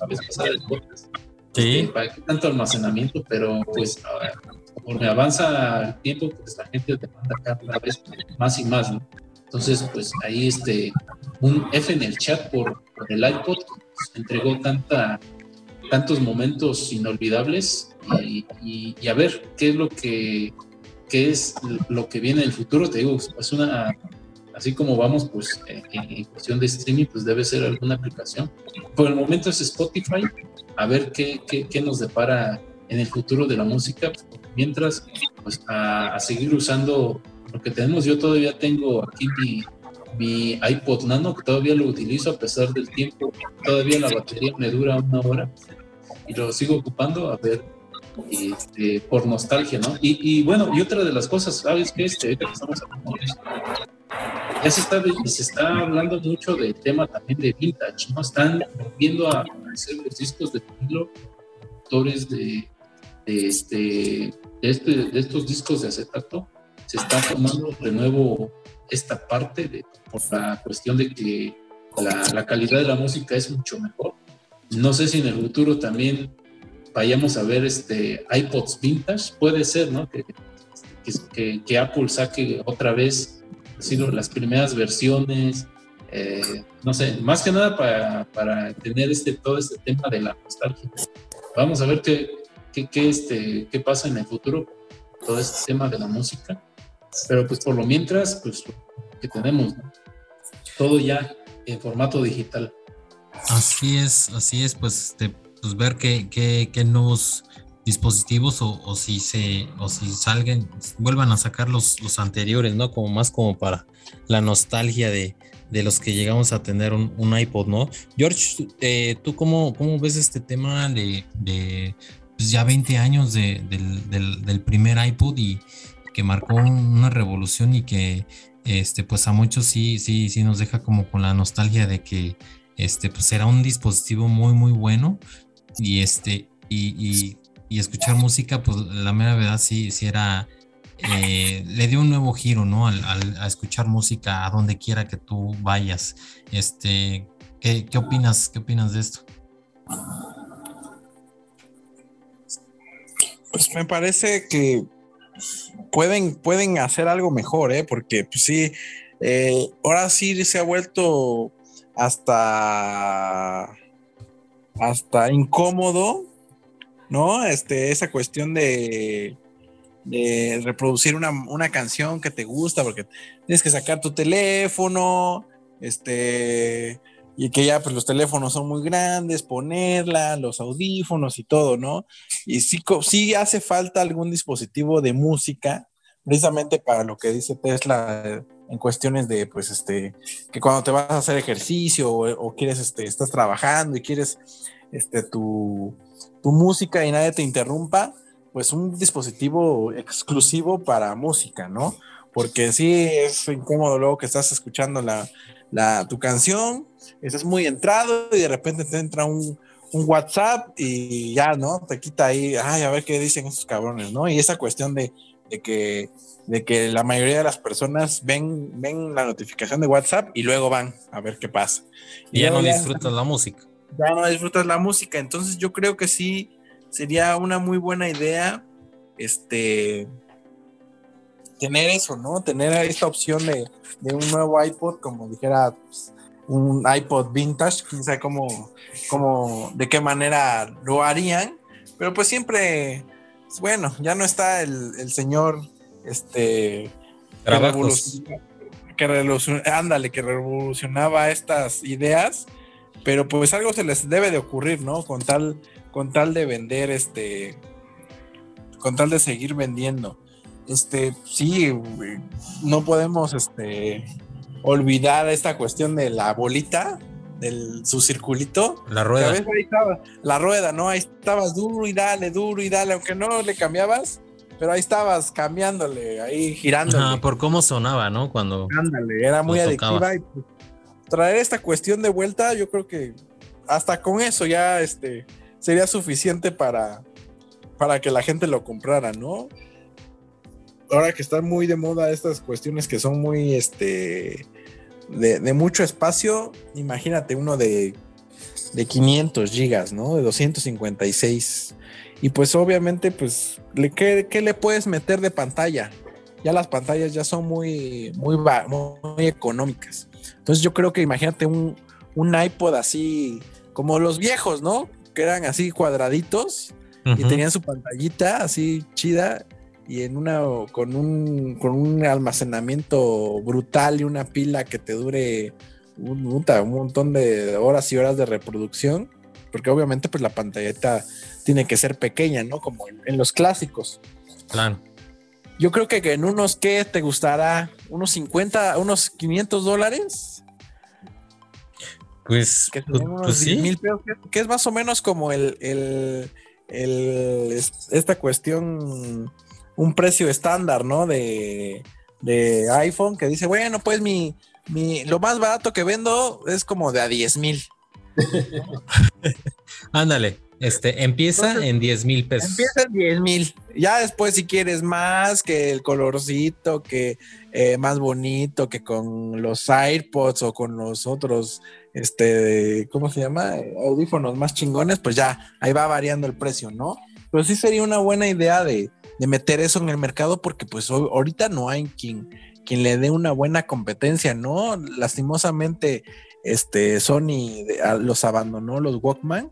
vez pasada del podcast. Sí. Este, ¿Para qué tanto almacenamiento? Pero pues conforme avanza el tiempo, pues la gente demanda cada vez más y más, ¿no? Entonces, pues ahí este, un F en el chat por, el iPod pues, entregó tanta, tantos momentos inolvidables y, y, a ver qué es lo que qué es lo que viene en el futuro. Te digo, es una así como vamos, pues en, cuestión de streaming, pues debe ser alguna aplicación. Por el momento es Spotify, a ver qué, qué, nos depara en el futuro de la música. Mientras, pues a, seguir usando lo que tenemos. Yo todavía tengo aquí mi, mi iPod Nano, que todavía lo utilizo a pesar del tiempo. Todavía la batería me dura una hora y lo sigo ocupando a ver este, por nostalgia, ¿no? Y, bueno, y otra de las cosas, ¿sabes qué? Este, que estamos hablando ya se está, se está hablando mucho del tema también de vintage, ¿no? Están volviendo a hacer los discos de vinilo, autores de, de, este, este, de, estos discos de acetato, se está tomando de nuevo esta parte de, por la cuestión de que la, la calidad de la música es mucho mejor. No sé si en el futuro también vayamos a ver este iPods vintage, puede ser, ¿no? Que, que, que Apple saque otra vez sido las primeras versiones, eh, no sé, más que nada para, para, tener este, todo este tema de la nostalgia. Vamos a ver qué, qué, qué, este, qué pasa en el futuro, todo este tema de la música. Pero pues por lo mientras, pues que tenemos, todo ya en formato digital. Así es, así es, pues, este, pues ver qué, qué, qué nuevos dispositivos o, si se o si salgan vuelvan a sacar los, los anteriores no como más como para la nostalgia de, de los que llegamos a tener un, un iPod no George eh, tú cómo, cómo ves este tema de, de pues ya 20 años de, del, del, primer iPod y que marcó una revolución y que este pues a muchos sí sí sí nos deja como con la nostalgia de que este pues era un dispositivo muy muy bueno y este y y escuchar música, pues la mera verdad sí, sí era, eh, le dio un nuevo giro, ¿no? Al, a escuchar música a donde quiera que tú vayas. Este, ¿qué, ¿qué, opinas? ¿Qué opinas de esto? Pues me parece que pueden, pueden hacer algo mejor, ¿eh? Porque pues sí, eh, ahora sí se ha vuelto hasta hasta incómodo ¿no? Este, esa cuestión de, de reproducir una, canción que te gusta, porque tienes que sacar tu teléfono, este, y que ya pues los teléfonos son muy grandes, ponerla, los audífonos y todo, ¿no? Y sí, sí hace falta algún dispositivo de música, precisamente para lo que dice Tesla en cuestiones de, pues, este, que cuando te vas a hacer ejercicio o, quieres, este, estás trabajando y quieres, este, tu, tu música y nadie te interrumpa, pues un dispositivo exclusivo para música, ¿no? Porque sí es incómodo luego que estás escuchando la, la, tu canción, estás muy entrado y de repente te entra un, un, WhatsApp y ya, ¿no? Te quita ahí, ay, a ver qué dicen esos cabrones, ¿no? Y esa cuestión de, de que, de que la mayoría de las personas ven, ven la notificación de WhatsApp y luego van a ver qué pasa. Y, ya no disfrutas la música ya no disfrutas la música. Entonces yo creo que sí sería una muy buena idea este tener eso, ¿no? Tener esta opción de, un nuevo iPod, como dijera pues, un iPod vintage, quién sabe cómo, cómo, de qué manera lo harían, pero pues siempre, bueno, ya no está el, señor, este, que, revolucionaba, ándale, que revolucionaba estas ideas, pero pues algo se les debe de ocurrir, ¿no? Con tal, con tal de vender, este, con tal de seguir vendiendo. Este, sí, no podemos, este, olvidar esta cuestión de la bolita, del su circulito. La rueda. la rueda, ¿no? Ahí estabas duro y dale, duro y dale, aunque no le cambiabas, pero ahí estabas cambiándole, ahí girando. por cómo sonaba, ¿no? Cuando. Ándale, era muy adictiva y pues, traer esta cuestión de vuelta, yo creo que hasta con eso ya este, sería suficiente para, para que la gente lo comprara, ¿no? Ahora que están muy de moda estas cuestiones que son muy, este, de, mucho espacio, imagínate uno de, de 500 gigas, ¿no? De 256. Y pues obviamente, pues, ¿qué, ¿qué, le puedes meter de pantalla? Ya las pantallas ya son muy, muy, muy económicas. Entonces yo creo que imagínate un, un iPod así, como los viejos, ¿no? Que eran así cuadraditos y tenían su pantallita así chida y en una con un, con un almacenamiento brutal y una pila que te dure un, un, montón de horas y horas de reproducción, porque obviamente pues la pantallita tiene que ser pequeña, ¿no? Como en, los clásicos. Claro. Yo creo que en unos que te gustará, unos 50, unos 500 dólares. Pues, que, pues, pues sí. que, es más o menos como el, el, el, esta cuestión un precio estándar, ¿no? De, de iPhone que dice, bueno, pues mi, mi, lo más barato que vendo es como de a 10 mil. Ándale, este, empieza en 10 mil pesos. Empieza en 10 mil. Ya después, si quieres más, que el colorcito, que eh, más bonito, que con los AirPods o con los otros, este, ¿cómo se llama? Audífonos más chingones, pues ya ahí va variando el precio, ¿no? Pero sí sería una buena idea de, de meter eso en el mercado porque pues ahorita no hay quien, quien le dé una buena competencia, ¿no? Lastimosamente, este, Sony los abandonó los Walkman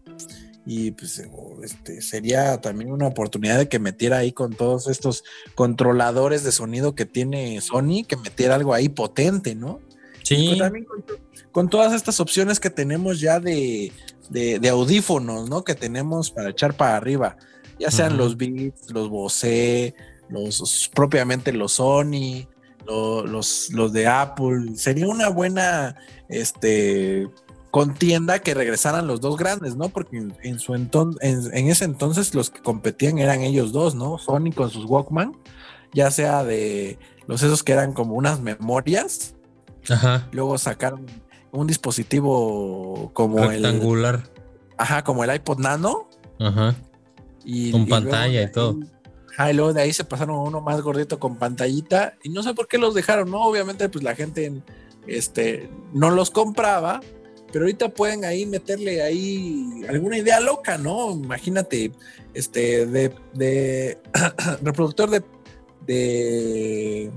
y pues este, sería también una oportunidad de que metiera ahí con todos estos controladores de sonido que tiene Sony, que metiera algo ahí potente, ¿no? Sí. también con, todas estas opciones que tenemos ya de, de, audífonos, ¿no? Que tenemos para echar para arriba ya sean los Beats, los Bose, los propiamente los Sony, los, los de Apple. Sería una buena este, contienda que regresaran los dos grandes, ¿no? Porque en, su enton en, ese entonces los que competían eran ellos dos, ¿no? Sony con sus Walkman, ya sea de los esos que eran como unas memorias. Ajá. Luego sacaron un dispositivo como el rectangular. Ajá, como el iPod Nano. Ajá. Con pantalla y todo. Ah, y luego de ahí se pasaron a uno más gordito con pantallita. Y no sé por qué los dejaron, ¿no? Obviamente, pues la gente este, no los compraba. Pero ahorita pueden ahí meterle ahí alguna idea loca, ¿no? Imagínate, este, de, de reproductor de, de,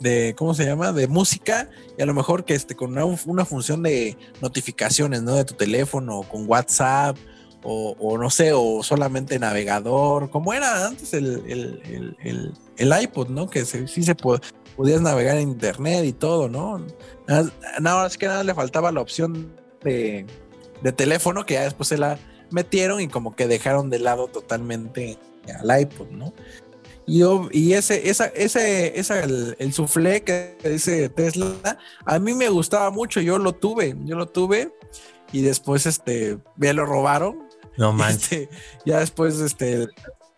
de, ¿cómo se llama? De música y a lo mejor que este, con una, una función de notificaciones, ¿no? De tu teléfono, con WhatsApp o, no sé, o solamente navegador, como era antes el, iPod, ¿no? Que sí se podías navegar en internet y todo, ¿no? Nada, es que nada le faltaba la opción de, teléfono que ya después se la metieron y como que dejaron de lado totalmente al iPod, ¿no? Y, y ese, esa, ese, esa, el, el que dice Tesla, a mí me gustaba mucho, yo lo tuve, yo lo tuve y después este, me lo robaron no manches. Este, ya después, este,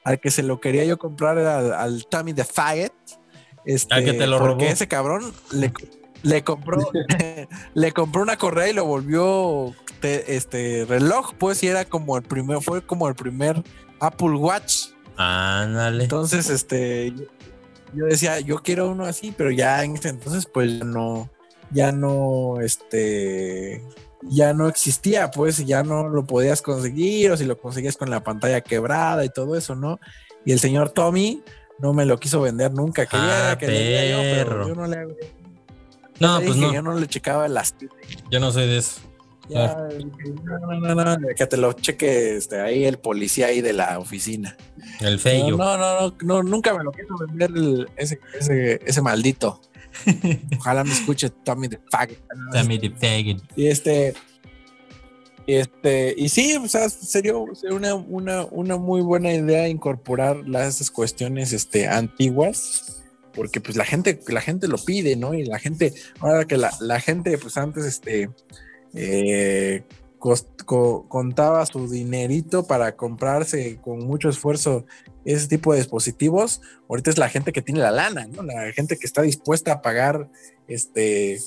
al que se lo quería yo comprar era al, Tommy the Faggot. Este, al que te lo porque ese cabrón le, le compró, le compró una correa y lo volvió este reloj, pues, y era como el primer, fue como el primer Apple Watch. Ándale. Entonces, este, yo decía, yo quiero uno así, pero ya en ese entonces, pues, no, ya no, este, ya no existía, pues ya no lo podías conseguir o si lo conseguías con la pantalla quebrada y todo eso, ¿no? Y el señor Tommy no me lo quiso vender nunca. Quería ah, que le yo, pero yo no le No, pues no. Yo no le checaba las. Yo no soy de eso. Ya, no, no, no, que te lo cheque este, ahí el policía ahí de la oficina. El feo. No, no, no, nunca me lo quiso vender ese, ese, ese maldito. Ojalá me escuche Tommy the Faggot. Tommy the Faggot. Y este. Este, y sí, o sea, sería, una, una, una, muy buena idea incorporar las esas cuestiones este, antiguas, porque pues la gente, la gente lo pide, ¿no? Y la gente, ahora que la, la gente, pues antes, este, eh, contaba su dinerito para comprarse con mucho esfuerzo ese tipo de dispositivos. Ahorita es la gente que tiene la lana, ¿no? La gente que está dispuesta a pagar este,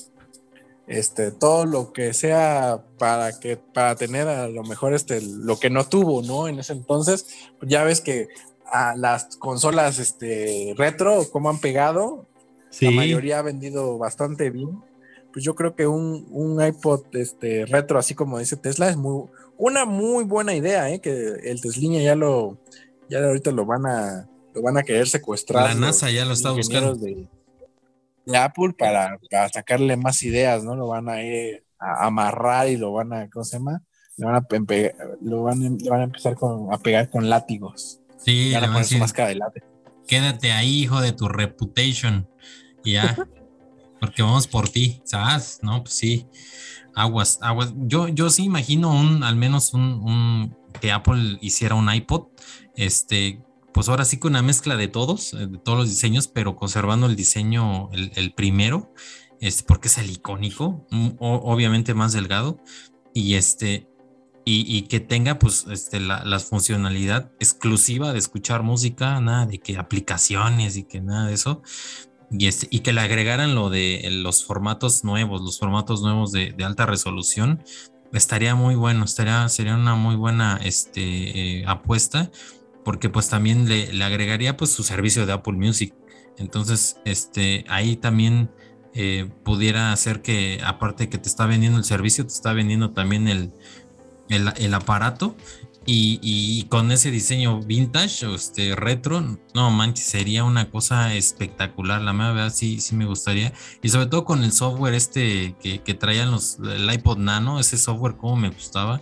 este, todo lo que sea para que, para tener a lo mejor este, lo que no tuvo, ¿no? En ese entonces, ya ves que a las consolas este, retro, como han pegado, la mayoría ha vendido bastante bien pues yo creo que un, un iPod este, retro, así como dice Tesla, es muy, una muy buena idea, ¿eh? que el Tesla ya lo, ya ahorita lo van a, lo van a querer secuestrar. La NASA ya lo está buscando. De, Apple para, sacarle más ideas, ¿no? Lo van a, ir a amarrar y lo van a, ¿cómo se llama? Le van a, lo van, van a empezar con, a pegar con látigos. Sí, van a poner su máscara de Quédate ahí, hijo de tu reputation. ya. porque vamos por ti, ¿sabes? No, pues sí. Aguas, aguas. Yo, yo sí imagino un, al menos un, que Apple hiciera un iPod, este, pues ahora sí con una mezcla de todos, eh, de todos los diseños, pero conservando el diseño, el, primero, este, porque es el icónico, mm, obviamente más delgado, y este, y, que tenga pues este, la, funcionalidad exclusiva de escuchar música, nada de que aplicaciones y que nada de eso. Y, este, y que le agregaran lo de los formatos nuevos, los formatos nuevos de, alta resolución, estaría muy bueno, estaría, sería una muy buena este, eh, apuesta, porque pues también le, agregaría pues su servicio de Apple Music. Entonces, este, ahí también eh, pudiera hacer que, aparte que te está vendiendo el servicio, te está vendiendo también el, el, el aparato y, con ese diseño vintage este retro, no manches, sería una cosa espectacular. La verdad sí, sí me gustaría. Y sobre todo con el software este que, que traían los, el iPod Nano, ese software como me gustaba.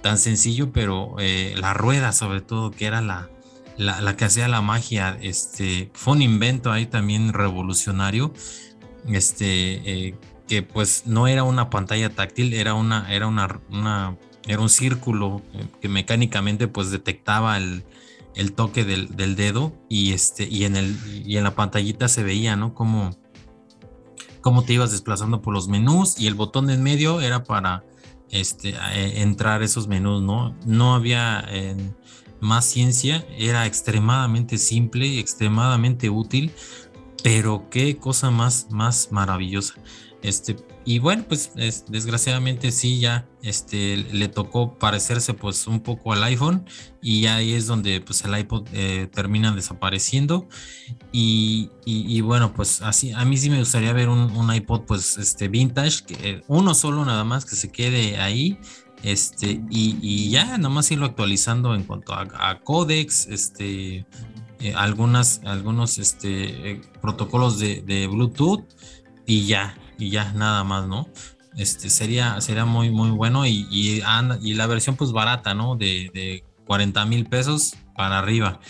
Tan sencillo, pero eh, la rueda sobre todo, que era la, la, que hacía la magia. Este, fue un invento ahí también revolucionario. Este, eh, que pues no era una pantalla táctil, era una, era una, una era un círculo eh, que mecánicamente pues detectaba el, toque del, dedo y, este, y, en el, y en la pantallita se veía, ¿no? Cómo, te ibas desplazando por los menús y el botón en medio era para este, eh, entrar esos menús, ¿no? No había más ciencia, era extremadamente simple, extremadamente útil, pero qué cosa más, más maravillosa. Este, y bueno, pues desgraciadamente sí, ya este, le tocó parecerse pues un poco al iPhone y ahí es donde pues el iPod eh, termina desapareciendo. Y, y, bueno, pues así, a mí sí me gustaría ver un, iPod pues este vintage, que, uno solo nada más que se quede ahí este, y, y ya nomás irlo actualizando en cuanto a, a codecs, este, eh, algunas, algunos este, eh, protocolos de, de Bluetooth y ya, y ya nada más, ¿no? Este sería, sería muy, muy bueno y, y, y la versión pues barata, ¿no? De, de 40 mil pesos para arriba.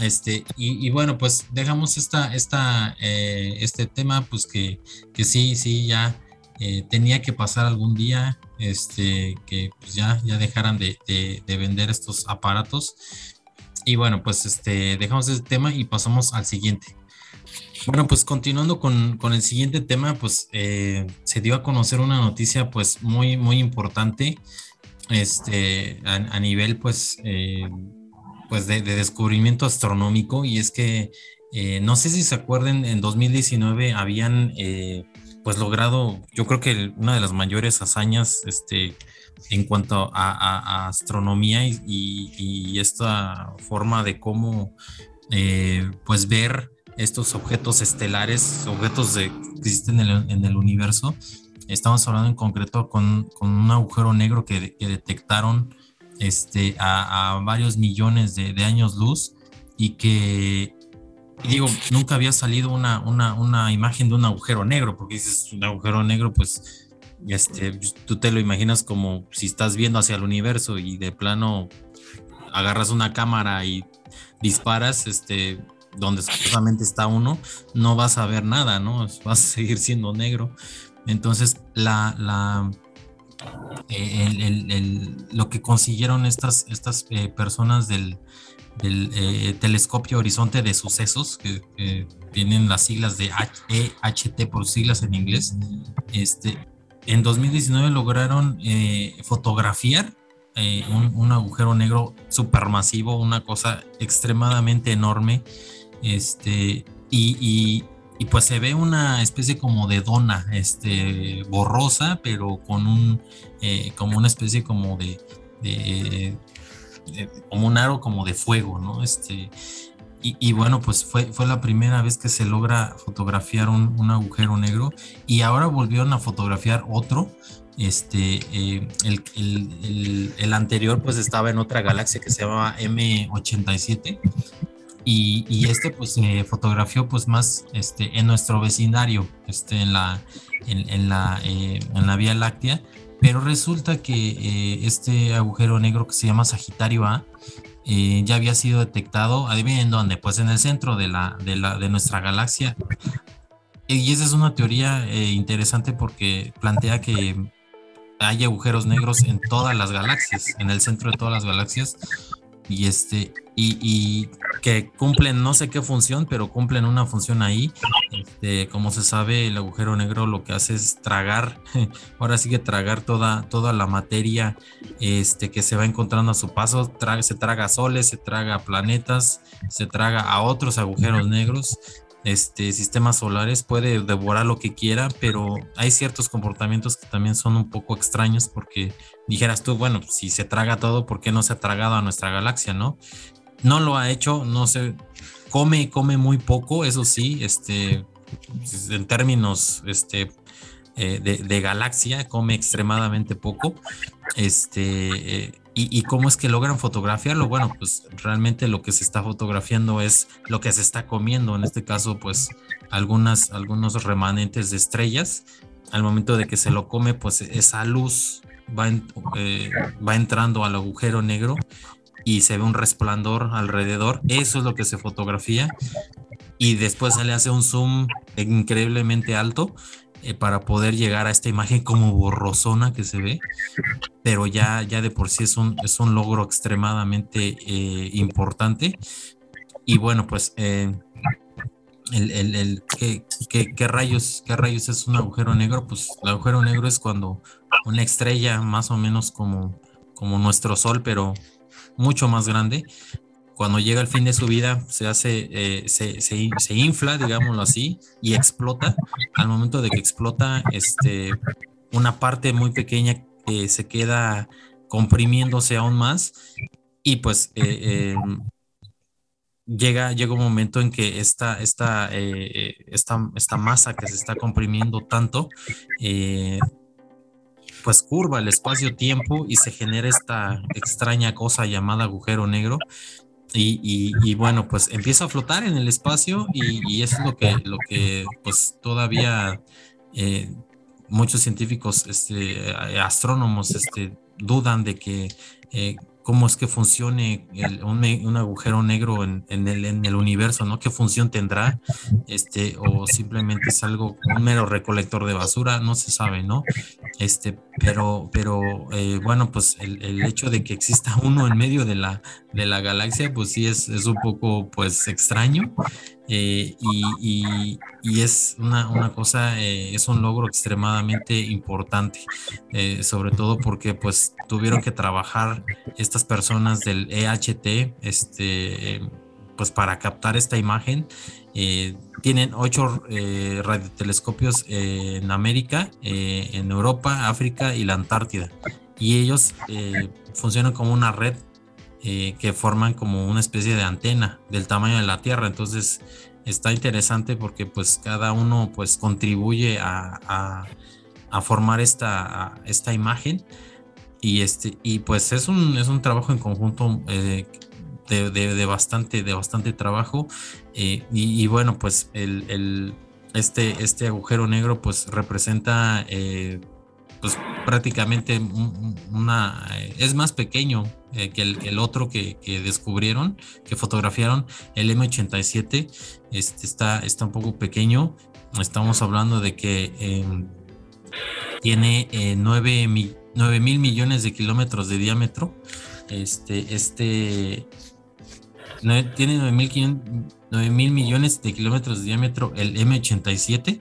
Este, y, bueno, pues dejamos esta, esta, eh, este tema, pues que, que sí, sí, ya eh, tenía que pasar algún día, este, que pues ya, ya dejaran de, de, de, vender estos aparatos. Y bueno, pues este, dejamos este tema y pasamos al siguiente. Bueno, pues continuando con, el siguiente tema, pues eh, se dio a conocer una noticia pues muy, muy importante este, a, nivel pues, eh, pues de, descubrimiento astronómico y es que eh, no sé si se acuerden, en 2019 habían pues logrado, yo creo que una de las mayores hazañas este, en cuanto a, astronomía y, y, esta forma de cómo pues ver estos objetos estelares, objetos de, que existen en el, universo. Estamos hablando en concreto con, un agujero negro que, detectaron este, a, varios millones de, años luz y que, digo, nunca había salido una, una, imagen de un agujero negro, porque dices un agujero negro, pues este, tú te lo imaginas como si estás viendo hacia el universo y de plano agarras una cámara y disparas, este, donde solamente está uno, no vas a ver nada, ¿no? Vas a seguir siendo negro. Entonces, la, la, eh, lo que consiguieron estas, estas eh, personas del, eh, telescopio Horizonte de Sucesos, que tienen las siglas de EHT por siglas en inglés, este, en 2019 lograron fotografiar un, un, agujero negro supermasivo, una cosa extremadamente enorme este, y, pues se ve una especie como de dona, este, borrosa, pero con un, eh, como una especie como de, como un aro como de fuego, ¿no? Este, y, bueno, pues fue, fue la primera vez que se logra fotografiar un, agujero negro y ahora volvieron a fotografiar otro. Este, eh, el, anterior pues estaba en otra galaxia que se llamaba M87 y, este pues se fotografió pues más este, en nuestro vecindario, este, en, la, en, la, eh, en la Vía Láctea, pero resulta que eh, este agujero negro que se llama Sagitario A, eh, ya había sido detectado, adivinen dónde, pues en el centro de, la, de, la, de nuestra galaxia. Y esa es una teoría eh, interesante porque plantea que hay agujeros negros en todas las galaxias, en el centro de todas las galaxias, y este y, que cumplen no sé qué función pero cumplen una función ahí. Este, como se sabe el agujero negro lo que hace es tragar ahora sí que tragar toda toda la materia este que se va encontrando a su paso. Se traga soles se traga planetas se traga a otros agujeros negros este, sistemas solares, puede devorar lo que quiera, pero hay ciertos comportamientos que también son un poco extraños porque dijeras tú, bueno, si se traga todo, ¿por qué no se ha tragado a nuestra galaxia, no? No lo ha hecho, no sé, come, come muy poco, eso sí, este, en términos, este, eh, de, galaxia, come extremadamente poco, este, eh, ¿Y, cómo es que logran fotografiarlo? Bueno, pues realmente lo que se está fotografiando es lo que se está comiendo, en este caso, pues algunas, algunos remanentes de estrellas. Al momento de que se lo come, pues esa luz va, eh, va entrando al agujero negro y se ve un resplandor alrededor. Eso es lo que se fotografía. Y después se le hace un zoom increíblemente alto eh, para poder llegar a esta imagen como borrosona que se ve, pero ya, ya de por sí es un, es un logro extremadamente eh, importante. Y bueno, pues, eh, el, el, el ¿qué, qué, rayos, ¿qué rayos es un agujero negro? Pues el agujero negro es cuando una estrella más o menos como, como nuestro Sol, pero mucho más grande, cuando llega el fin de su vida se hace, eh, se, se, infla, digámoslo así, y explota. Al momento de que explota, este, una parte muy pequeña se queda comprimiéndose aún más y pues eh, em, llega, llega un momento en que esta, esta, eh, esta, esta masa que se está comprimiendo tanto, pues curva el espacio-tiempo y se genera esta extraña cosa llamada agujero negro y, bueno, pues empieza a flotar en el espacio y, eso es lo que, lo que pues todavía eh, muchos científicos, este, astrónomos, este, dudan de que eh, cómo es que funcione un, agujero negro en, el, en, el, universo, ¿no? ¿Qué función tendrá? Este, o simplemente es algo, un mero recolector de basura, no se sabe, ¿no? Este, pero, pero eh, bueno, pues el, hecho de que exista uno en medio de la, de la galaxia, pues sí es, es un poco, pues, extraño. Eh, y, es una, cosa, eh, es un logro extremadamente importante, eh, sobre todo porque pues tuvieron que trabajar estas personas del EHT, este, pues para captar esta imagen. tienen ocho radiotelescopios en América, en Europa, África y la Antártida. Y ellos funcionan como una red eh, que forman como una especie de antena del tamaño de la Tierra. Entonces está interesante porque pues cada uno pues contribuye a, formar esta, esta imagen y este y pues es un, es un trabajo en conjunto eh, de, de, bastante de bastante trabajo eh, y, bueno pues el, el, este este agujero negro pues representa pues prácticamente una es más pequeño eh, que, el, otro que, descubrieron, que fotografiaron, el M87, este, está, está un poco pequeño. Estamos hablando de que em, tiene 9, eh, mil millones de kilómetros de diámetro. Este, este tiene 9 mil, millones de kilómetros de diámetro el M87.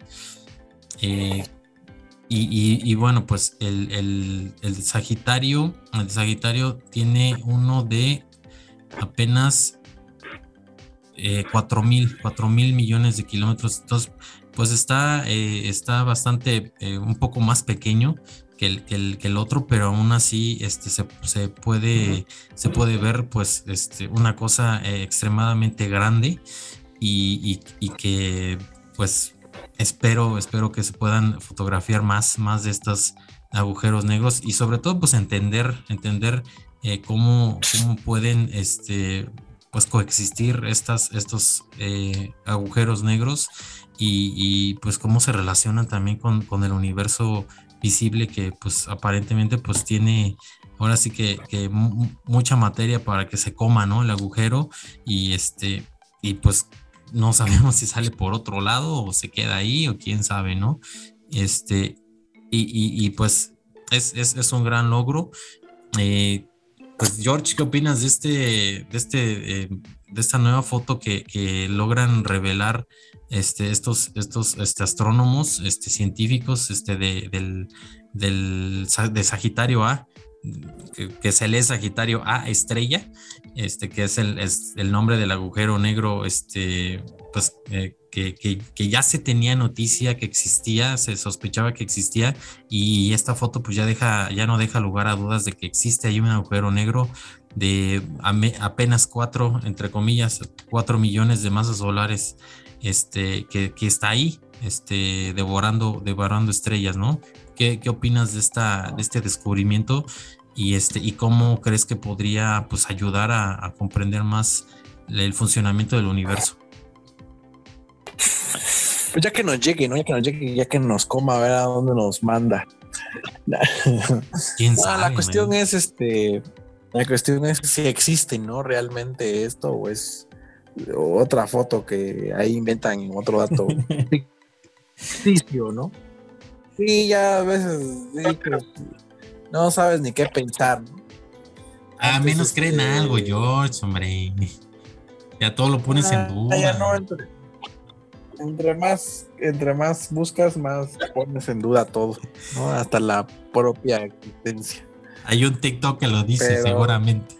Y, bueno, pues el, Sagitario, el Sagitario tiene uno de apenas eh, 4 mil, mil millones de kilómetros. Entonces, pues está, eh, está bastante, eh, un poco más pequeño. que el, que el, otro, pero aún así este, se, se, puede, se puede ver pues este, una cosa eh, extremadamente grande y, y, que pues espero, espero que se puedan fotografiar más, más de estos agujeros negros y sobre todo pues entender, entender eh, cómo, cómo, pueden este, pues coexistir estas, estos eh, agujeros negros y, y, pues cómo se relacionan también con, con el universo visible que pues aparentemente pues tiene ahora sí que, mucha materia para que se coma, ¿no? El agujero y este, y pues no sabemos si sale por otro lado o se queda ahí o quién sabe, ¿no? Este, y, y, pues es, es, un gran logro. Eh, pues George, ¿qué opinas de este, de este, eh, de esta nueva foto que, que logran revelar este, estos, estos este, astrónomos, este, científicos este, de, del, del, de Sagitario A, que, se lee Sagitario A estrella, este, que es el, es el nombre del agujero negro, este, pues, eh, que, que, ya se tenía noticia que existía, se sospechaba que existía, y esta foto pues ya deja, ya no deja lugar a dudas de que existe ahí un agujero negro de apenas cuatro, entre comillas, cuatro millones de masas solares este, que, está ahí, este, devorando, devorando estrellas, ¿no? ¿Qué, opinas de, esta, de este descubrimiento y, este, y cómo crees que podría pues, ayudar a, comprender más el funcionamiento del universo? Pues ya que nos llegue, ¿no? Ya que nos llegue, ya que nos coma, a ver a dónde nos manda. ¿Quién sabe, la cuestión es este, la cuestión es si existe, ¿no? Realmente esto o es otra foto que ahí inventan otro dato ficticio, ¿no? Sí, ya a veces no sabes ni qué pensar. ¿no? A menos creen este, algo, George, hombre. Ya todo lo pones en duda. entre, más, entre más buscas, más pones en duda todo, ¿no? Hasta la propia existencia. Hay un TikTok que lo dice, seguramente.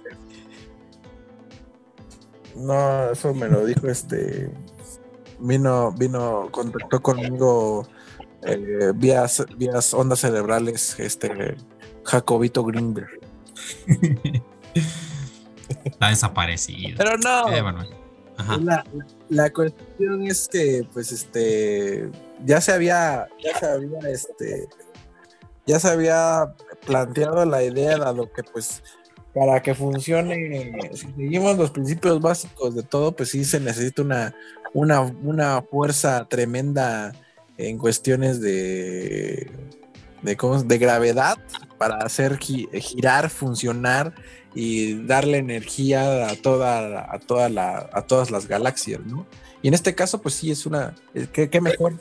No, eso me lo dijo este. Vino, vino, contactó conmigo eh, vías, vías ondas cerebrales, este Jacobito Greenberg. Está desaparecido. Pero no. Eh, la, la, cuestión es que, pues, este, ya se había, ya se había, este, ya se había planteado la idea, dado que, pues, para que funcione, si seguimos los principios básicos de todo, pues sí se necesita una, una, una fuerza tremenda en cuestiones de, de, de gravedad para hacer girar, funcionar y darle energía a toda, a toda la, a todas las galaxias, ¿no? Y en este caso, pues sí es una, ¿qué, qué mejor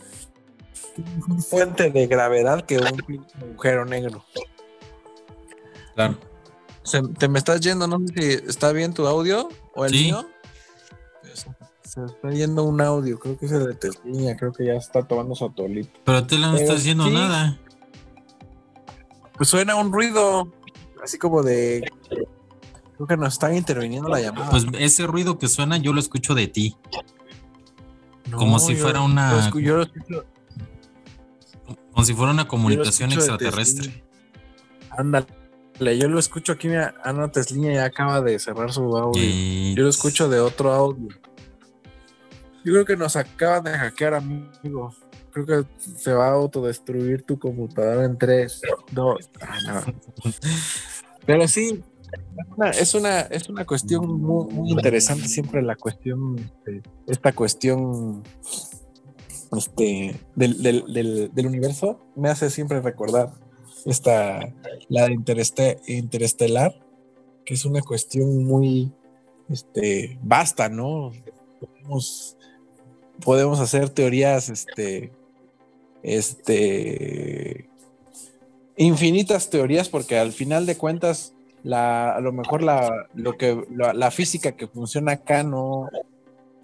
fuente de gravedad que un agujero negro? Claro. Se, te me estás yendo, no sé si está bien tu audio o el mío. Se está yendo un audio, creo que es el de creo que ya está tomando su atolito. Pero te no está haciendo nada. Pues suena un ruido, así como de. Creo que nos están interviniendo la llamada. Pues ese ruido que suena yo lo escucho de ti. como si fuera una. yo lo escucho, como si fuera una comunicación extraterrestre. Ándale. Yo lo escucho aquí, mira, Ana Tesliña ya acaba de cerrar su audio. Yo lo escucho de otro audio. Yo creo que nos acaban de hackear, amigo. Creo que se va a autodestruir tu computadora en 3, 2. Ah, Pero sí, es una, es una cuestión muy, interesante siempre la cuestión, este, esta cuestión este, del, del, del universo me hace siempre recordar esta, la de interestelar, que es una cuestión muy este, vasta, ¿no? Podemos, podemos hacer teorías, este, este, infinitas teorías, porque al final de cuentas, la, a lo mejor la, lo que, la, física que funciona acá no,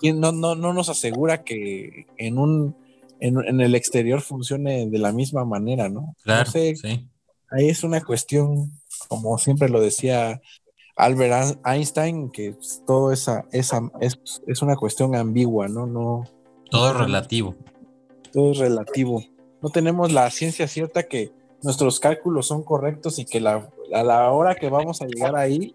no, no, no nos asegura que en un en, el exterior funcione de la misma manera, ¿no? Claro, sí ahí es una cuestión, como siempre lo decía Albert Einstein, que todo esa, esa es, una cuestión ambigua, ¿no? no todo es relativo. Todo es relativo. No tenemos la ciencia cierta que nuestros cálculos son correctos y que la, a la hora que vamos a llegar ahí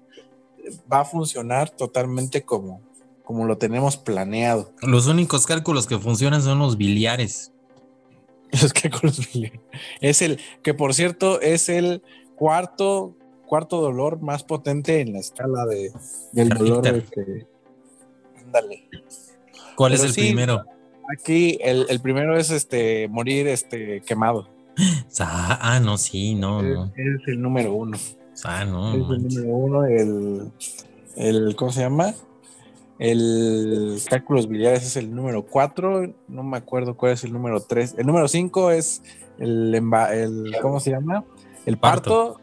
va a funcionar totalmente como, como lo tenemos planeado. Los únicos cálculos que funcionan son los biliares. Los cálculos biliares. Es el, que por cierto, es el cuarto, cuarto dolor más potente en la escala de, del dolor. Este, ándale. ¿Cuál es el primero? Aquí el, el, primero es este morir este quemado. Ah, no, sí, no, es, no. Es el número uno. Ah, no. Es el número uno, el, el, ¿cómo se llama? El cálculos biliares es el número cuatro, no me acuerdo cuál es el número tres. El número cinco es el, el ¿cómo se llama? El parto.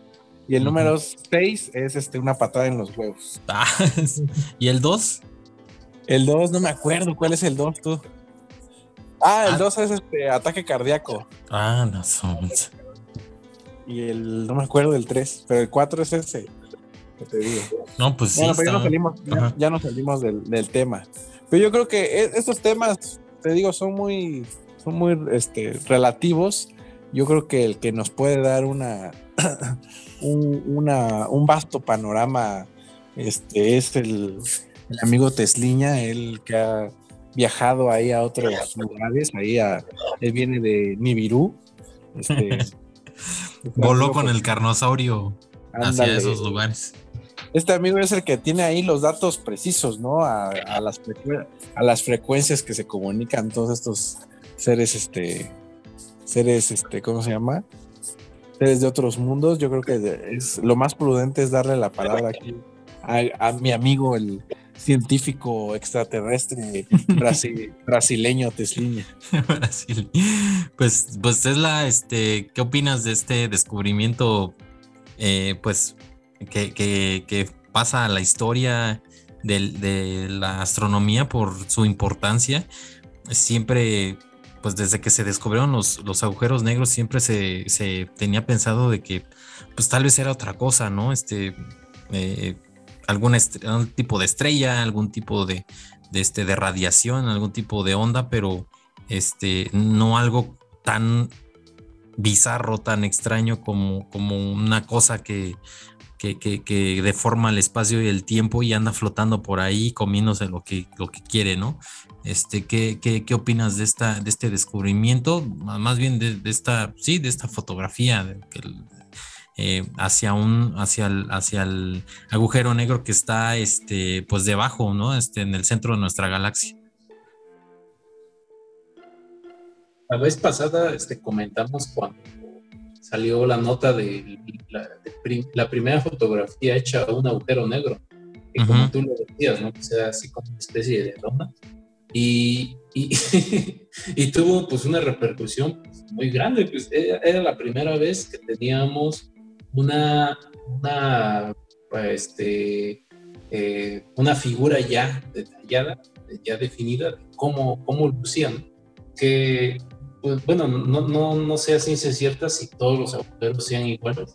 Y el uh -huh. número seis es este, una patada en los huevos. ¿Y el dos? El dos, no me acuerdo cuál es el dos, tú. Ah, el 2 ah. es este ataque cardíaco. Ah, no son. Y el, no me acuerdo del 3, pero el 4 es ese. Que te digo. No, pues bueno, sí. Pero ya, nos salimos, ya, ya, nos salimos del, del, tema. Pero yo creo que e, estos temas, te digo, son muy, son muy este, relativos. Yo creo que el que nos puede dar una, un, una, un vasto panorama este, es el, el amigo Tesliña, el que ha viajado ahí a otros lugares, ahí a, él viene de Nibiru. Este, Voló con el carnosaurio hacia esos lugares. Este amigo es el que tiene ahí los datos precisos, ¿no? A, a, las, a las frecuencias que se comunican todos estos seres, este, seres, este, ¿cómo se llama? Seres de otros mundos. Yo creo que es lo más prudente es darle la palabra aquí a, a mi amigo, el, científico extraterrestre brasil, brasileño Tesliña. Brasil. Pues, pues es la, este, ¿qué opinas de este descubrimiento, eh, pues, que, que, que, pasa a la historia de, de, la astronomía por su importancia? Siempre, pues desde que se descubrieron los, los agujeros negros, siempre se, se, tenía pensado de que, pues tal vez era otra cosa, ¿no? Este... Eh, algún, tipo de estrella, algún tipo de, de, este, de radiación, algún tipo de onda, pero este, no algo tan bizarro, tan extraño como, como una cosa que, que, que, que, deforma el espacio y el tiempo y anda flotando por ahí comiéndose lo que, lo que quiere, ¿no? Este, ¿qué, qué, qué opinas de, esta, de este descubrimiento? Más bien de, esta, sí, de esta fotografía, eh, hacia un hacia el, hacia el agujero negro que está este pues debajo no este en el centro de nuestra galaxia. La vez pasada este comentamos cuando salió la nota de la, de prim, la primera fotografía hecha a un agujero negro que uh -huh. como tú lo decías no que sea así como una especie de loma y, y, y, tuvo pues una repercusión muy grande pues era, era la primera vez que teníamos una, una, este, eh, una figura ya detallada, ya definida, de cómo, cómo lucían. Que, pues, bueno, no, no, no sea ciencia cierta si todos los agujeros sean iguales,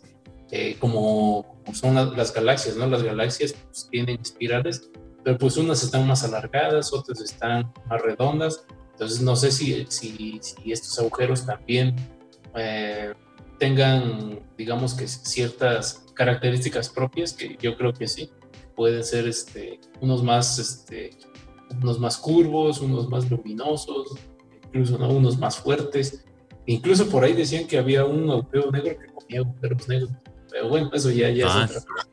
eh, como, son las, galaxias, ¿no? Las galaxias pues, tienen espirales, pero pues unas están más alargadas, otras están más redondas. Entonces, no sé si, si, si estos agujeros también eh, tengan, digamos que ciertas características propias, que yo creo que sí, pueden ser este, unos, más, este, unos más curvos, unos más luminosos, incluso ¿no? unos más fuertes. Incluso por ahí decían que había un agujero negro que comía agujeros negros, pero bueno, eso ya, ya ah. es otra cosa.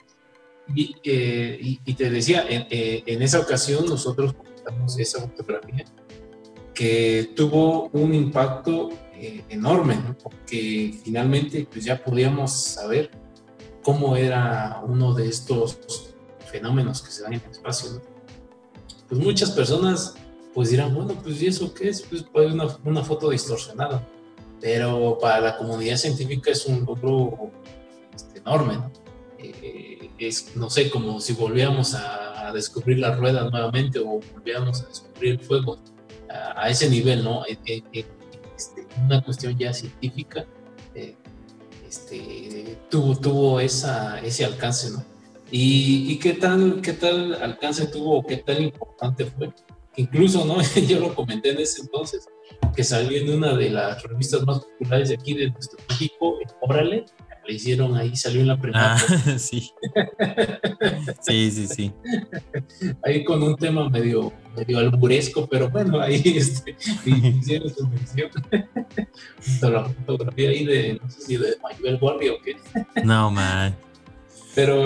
Y, eh, y, y, te decía, en, eh, en esa ocasión nosotros comentamos esa fotografía que tuvo un impacto eh, enorme, ¿no? porque finalmente pues ya podíamos saber cómo era uno de estos fenómenos que se dan en el espacio. Pues muchas personas pues dirán, bueno, pues ¿y eso qué es? Pues, pues una, una foto distorsionada, pero para la comunidad científica es un logro este, enorme, ¿no? Eh, es, no sé, como si volviéramos a, descubrir la rueda nuevamente o volviéramos a descubrir el fuego a, ese nivel, ¿no? Una cuestión ya científica, eh, este, tuvo, tuvo esa, ese alcance, ¿no? Y, y, qué, tal, qué tal alcance tuvo, qué tal importante fue. Incluso, ¿no? Yo lo comenté en ese entonces, que salió en una de las revistas más populares de aquí de nuestro México, Órale, le hicieron ahí, salió en la primera. Ah, sí. sí, sí, sí. Ahí con un tema medio, medio alburesco, pero bueno, ahí este, hicieron su mención. la fotografía ahí de, no sé si de Manuel Guardia o qué. No, man. Pero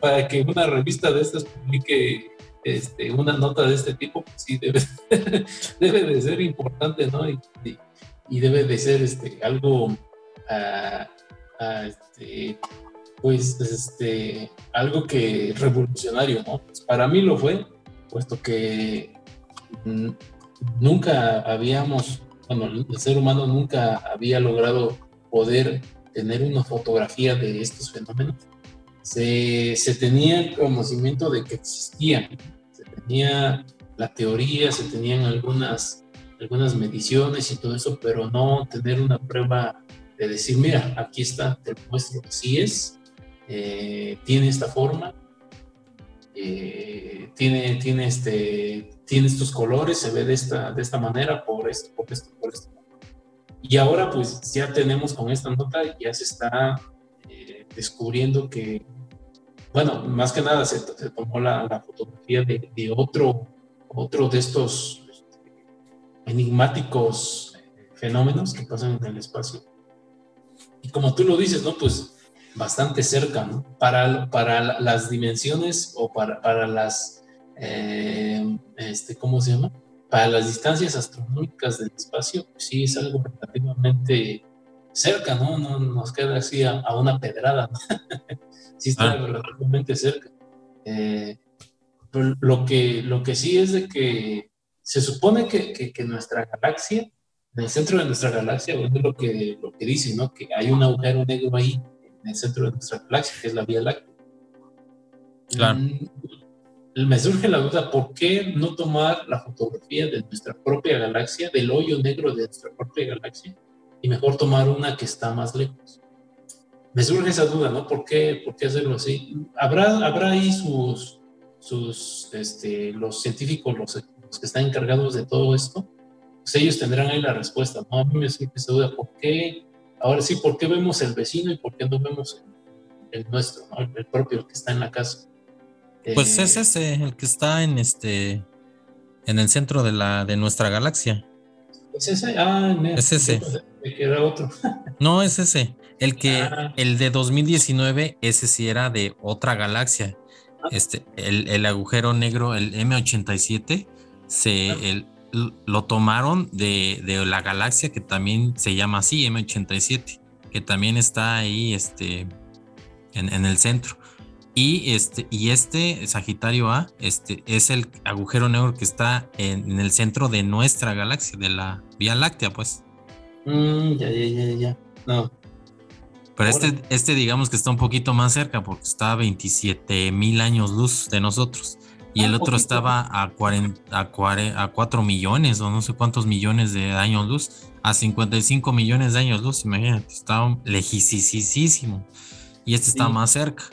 para que una revista de estas publique este, una nota de este tipo, pues sí, debe, debe de ser importante, ¿no? Y, y, debe de ser este, algo, uh, este, pues, este, algo que revolucionario, ¿no? Pues para mí lo fue, puesto que nunca habíamos, bueno, el ser humano nunca había logrado poder tener una fotografía de estos fenómenos. Se, se tenía conocimiento de que existían, tenía la teoría, se tenían algunas, algunas mediciones y todo eso, pero no tener una prueba de decir, mira, aquí está, te muestro, así es, eh, tiene esta forma, eh, tiene, tiene, este, tiene estos colores, se ve de esta, de esta manera, por esto, por esto, por esto. Y ahora pues ya tenemos con esta nota, ya se está eh, descubriendo que bueno, más que nada se, tomó la, fotografía de, otro, otro de estos este, enigmáticos fenómenos que pasan en el espacio. Y como tú lo dices, ¿no? Pues bastante cerca, ¿no? Para, para las dimensiones o para, para las, eh, este, ¿cómo se llama? Para las distancias astronómicas del espacio, pues sí es algo relativamente cerca, ¿no? No nos queda así a, una pedrada, ¿no? sí está ah. relativamente cerca. Eh, lo, que, lo que sí es de que se supone que, que, nuestra galaxia, en el centro de nuestra galaxia, es lo que, lo que dicen, ¿no? Que hay un agujero negro ahí, en el centro de nuestra galaxia, que es la Vía Láctea. Claro. Mm, me surge la duda, ¿por qué no tomar la fotografía de nuestra propia galaxia, del hoyo negro de nuestra propia galaxia, y mejor tomar una que está más lejos? me surge esa duda, ¿no? ¿Por qué, por qué hacerlo así? ¿Habrá, habrá ahí sus, sus este, los científicos, los, que están encargados de todo esto? Pues ellos tendrán ahí la respuesta, ¿no? A mí me surge esa duda, ¿por qué? Ahora sí, ¿por qué vemos el vecino y por qué no vemos el, nuestro, ¿no? el, propio, el que está en la casa? Pues es eh, ese, el que está en este en el centro de la de nuestra galaxia. ¿Es ese? Ah, es ese. Me queda otro. no, es ese. El que, ah. el de 2019, ese sí era de otra galaxia. Ah. Este, el, agujero negro, el M87, se, ah. Lo tomaron de, la galaxia que también se llama así, M87, que también está ahí este, en, el centro. Y este, y este Sagitario A este, es el agujero negro que está en, el centro de nuestra galaxia, de la Vía Láctea, pues. Mm, ya, ya, ya, ya. No, pero este, este digamos que está un poquito más cerca porque está a 27 mil años luz de nosotros. Y el otro estaba a, 40, a, a 4 millones o no sé cuántos millones de años luz. A 55 millones de años luz, imagínate, está lejísimo. Y este está más cerca.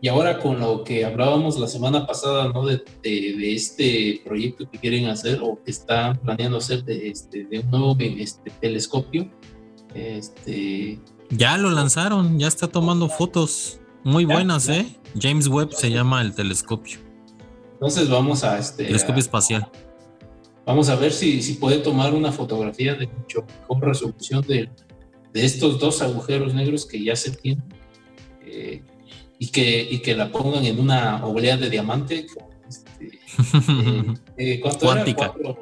Y ahora con lo que hablábamos la semana pasada, ¿no? De, de, este proyecto que quieren hacer o que están planeando hacer de, este, de un nuevo este, telescopio, este, ya lo lanzaron, ya está tomando fotos muy buenas, ¿eh? James Webb se llama el telescopio. Entonces vamos a este. Telescopio espacial. Vamos a ver si, si puede tomar una fotografía de mucho mejor resolución de, de estos dos agujeros negros que ya se tienen eh, y, que, y que la pongan en una oblea de diamante. Este, eh, eh, ¿Cuánto Cuántica. era?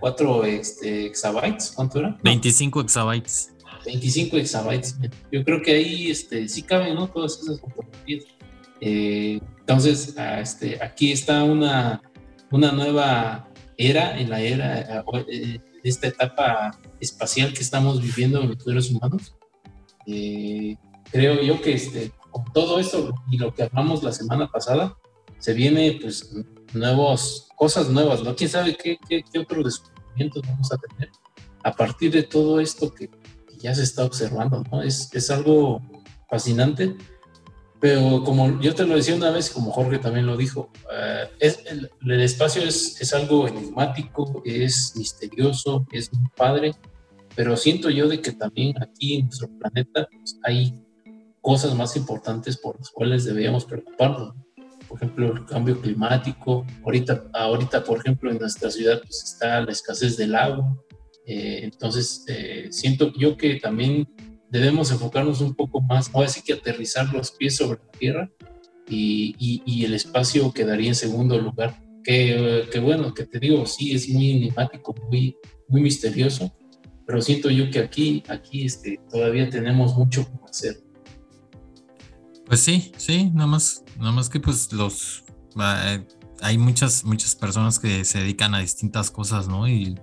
¿Cuatro, este, exabytes? ¿Cuánto era? 25 exabytes. 25 exabytes. Yo creo que ahí este, sí caben ¿no? todas esas fotografías. Eh, entonces, este, aquí está una, una nueva era en la era, de eh, esta etapa espacial que estamos viviendo en los seres humanos. Eh, creo yo que este, con todo esto y lo que hablamos la semana pasada, se viene pues nuevos, cosas nuevas, ¿no? ¿Quién sabe qué, qué, qué otros descubrimientos vamos a tener a partir de todo esto que, ya se está observando, ¿no? Es, es algo fascinante pero como yo te lo decía una vez, como Jorge también lo dijo, eh, es, el, espacio es, es, algo enigmático, es misterioso, es muy padre, pero siento yo de que también aquí en nuestro planeta pues, hay cosas más importantes por las cuales deberíamos preocuparnos. Por ejemplo, el cambio climático. Ahorita, ahorita por ejemplo, en nuestra ciudad pues, está la escasez del agua. Eh, entonces, eh, siento yo que también debemos enfocarnos un poco más, o así que aterrizar los pies sobre la tierra y, y, el espacio quedaría en segundo lugar. Que, que, bueno, que te digo, sí, es muy enigmático, muy, muy misterioso, pero siento yo que aquí, aquí este, todavía tenemos mucho que hacer. Pues sí, sí, nada más, nada más que pues los eh, hay muchas, muchas personas que se dedican a distintas cosas, ¿no? Y,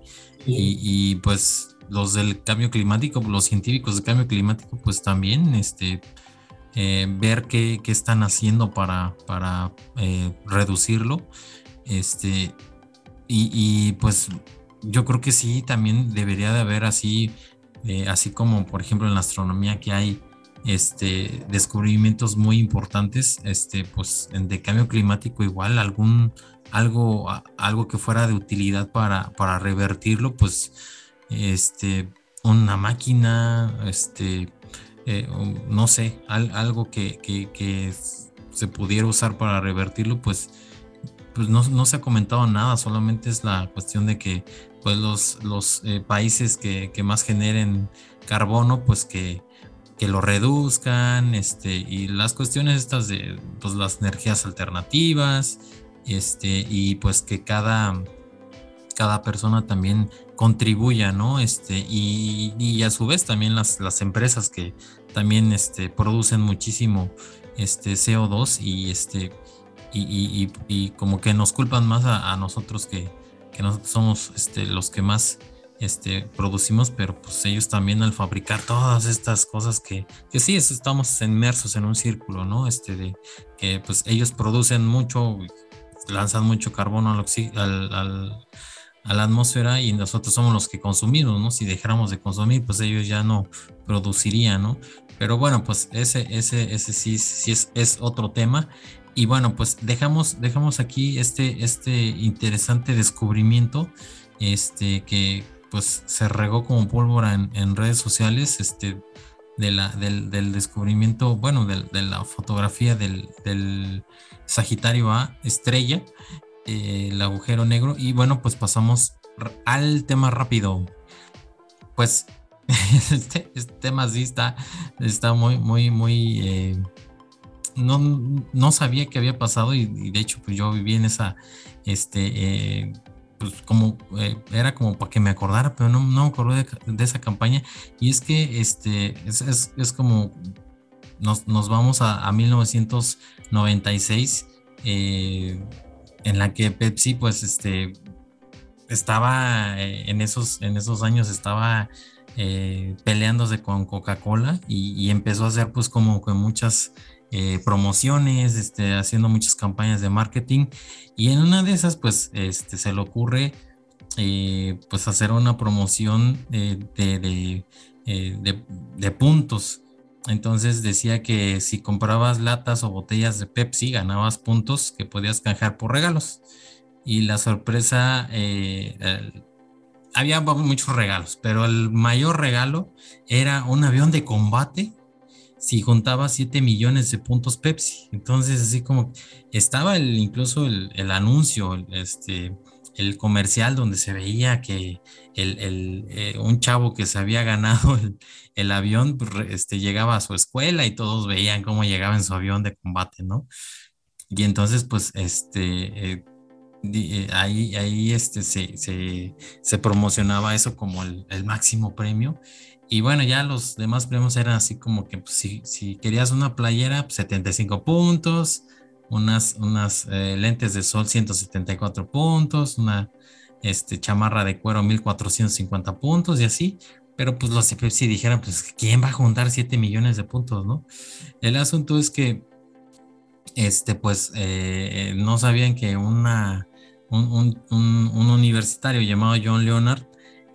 y, pues los del cambio climático, los científicos del cambio climático, pues también este, eh, ver qué, qué, están haciendo para, para eh, reducirlo. Este, y, y, pues yo creo que sí, también debería de haber así, así como por ejemplo en la astronomía que hay este, descubrimientos muy importantes, este, pues de cambio climático igual, algún, algo, algo que fuera de utilidad para, para revertirlo, pues este, una máquina, este, eh, no sé, algo que, que, se pudiera usar para revertirlo, pues, pues no, no, se ha comentado nada, solamente es la cuestión de que pues los, los eh, países que, que, más generen carbono, pues que, que lo reduzcan, este, y las cuestiones estas de pues, las energías alternativas, este, y pues que cada, cada persona también contribuya, ¿no? Este, y, y a su vez también las, las empresas que también este, producen muchísimo este, CO2 y, este, y, y, y como que nos culpan más a, nosotros que, que nosotros somos este, los que más este, producimos, pero pues ellos también al fabricar todas estas cosas que, que sí, estamos inmersos en un círculo, ¿no? Este, de que pues ellos producen mucho, lanzan mucho carbono al, al, a la atmósfera y nosotros somos los que consumimos, ¿no? Si dejáramos de consumir, pues ellos ya no producirían, ¿no? Pero bueno, pues ese, ese, ese sí, sí es, es otro tema. Y bueno, pues dejamos, dejamos aquí este, este interesante descubrimiento este, que, pues se regó como pólvora en, redes sociales, este, de la, del, descubrimiento, bueno, de, la fotografía del, Sagitario A estrella, eh, el agujero negro, y bueno, pues pasamos al tema rápido. Pues este, este, tema sí está, está muy, muy, muy... Eh, no, no sabía que había pasado y, de hecho pues yo viví en esa este, eh, pues como era como para que me acordara, pero no, no me acuerdo de, esa campaña. Y es que este es, es, como nos, nos, vamos a, a 1996, eh, en la que Pepsi, pues, este estaba eh, en esos, en esos años estaba peleándose con Coca-Cola y, empezó a hacer pues como que muchas eh, promociones, este, haciendo muchas campañas de marketing y en una de esas pues este, se le ocurre eh, pues hacer una promoción eh, de, de, puntos. Entonces decía que si comprabas latas o botellas de Pepsi ganabas puntos que podías canjear por regalos. Y la sorpresa, había muchos regalos, pero el mayor regalo era un avión de combate si juntaba 7 millones de puntos Pepsi. Entonces, así como estaba el, incluso el, anuncio, el, este, el comercial donde se veía que el, eh, un chavo que se había ganado el, avión pues, este, llegaba a su escuela y todos veían cómo llegaba en su avión de combate, ¿no? Y entonces, pues, este, eh, eh, ahí, ahí este, se, se, se, promocionaba eso como el, máximo premio y bueno, ya los demás premios eran así como que pues, si, si, querías una playera, 75 pues, puntos, unas, unas eh, lentes de sol, 174 puntos, una este, chamarra de cuero, 1450 puntos y así. Pero pues los Pepsi dijeron, pues, ¿quién va a juntar 7 millones de puntos, no? El asunto es que, este, pues, eh, no sabían que una, un, un, un universitario llamado John Leonard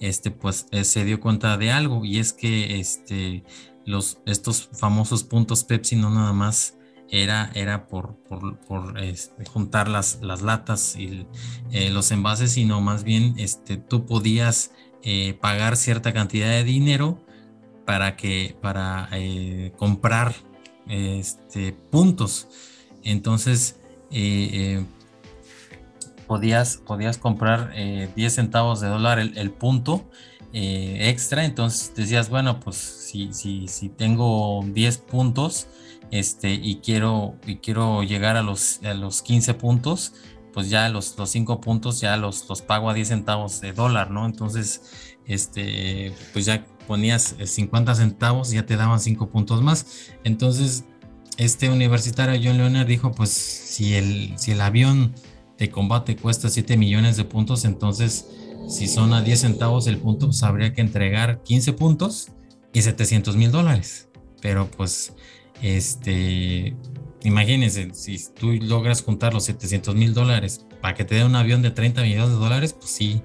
este, pues eh, se dio cuenta de algo y es que este, los, estos famosos puntos Pepsi no nada más era, era por, por, este, juntar las, las, latas y eh, los envases, sino más bien este, tú podías eh, pagar cierta cantidad de dinero para, que, para eh, comprar este, puntos. Entonces, podías, podías comprar 10 centavos de dólar el, punto extra. Entonces decías, bueno, pues si, si, si tengo 10 puntos, este, y quiero, y quiero llegar a los, a los 15 puntos, pues ya los, los 5 puntos ya los, los pago a 10 centavos de dólar, ¿no? Entonces, este, pues ya ponías 50 centavos y ya te daban 5 puntos más. Entonces, este universitario John Leonard dijo, pues si el, si el avión de combate cuesta 7 millones de puntos, entonces si son a 10 centavos el punto, pues habría que entregar 15 puntos y 700 mil dólares. Pero pues este, imagínense, si tú logras juntar los 700 mil dólares para que te dé un avión de 30 millones de dólares, pues sí,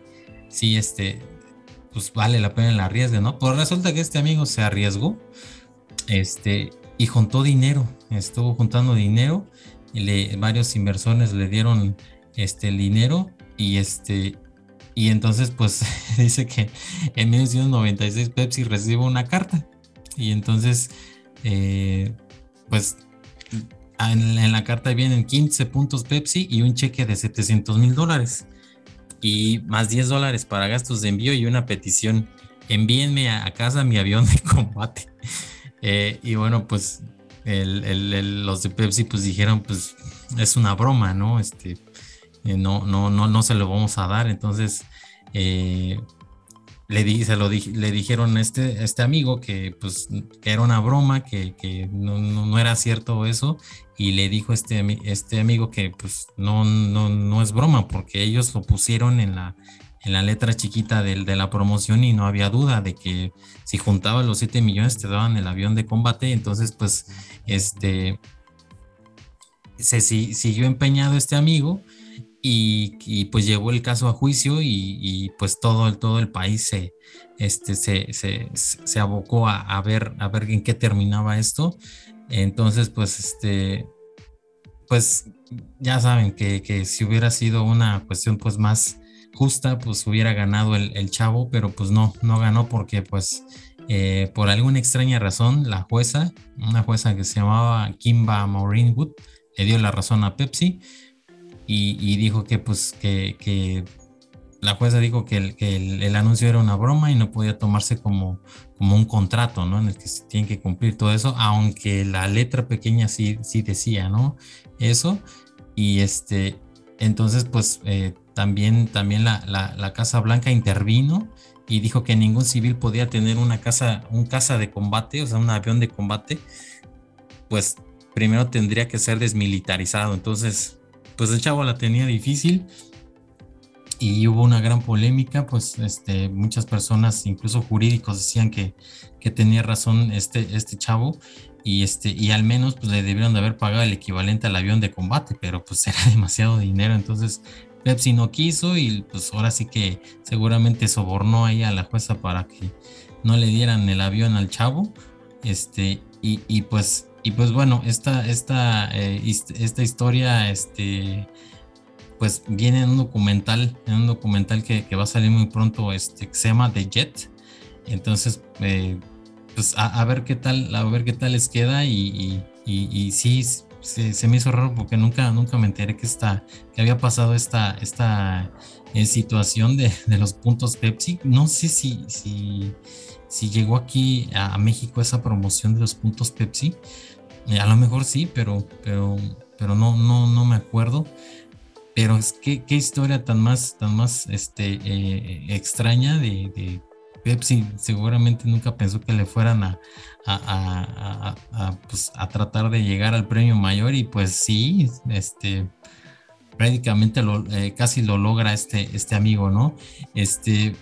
sí, este, pues vale la pena el arriesgue, ¿no? Pues resulta que este amigo se arriesgó, este, y juntó dinero, estuvo juntando dinero, y le, varios inversores le dieron este el dinero y este y entonces pues dice que en 1996 Pepsi recibe una carta y entonces eh, pues en, la carta vienen 15 puntos Pepsi y un cheque de 700 mil dólares y más 10 dólares para gastos de envío y una petición. Envíenme a, casa mi avión de combate. Eh, y bueno, pues los de Pepsi pues dijeron pues es una broma, ¿no? Este, eh, no, no, no, no se lo vamos a dar. Entonces, eh, le, le dijeron a este, este amigo que, pues, era una broma, que, que no, no, era cierto eso, y le dijo este, este amigo que pues no, no, no es broma, porque ellos lo pusieron en la, en la letra chiquita de, de, la promoción y no había duda de que si juntabas los 7 millones te daban el avión de combate, entonces pues este se siguió empeñado este amigo y, pues llevó el caso a juicio y, pues todo el, todo el país se, este, se, se, se abocó a, ver, a ver en qué terminaba esto. Entonces, pues, este, pues ya saben que, que, si hubiera sido una cuestión pues más justa, pues hubiera ganado el, el chavo, pero pues no, no ganó porque pues eh, por alguna extraña razón la jueza, una jueza que se llamaba Kimba Wood le dio la razón a Pepsi y, dijo que pues que, la jueza dijo que, el, el, anuncio era una broma y no podía tomarse como, como un contrato, ¿no? En el que se tiene que cumplir todo eso, aunque la letra pequeña sí, sí decía, ¿no? Eso. Y este, entonces pues eh, también, también la, la, Casa Blanca intervino y dijo que ningún civil podía tener una casa, un casa de combate, o sea, un avión de combate, pues primero tendría que ser desmilitarizado. Entonces, pues el chavo la tenía difícil y hubo una gran polémica, pues este, muchas personas, incluso jurídicos, decían que, que tenía razón este, este chavo y, este, y al menos pues, le debieron de haber pagado el equivalente al avión de combate, pero pues era demasiado dinero, entonces Pepsi no quiso y pues ahora sí que seguramente sobornó ahí a la jueza para que no le dieran el avión al chavo, este, y, y pues y pues bueno, esta, esta, eh, esta historia, este, pues viene en un documental, en un documental que, va a salir muy pronto, este, que se llama The Jet. Entonces, eh, pues a, ver qué tal, a ver qué tal les queda y, y, sí, se, me hizo raro porque nunca, nunca me enteré que, esta, que había pasado esta, esta eh, situación de, de, los puntos Pepsi. No sé si, si, si llegó aquí a México esa promoción de los puntos Pepsi. A lo mejor sí, pero, pero, pero no, no, no me acuerdo. Pero es que qué historia tan más, tan más este, eh, extraña de, Pepsi. Seguramente nunca pensó que le fueran a, a, pues, a, tratar de llegar al premio mayor y pues sí, este, prácticamente lo, eh, casi lo logra este, este amigo, ¿no? Este,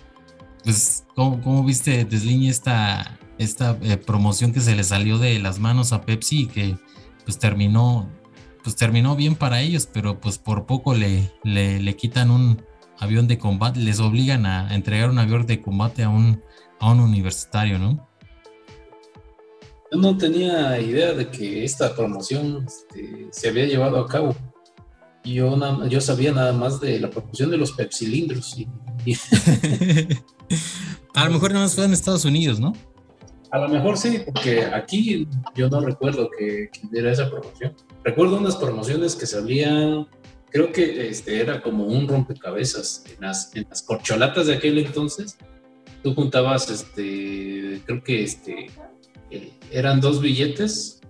pues, ¿cómo, cómo viste, Desliñe, esta, esta eh, promoción que se le salió de las manos a Pepsi y que pues terminó pues terminó bien para ellos, pero pues por poco le, le, quitan un avión de combate, les obligan a entregar un avión de combate a un, a un universitario, ¿no? Yo no tenía idea de que esta promoción este, se había llevado a cabo. Yo, yo sabía nada más de la promoción de los pepsilindros. Y, a lo mejor nada más fue en Estados Unidos, ¿no? A lo mejor sí, porque aquí yo no recuerdo que, que hubiera esa promoción. Recuerdo unas promociones que salían, creo que este, era como un rompecabezas en las, en las corcholatas de aquel entonces. Tú juntabas, este, creo que este, eh, eran dos billetes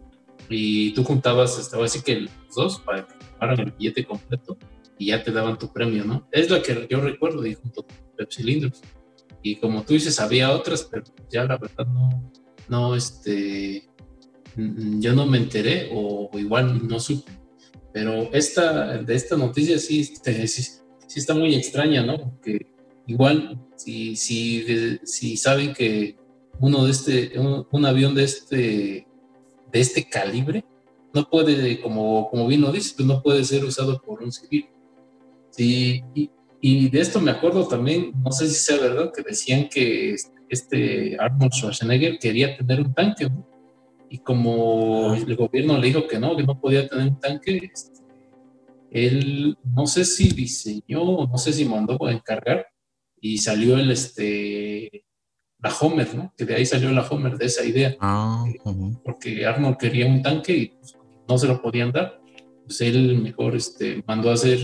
y tú juntabas, estaba así que los dos para que tomaran el billete completo y ya te daban tu premio, ¿no? Es lo que yo recuerdo y junto con cilindros. Y como tú dices, había otras, pero ya la verdad no, no, este, yo no me enteré o igual no supe. Pero esta, de esta noticia sí, este, sí, sí, está muy extraña, ¿no? Porque igual, si, si, si saben que uno de este, un, avión de este, de este calibre, no puede, como, como bien lo dice, pues no puede ser usado por un civil. Sí, y, y, de esto me acuerdo también, no sé si sea verdad, que decían que este Arnold Schwarzenegger quería tener un tanque, y como el gobierno le dijo que no, que no podía tener un tanque, este, él no sé si diseñó, no sé si mandó a encargar, y salió el, este, la Homer, ¿no? Que de ahí salió la Homer, de esa idea. Ah, porque Arnold quería un tanque y pues, no se lo podían dar. Pues él mejor este, mandó a hacer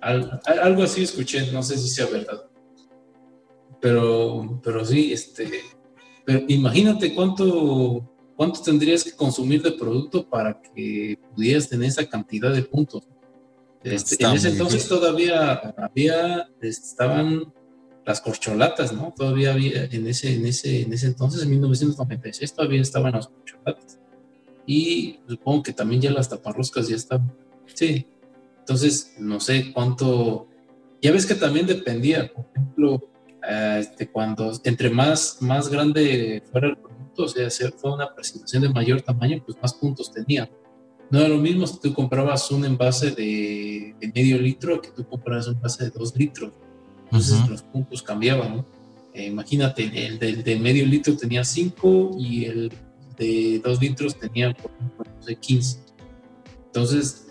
algo así, escuché, no sé si sea verdad. Pero, pero sí, este, pero imagínate cuánto, cuánto tendrías que consumir de producto para que pudieras tener esa cantidad de puntos. Este, en ese entonces todavía había, estaban las corcholatas, ¿no? Todavía había, en ese, en ese, en ese entonces, en 1996, todavía estaban las corcholatas. Y supongo que también ya las taparroscas ya estaban. Sí. Entonces, no sé cuánto. Ya ves que también dependía, por ejemplo, eh, este, cuando entre más, más grande fuera el producto, o sea, si fue una presentación de mayor tamaño, pues más puntos tenía. No era lo mismo si tú comprabas un envase de, de medio litro que tú comprabas un envase de dos litros entonces los puntos cambiaban, ¿no? Eh, imagínate, el de, medio litro tenía 5 y el de 2 litros tenía, por ejemplo, no 15. Entonces,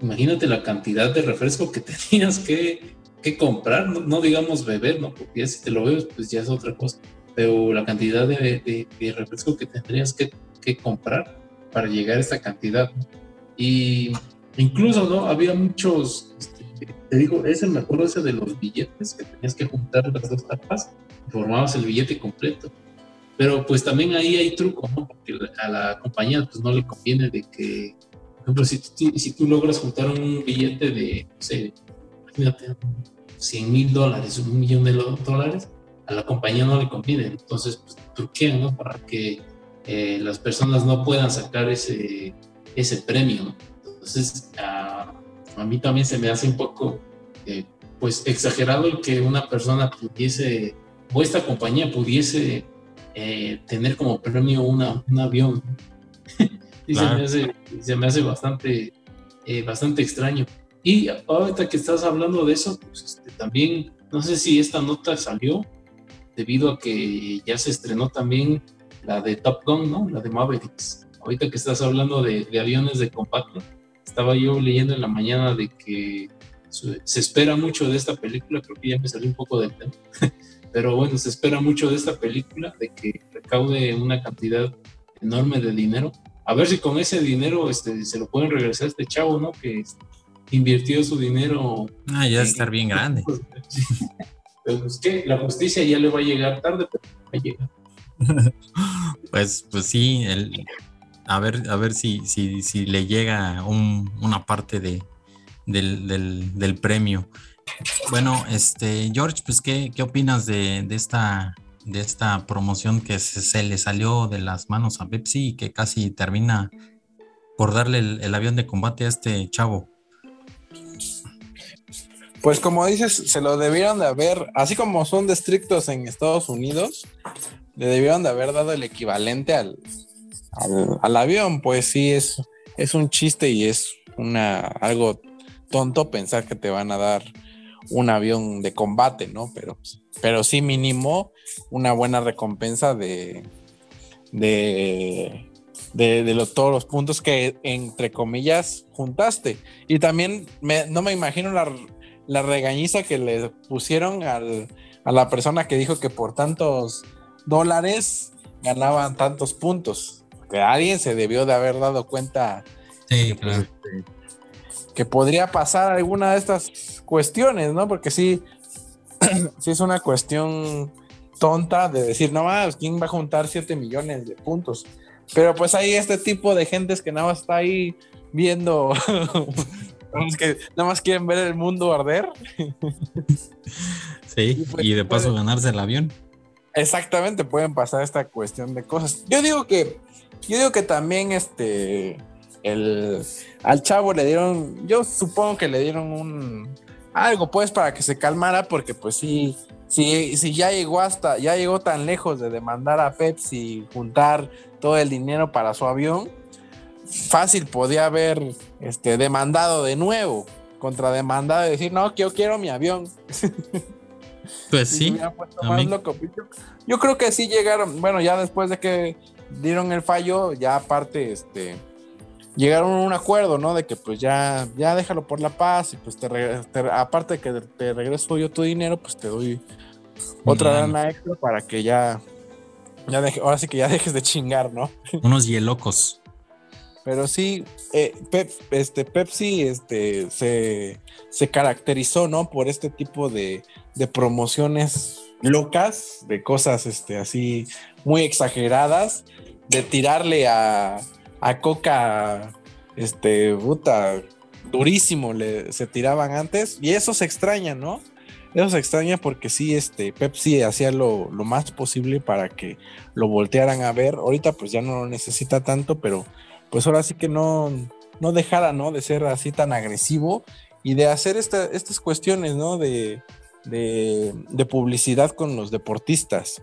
imagínate la cantidad de refresco que tenías que, que comprar, no, digamos beber, ¿no? Porque ya si te lo bebes, pues ya es otra cosa. Pero la cantidad de, de, refresco que tendrías que, que, comprar para llegar a esta cantidad. Y incluso, ¿no? Había muchos este, te digo, ese me acuerdo ese de los billetes que tenías que juntar las dos tapas formabas el billete completo. Pero pues también ahí hay truco, ¿no? Porque a la compañía pues no le conviene de que, por ejemplo, si tú, si tú logras juntar un billete de, no sé, imagínate, 100 mil dólares, un millón de dólares, a la compañía no le conviene. Entonces, pues truquean, ¿no? Para que eh, las personas no puedan sacar ese, ese premio, ¿no? Entonces, a a mí también se me hace un poco, eh, pues, exagerado el que una persona pudiese, o esta compañía pudiese eh, tener como premio una, un avión. y se, me hace, se me hace bastante, eh, bastante extraño. Y ahorita que estás hablando de eso, pues este, también, no sé si esta nota salió debido a que ya se estrenó también la de Top Gun, ¿no? La de Mavericks. Ahorita que estás hablando de, de aviones de combate, estaba yo leyendo en la mañana de que se espera mucho de esta película, creo que ya me salió un poco del tema, pero bueno, se espera mucho de esta película, de que recaude una cantidad enorme de dinero. A ver si con ese dinero este, se lo pueden regresar a este chavo, ¿no? Que invirtió su dinero. Ah, ya estar bien grande. Pero pues que la justicia ya le va a llegar tarde, pero va a llegar. pues, pues sí, el, a ver, a ver si, si, si le llega una parte de, del, premio. Bueno, este, George, pues, ¿qué, qué opinas de, esta, de esta promoción que se, le salió de las manos a Pepsi y que casi termina por darle el, avión de combate a este chavo? Pues como dices, se lo debieron de haber, así como son de en Estados Unidos, le debieron de haber dado el equivalente al, al, avión, pues sí, es, es un chiste y es una, algo tonto pensar que te van a dar un avión de combate, ¿no? Pero, pero sí mínimo una buena recompensa de, de, de, todos los puntos que, entre comillas, juntaste. Y también no me imagino la, la regañiza que le pusieron al, a la persona que dijo que por tantos dólares ganaban tantos puntos. Que alguien se debió de haber dado cuenta que, pues, este, que podría pasar alguna de estas cuestiones, ¿no? Porque sí, sí es una cuestión tonta de decir, no más, ¿quién va a juntar 7 millones de puntos? Pero pues hay este tipo de gentes que nada más está ahí viendo, que nada más quieren ver el mundo arder. Sí, pues, y, de paso ganarse el avión. Exactamente, pueden pasar esta cuestión de cosas. Yo digo que, yo digo que también este, el, al chavo le dieron, yo supongo que le dieron un, algo pues para que se calmara, porque pues sí, sí, sí ya llegó hasta, ya llegó tan lejos de demandar a Pepsi, juntar todo el dinero para su avión, fácil podía haber este, demandado de nuevo, contrademandado y decir, no, que yo quiero mi avión. Pues sí. Yo, creo que sí llegaron, bueno, ya después de que dieron el fallo, ya aparte, este, llegaron a un acuerdo, ¿no? De que pues ya, ya déjalo por la paz y pues te, aparte de que te regreso yo tu dinero, pues te doy otra lana extra para que ya, ya deje, ahora sí que ya dejes de chingar, ¿no? Unos hielocos. Pero sí, eh, este, Pepsi este, se, se, caracterizó, ¿no? Por este tipo de, de, promociones locas, de cosas este, así muy exageradas, de tirarle a, a Coca, este, puta, durísimo, le, se tiraban antes, y eso se extraña, ¿no? Eso se extraña porque sí, este, Pepsi hacía lo, lo más posible para que lo voltearan a ver. Ahorita pues ya no lo necesita tanto, pero pues ahora sí que no, no dejara, ¿no? De ser así tan agresivo y de hacer estas cuestiones, ¿no? De, de, publicidad con los deportistas.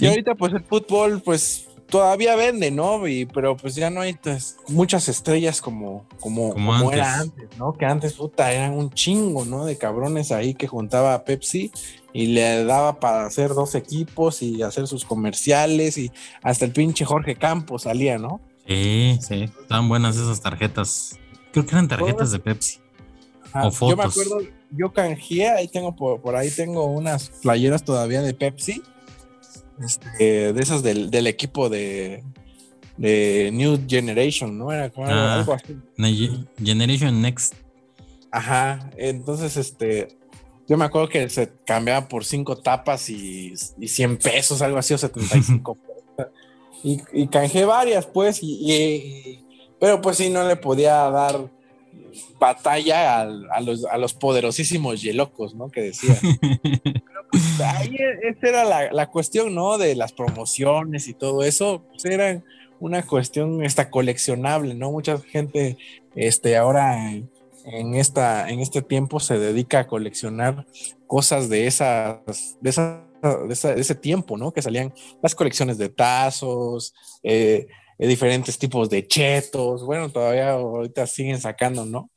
Y ahorita pues el fútbol pues todavía vende, ¿no? Y, pero pues ya no hay pues, muchas estrellas como, como, como, era antes, ¿no? Que antes, puta, eran un chingo, ¿no? De cabrones ahí que juntaba a Pepsi y le daba para hacer dos equipos y hacer sus comerciales y hasta el pinche Jorge Campos salía, ¿no? Sí, sí, estaban buenas esas tarjetas. Creo que eran tarjetas de Pepsi. o fotos. Yo me acuerdo, yo canjeé, ahí tengo por, ahí tengo unas playeras todavía de Pepsi. Este, de esas del, equipo de, de New Generation, ¿no? Era como algo ah, así. Generation Next. Ajá, entonces este, yo me acuerdo que se cambiaba por cinco tapas y, y 100 pesos, algo así, o 75 y, y canjeé varias, pues, y, pero pues sí, no le podía dar batalla a, los, a los poderosísimos yelocos, ¿no? Que decía. Ahí e, esa era la, cuestión, ¿no? De las promociones y todo eso, pues era una cuestión esta coleccionable, ¿no? Mucha gente, este, ahora en, esta, en este tiempo se dedica a coleccionar cosas de esas, de esas de, ese tiempo, ¿no? Que salían las colecciones de tazos, eh, diferentes tipos de chetos, bueno, todavía ahorita siguen sacando, ¿no?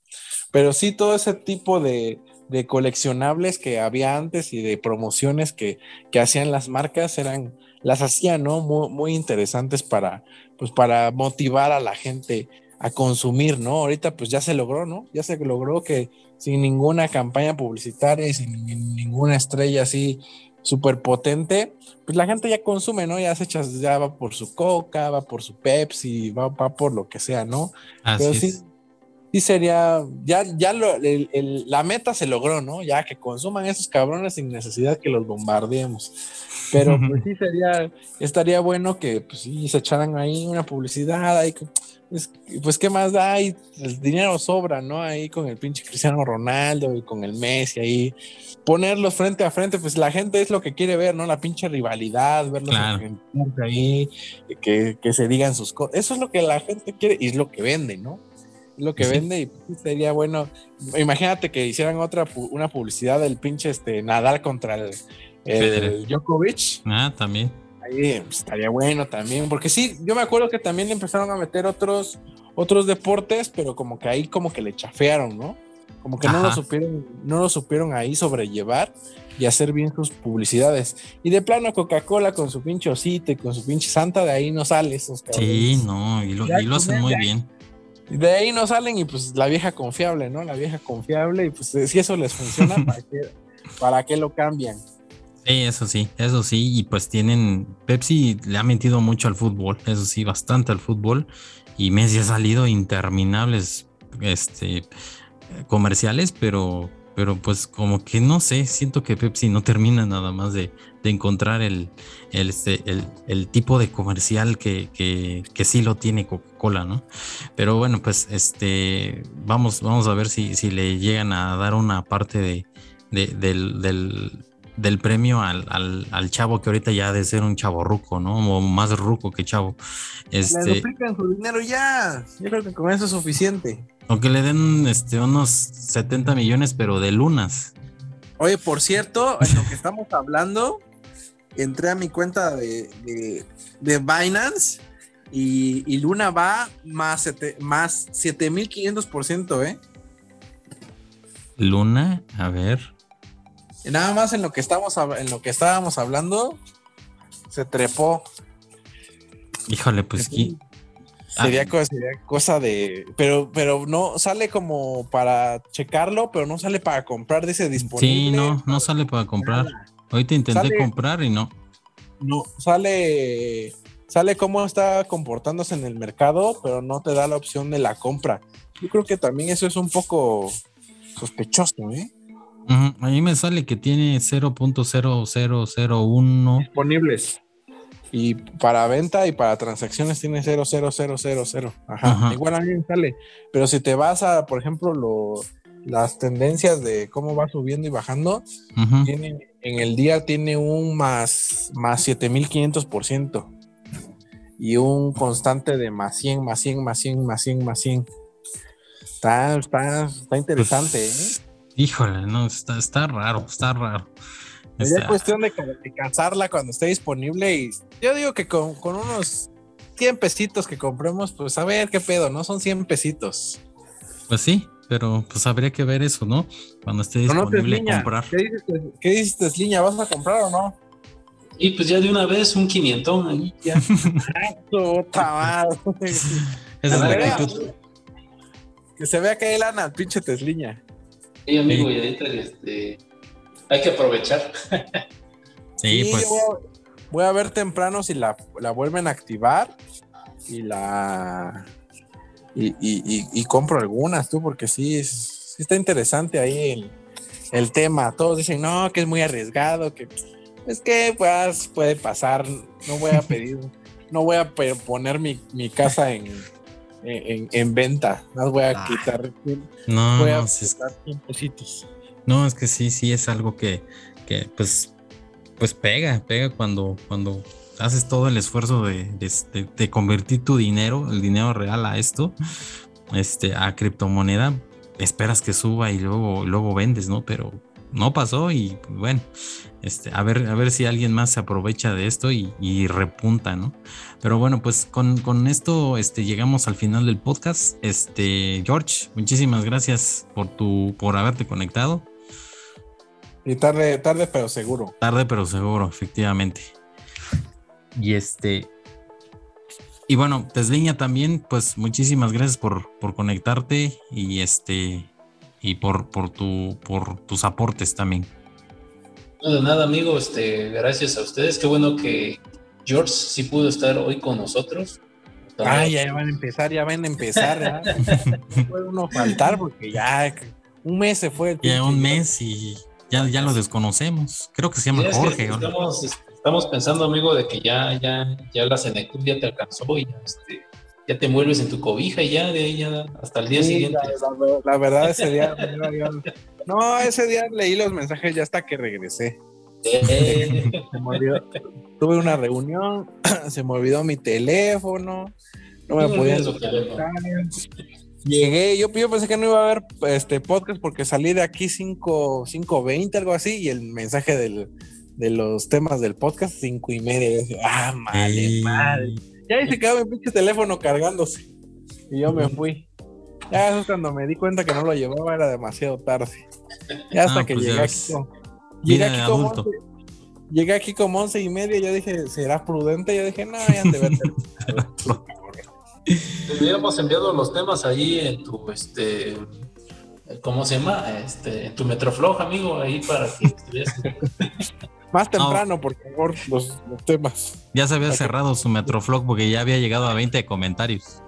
Pero sí todo ese tipo de, coleccionables que había antes y de promociones que, hacían las marcas eran, las hacían, ¿no? Muy, muy interesantes para, pues para motivar a la gente a consumir, ¿no? Ahorita pues ya se logró, ¿no? Ya se logró que sin ninguna campaña publicitaria y sin ninguna estrella así súper potente, pues la gente ya consume, ¿no? Ya se echa, ya va por su coca, va por su Pepsi, va, por lo que sea, ¿no? Pero sí, sí sería, ya, ya lo, la meta se logró, ¿no? Ya que consuman esos cabrones sin necesidad que los bombardeemos. Pero pues sí sería, estaría bueno que pues sí se echaran ahí una publicidad, ahí pues, pues, qué más da, el dinero sobra, ¿no? Ahí con el pinche Cristiano Ronaldo y con el Messi ahí, ponerlos frente a frente, pues la gente es lo que quiere ver, ¿no? La pinche rivalidad, verlos ahí, que, que, se digan sus cosas, eso es lo que la gente quiere y es lo que vende, ¿no? Lo que vende y pues, sería bueno, imagínate que hicieran otra, una publicidad del pinche este, Nadal contra el, el Djokovic. Ah, también pues, estaría bueno también, porque sí, yo me acuerdo que también empezaron a meter otros, otros deportes, pero como que ahí como que le chafearon, ¿no? Como que no lo supieron, no lo supieron ahí sobrellevar y hacer bien sus publicidades. Y de plano Coca-Cola con su pinche osito y con su pinche santa, de ahí no sale esos Sí, no, y lo, y lo hacen muy bien. De ahí no salen y pues la vieja confiable, ¿no? La vieja confiable y pues si eso les funciona, ¿para qué, para qué lo cambian? Sí, eso sí, eso sí, y pues tienen, Pepsi le ha metido mucho al fútbol, eso sí, bastante al fútbol, y Messi ha salido interminables este, comerciales, pero, pero pues como que no sé, siento que Pepsi no termina nada más de, encontrar el, el, este, el, tipo de comercial que, que, sí lo tiene Coca-Cola, ¿no? Pero bueno, pues este, vamos, vamos a ver si, si le llegan a dar una parte de, del, del del premio al, al, chavo que ahorita ya ha de ser un chavo ruco, ¿no? O más ruco que chavo. Este, le duplican su dinero ya. Yo creo que con eso es suficiente. O que le den este, unos 70 millones, pero de lunas. Oye, por cierto, en lo que estamos hablando, entré a mi cuenta de, de, Binance y, Luna va más, siete, más 7500%, ¿eh? Luna, a ver. Y nada más en lo que estamos en lo que estábamos hablando, se trepó. Híjole, pues. Sería, cosa, sería cosa de. Pero, pero no sale como para checarlo, pero no sale para comprar, dice disponible. Sí, no, no sale para comprar. Ahorita intenté comprar y no. No, sale. Sale cómo está comportándose en el mercado, pero no te da la opción de la compra. Yo creo que también eso es un poco sospechoso, ¿eh? A mí me sale que tiene 0.0001 disponibles. Y para venta y para transacciones tiene 0.0000. Ajá. Igual a mí me sale. Pero si te vas a, por ejemplo, lo, las tendencias de cómo va subiendo y bajando, en el día tiene un más, más 7500% y un constante de más 100, más 100, más 100, más 100, más 100. Está, está, está interesante, ¿eh? Híjole, no, está, está raro, está raro. Es cuestión de, cazarla cuando esté disponible y yo digo que con, unos 100 pesitos que compremos, pues a ver qué pedo, ¿no? Son 100 pesitos. Pues sí, pero pues habría que ver eso, ¿no? Cuando esté disponible comprar. ¿Qué dices, ¿Qué dices, Liña? ¿Vas a comprar o no? Y pues ya de una vez un quinientón ahí ya. Esa es la actitud. Que se vea que hay lana, pinche Tesliña. Sí, amigo, y ahorita este, hay que aprovechar. sí, pues. Voy a, ver temprano si la, vuelven a activar y la. Y, compro algunas, tú, porque sí, está interesante ahí el, el, tema. Todos dicen, no, que es muy arriesgado, que es que pues, puede pasar. No voy a pedir, no voy a poner mi, mi casa en en, venta. No voy a ah. quitar. No, voy a quitar es, No, es que sí, sí es algo que, que pues, pues pega, pega cuando, cuando haces todo el esfuerzo de, de, convertir tu dinero, el dinero real a esto, este, a criptomoneda, esperas que suba y luego, luego vendes, ¿no? Pero no pasó y bueno, este, a ver, a ver si alguien más se aprovecha de esto y, repunta, ¿no? Pero bueno, pues con, esto este, llegamos al final del podcast. Este, George, muchísimas gracias por tu, por haberte conectado. Y tarde, tarde, pero seguro. Tarde, pero seguro, efectivamente. Y este. Y bueno, Tesliña también, pues muchísimas gracias por, por conectarte y este y por, por, tu, por tus aportes también. No, de nada, amigo. Este, gracias a ustedes. Qué bueno que George sí pudo estar hoy con nosotros. Ah, ya van a empezar, ya van a empezar. no puede uno faltar porque ya un mes se fue. ya un mes y ya, ya lo desconocemos. Creo que se llama Jorge. Estamos, estamos, pensando, amigo, de que ya, ya, ya la senectud ya te alcanzó y ya, este, ya te envuelves en tu cobija y ya de ahí ya hasta el día siguiente. La, verdad, ese día, no, ese día leí los mensajes ya hasta que regresé. tuve una reunión, se me olvidó mi teléfono, no me podía Llegué, yo, pensé que no iba a haber este podcast porque salí de aquí 5.20, algo así, y el mensaje de los temas del podcast, cinco y media. ah, madre, madre. Ya ahí se quedó mi pinche teléfono cargándose. Y yo me fui. Ya cuando me di cuenta que no lo llevaba era demasiado tarde. Ya hasta ah, que pues llegué aquí, llegué aquí como once, llegué aquí como once y media, yo dije, ¿será prudente? Yo dije, no, ya ver. Te hubiéramos enviado los temas ahí en tu, este, ¿cómo se llama? Este, en tu Metroflog, amigo, ahí para que estuvieras. Más temprano, por favor, los, temas. Ya se había cerrado su Metroflog porque ya había llegado a 20 comentarios.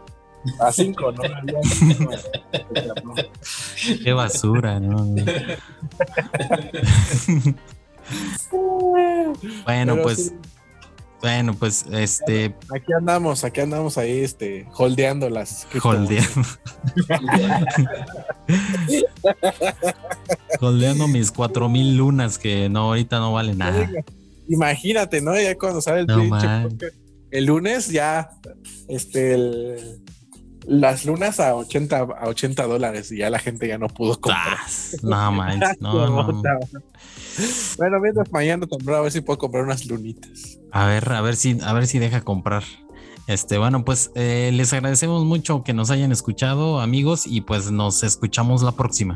A 5, ¿no? Qué basura, ¿no? bueno, pues. Bueno, pues este. Aquí andamos, aquí andamos ahí, este, holdeando las. Holdeando. holdeando mis cuatro mil lunas que no, ahorita no vale nada. Imagínate, ¿no? Ya cuando sale el el lunes ya, este, las lunas a 80, a 80 dólares y ya la gente ya no pudo comprar. no, man, no, no. Bueno, mientras mañana a ver si puedo comprar unas lunitas. A ver, a ver si, a ver si deja comprar. Este, bueno, pues eh, les agradecemos mucho que nos hayan escuchado, amigos, y pues nos escuchamos la próxima.